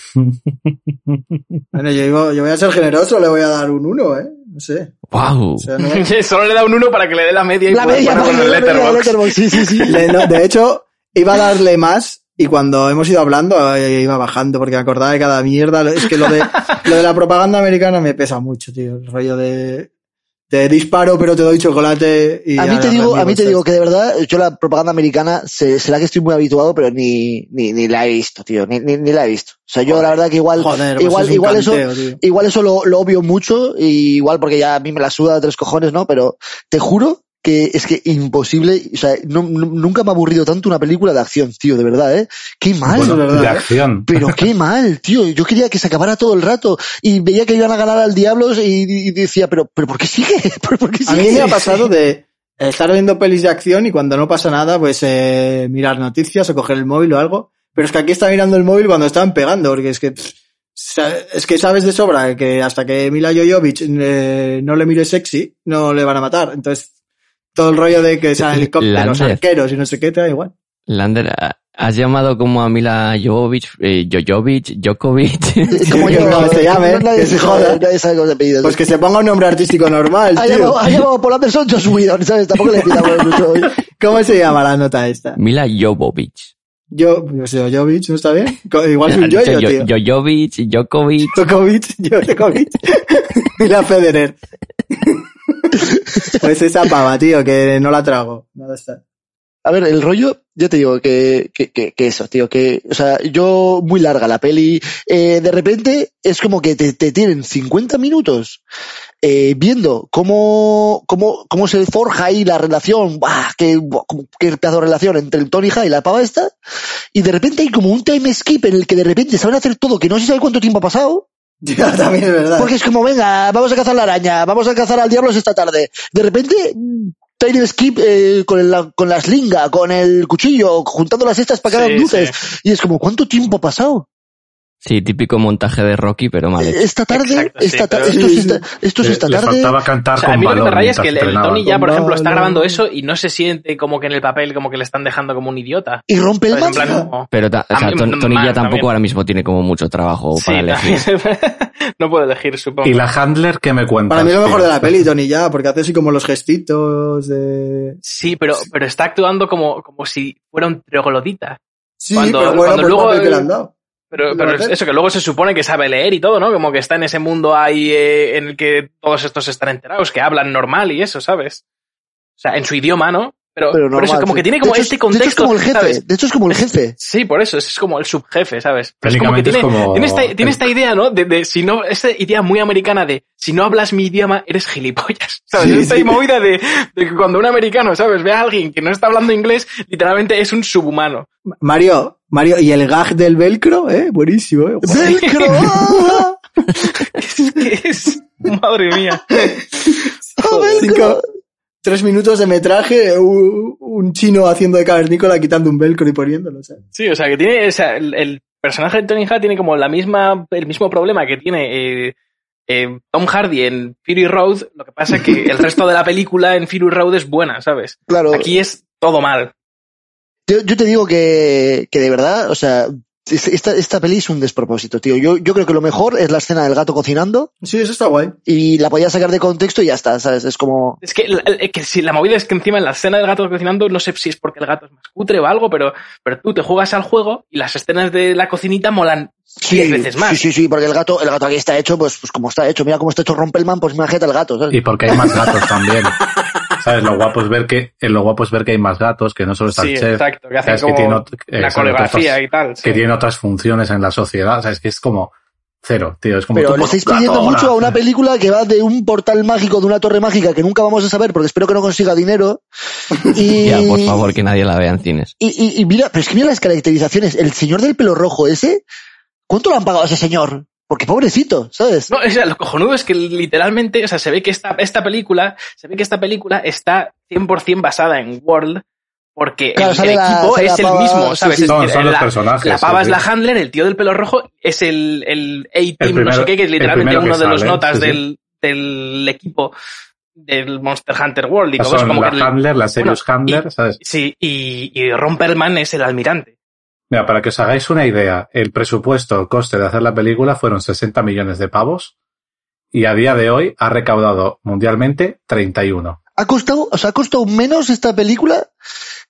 Bueno, yo, digo, yo voy a ser generoso, le voy a dar un 1, ¿eh? No sé. ¡Wow! O sea, no- Solo le da un 1 para que le dé la media y La media, ponerlo en el. Letterboxd, sí, sí, sí. Le- no, de hecho, iba a darle más y cuando hemos ido hablando eh, iba bajando porque me acordaba de cada mierda. Es que lo de, lo de la propaganda americana me pesa mucho, tío. El rollo de, te disparo pero te doy chocolate y... A mí te digo, a mí te digo que de verdad, yo la propaganda americana, se- será que estoy muy habituado, pero ni, ni, ni la he visto, tío, ni, ni, ni la he visto. O sea, yo la verdad que igual, Joder, pues igual, es igual eso, tío. igual eso lo, lo obvio mucho, y igual porque ya a mí me la suda de tres cojones, ¿no? Pero te juro que es que imposible, o sea, no- nunca me ha aburrido tanto una película de acción, tío, de verdad, ¿eh? Qué mal. Bueno, verdad, de ¿eh? acción. Pero qué mal, tío. Yo quería que se acabara todo el rato y veía que iban a ganar al Diablos y, y decía, pero, pero ¿por qué sigue? ¿Pero ¿Por qué A sigue? mí me ha pasado de estar viendo pelis de acción y cuando no pasa nada, pues eh, mirar noticias o coger el móvil o algo. Pero es que aquí está mirando el móvil cuando estaban pegando, porque es que pff, es que sabes de sobra que hasta que Mila Jojovic eh, no le mire sexy, no le van a matar. Entonces, todo el rollo de que sean helicópteros, Lander. arqueros y no sé qué, te da igual. Lander, ¿has llamado como a Mila Jovovich, eh, Jojovic, Djokovic? Como yo, Como se llame, no, nadie, que se joda. nadie sabe cómo se pide. Pues que se ponga un nombre artístico normal, ha, tío. llamado, ha llamado Paul Anderson Joss Whedon, ¿sabes? Tampoco le pidamos mucho hoy. ¿Cómo se llama la nota esta? Mila Jovovich. Yo, no sé, Jojovic, ¿no está bien? Igual es un Yo- yoyo, yo- tío. Jojovic, Djokovic. Djokovic, Djokovic. y la Federer. pues esa pava, tío, que no la trago. Nada está. A ver, el rollo, yo te digo que, que, que, que eso, tío, que, o sea, yo muy larga la peli, eh, de repente es como que te, te tienen 50 minutos eh, viendo cómo, cómo, cómo se forja ahí la relación, ¡buah! qué, qué pedazo de relación entre el Tony High y la pava esta, y de repente hay como un time skip en el que de repente saben hacer todo que no se sabe cuánto tiempo ha pasado, Ya, también es verdad. porque es como, venga, vamos a cazar la araña, vamos a cazar al diablo esta tarde. De repente, time skip eh, con, el, con la slinga, con el cuchillo, juntando las cestas para que hagan Sí, luces. Y es como, ¿cuánto tiempo ha pasado? Sí, típico montaje de Rocky, pero mal hecho. Esta tarde, Exacto, sí, esta ta- pero- esto, es esta, esto es Le- esta le tarde. faltaba cantar O sea, con a mí lo que me raya es que el. Tony ya, por ejemplo, está grabando eso y no se siente como que en el papel como que le están dejando como un idiota. Y rompe el ¿Sabes? En man. plan, como- Pero ta- o A sea, mí, Ton- Tony mal ya tampoco también. ahora mismo tiene como mucho trabajo Sí, para elegir. no puedo elegir, supongo. Y la handler que me cuenta. Para mí lo mejor de la peli, Tony, ya, porque hace así como los gestitos de... Sí, pero, pero está actuando como, como si fuera un troglodita. Sí, Cuando- pero bueno, cuando por el luego- papel que le han dado. Pero, eso que luego se supone que sabe leer y todo, ¿no? Como que está en ese mundo ahí eh, en el que todos estos están enterados, que hablan normal y eso, ¿sabes? O sea, en su idioma, ¿no? Pero, Pero por eso, como sí. que tiene como hecho, este es- de hecho es contexto. como el jefe. ¿sabes? De hecho es como el jefe. Sí, por eso, es como el subjefe, ¿sabes? Pero es como que es tiene, como- tiene, esta, tiene esta idea, ¿no? De, de si no, esta idea muy americana de si no hablas mi idioma, eres gilipollas. ¿Sabes? Sí, esta sí. movida de, de que cuando un americano, ¿sabes? Ve a alguien que no está hablando inglés, literalmente es un subhumano. Mario, Mario, y el gag del velcro, eh, buenísimo, eh. ¡Velcro! Es que es, madre mía. ¡Ah, velcro! Cinco, tres minutos de metraje, un, un chino haciendo de cavernícola quitando un velcro y poniéndolo, ¿sabes? Sí, o sea, que tiene, o sea, el, el personaje de Tony Hawk tiene como la misma, el mismo problema que tiene eh, eh, Tom Hardy en Fury Road, lo que pasa es que el resto de la película en Fury Road es buena, ¿sabes? Claro. Aquí es todo mal. Yo, yo te digo que, que de verdad, o sea, esta, esta peli es un despropósito, tío. Yo, yo creo que lo mejor es la escena del gato cocinando Sí, eso está guay. y la podía sacar de contexto y ya está, ¿sabes? Es como... Es que, la- el- que si la movida es que encima en la escena del gato cocinando, no sé si es porque el gato es más cutre o algo, pero, pero tú te juegas al juego y las escenas de la cocinita molan diez veces más. Sí, sí, sí, porque el gato, el gato aquí está hecho, pues, pues como está hecho. Mira cómo está hecho Rompelman, pues imagínate el gato, ¿sabes? Y porque hay más gatos también. ¿Sabes? Lo guapo es ver que, eh, lo guapo es ver que hay más gatos, que no solo está Sí, el chef, exacto, que hacen ¿sabes? que como tiene ot- la coreografía otras- y tal. sí. que tiene otras funciones en la sociedad. O sea, es que es como, Cero, tío. Es como Pero tú le estáis pidiendo mucho a una película que va de un portal mágico, de una torre mágica que nunca vamos a saber porque espero que no consiga dinero. Y, Ya, por favor, que nadie la vea en cines. y, y- y mira, pero es que mira las caracterizaciones. El señor del pelo rojo ese, ¿cuánto le han pagado a ese señor? Porque pobrecito, ¿sabes? No, o sea, lo cojonudo es que literalmente, o sea, se ve que esta, esta película, se ve que esta película está 100% basada en World, porque Claro, el, sale el la- equipo es el pava, mismo, ¿sabes? sí. Son, decir, son los la, personajes. la pava sí, es la handler, el tío del pelo rojo es el, el A-Team, no sé qué, que es el literalmente uno de los notas sí, sí. del, del equipo del Monster Hunter World y. Son como la que el- Handler, la Serious bueno, Handler, ¿sabes? Sí, y, y Ron Perlman es el almirante. Mira, para que os hagáis una idea, el presupuesto, el coste de hacer la película fueron 60 millones de pavos y a día de hoy ha recaudado mundialmente 31. Ha costado, o sea, ha costado menos esta película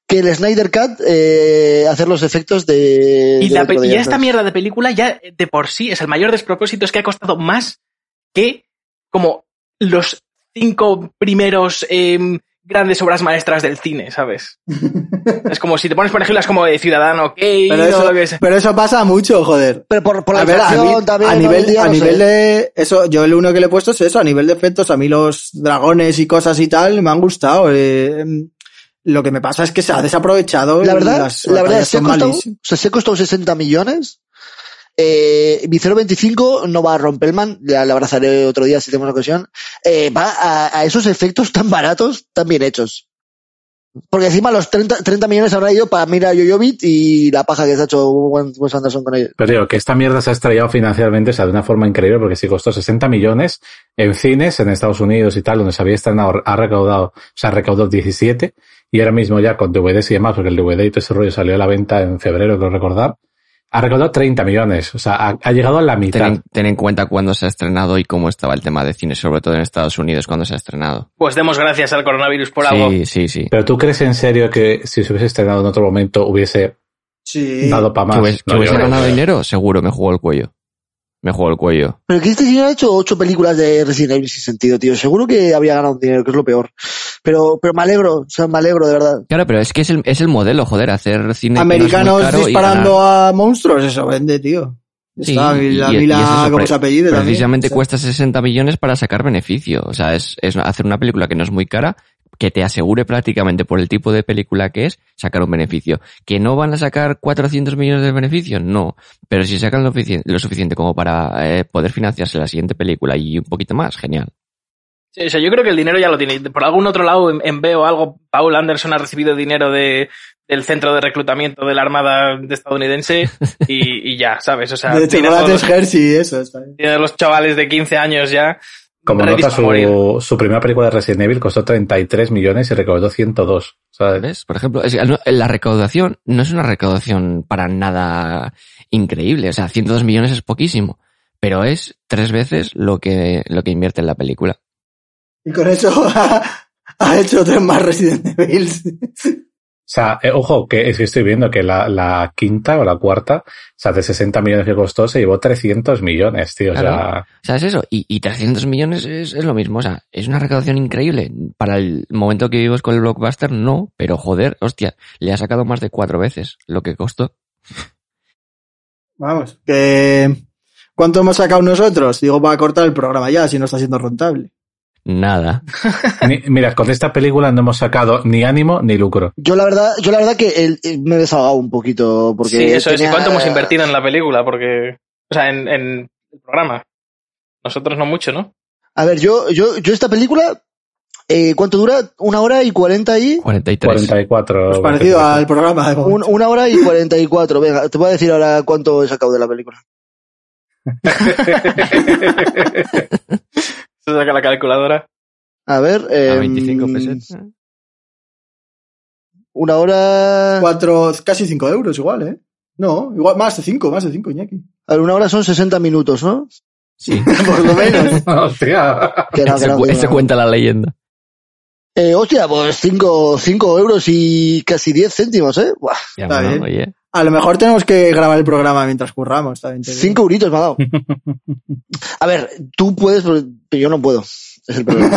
que el Snyder Cut eh, hacer los efectos de. Y, de la y esta mierda de película ya de por sí es el mayor despropósito, es que ha costado más que como los cinco primeros em, grandes obras maestras del cine, ¿sabes? es como si te pones, por ejemplo, es como de Ciudadano Kane Pero o eso, lo que sea. pero eso pasa mucho, joder. Pero por, por la a ver, a, mí- también. a nivel, día, a no sé. nivel de eso, yo el uno que le he puesto es eso, a nivel de efectos, a mí los dragones y cosas y tal me han gustado. eh, lo que me pasa es que se ha desaprovechado. La verdad, las la verdad, se ha costado, o sea, se ha costado 60 millones. Eh, mi 025 no va a Rompelman, ya le abrazaré otro día si tenemos ocasión. Eh, va a, a esos efectos tan baratos, tan bien hechos. Porque encima los 30, 30 millones habrá ido para Mira Yoyovit y la paja que se ha hecho Wes Anderson con ellos. Pero digo, que esta mierda se ha estrellado financieramente, o sea, de una forma increíble, porque si costó 60 millones en cines, en Estados Unidos y tal, donde se había estrenado, ha recaudado, o sea, recaudó 17, y ahora mismo ya con DVDs y demás, porque el DVD y todo ese rollo salió a la venta en febrero, creo recordar, ha recaudado 30 millones, o sea, ha, ha llegado a la mitad. Ten, en- ten en cuenta cuándo se ha estrenado y cómo estaba el tema de cine, sobre todo en Estados Unidos cuando se ha estrenado. Pues demos gracias al coronavirus por algo. Sí, sí, sí. Pero tú crees en serio que si se hubiese estrenado en otro momento hubiese Sí. dado para más? ¿Que hubiese, que No, hubiese yo creo ganado que- dinero? Seguro, me jugó el cuello. Me jugó el cuello. Pero que este señor ha hecho ocho películas de Resident Evil sin sentido, tío. Seguro que habría ganado dinero, que es lo peor. Pero, pero me alegro, o sea, me alegro, de verdad. Claro, pero es que es el, es el modelo, joder, hacer cine no Americanos disparando a monstruos, eso vende, tío. Sí, Está, y la y- y Mila, es eso, como pre- se apellide también. Precisamente O sea, cuesta 60 millones para sacar beneficio. O sea, es, es hacer una película que no es muy cara, que te asegure prácticamente por el tipo de película que es, sacar un beneficio. ¿Que no van a sacar 400 millones de beneficio? No. Pero si sacan lo, sufici- lo suficiente como para eh, poder financiarse la siguiente película y un poquito más, genial. Sí, o sea, yo creo que el dinero ya lo tiene. Por algún otro lado, en, en veo algo, Paul Anderson ha recibido dinero de, del centro de reclutamiento de la Armada de estadounidense y, y ya, ¿sabes? O sea, de tiene, todos Hershey, eso está bien. tiene los chavales de 15 años ya. Como nota, su, su primera película de Resident Evil costó 33 millones y recaudó 102. ¿sabes? ¿Ves? Por ejemplo, es que no- la recaudación no es una recaudación para nada increíble. O sea, 102 millones es poquísimo. Pero es tres veces lo que, lo que invierte en la película. Y con eso ha, ha hecho tres más Resident Evil. O sea, eh, ojo, que es que estoy viendo que la, la quinta o la cuarta, o sea, de 60 millones que costó, se llevó 300 millones, tío. O sea, Claro. O sea, es eso. Y, y 300 millones es, es lo mismo. O sea, es una recaudación increíble. Para el momento que vivimos con el blockbuster, no. Pero joder, hostia, le ha sacado más de cuatro veces lo que costó. Vamos, que... ¿Cuánto hemos sacado nosotros? Digo, para cortar el programa ya, si no está siendo rentable. Nada. ni- mira, con esta película no hemos sacado ni ánimo ni lucro. Yo la verdad, yo la verdad que el- el- me he desahogado un poquito porque sí, eso es. ¿Y cuánto hemos invertido en la película? Porque, o sea, en, en el programa. Nosotros no mucho, ¿no? A ver, yo, yo, yo esta película, eh, ¿cuánto dura? Una hora y cuarenta y 43. 44. Pues parecido al programa de un- una hora y cuarenta y cuatro. Venga, te voy a decir ahora cuánto he sacado de la película. Se saca la calculadora. A ver, eh, A 25 pesetas. Una hora, Cuatro, casi cinco euros igual, ¿eh? No, igual más de cinco, más de cinco, Iñaki. a ver, una hora son 60 minutos, ¿no? Sí. Por lo menos. Hostia. Que no, que Ese, no, que ese no. cuenta la leyenda. Eh, hostia, pues 5 cinco euros y casi 10 céntimos, ¿eh? Buah, Ya, Está bueno, bien. oye. A lo mejor tenemos que grabar el programa mientras curramos. También. Cinco euritos me ha dado. A ver, tú puedes, pero yo no puedo. Es el problema.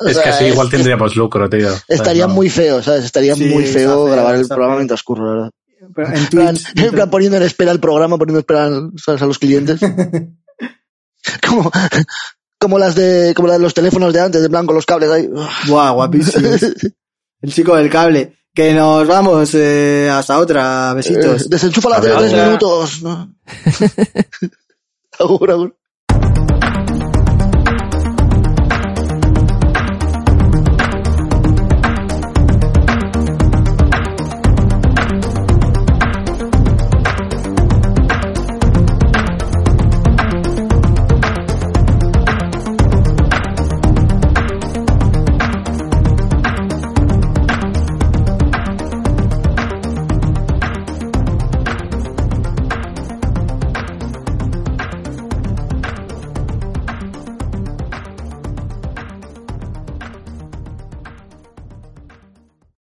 O Es que así igual tendríamos lucro, tío. Estaría muy feo, ¿sabes? Estaría Sí, muy feo feo, grabar el programa feo. mientras curro, la verdad. Pero en En plan, en plan poniendo en espera el programa, poniendo en espera ¿sabes? a los clientes. como, como las de, como las de los teléfonos de antes, de blanco, los cables ahí. Buah, guapísimo. El chico del cable. Que nos vamos eh, hasta otra. Besitos. Eh, desenchufa la tres minutos. ¿no? agur, agur.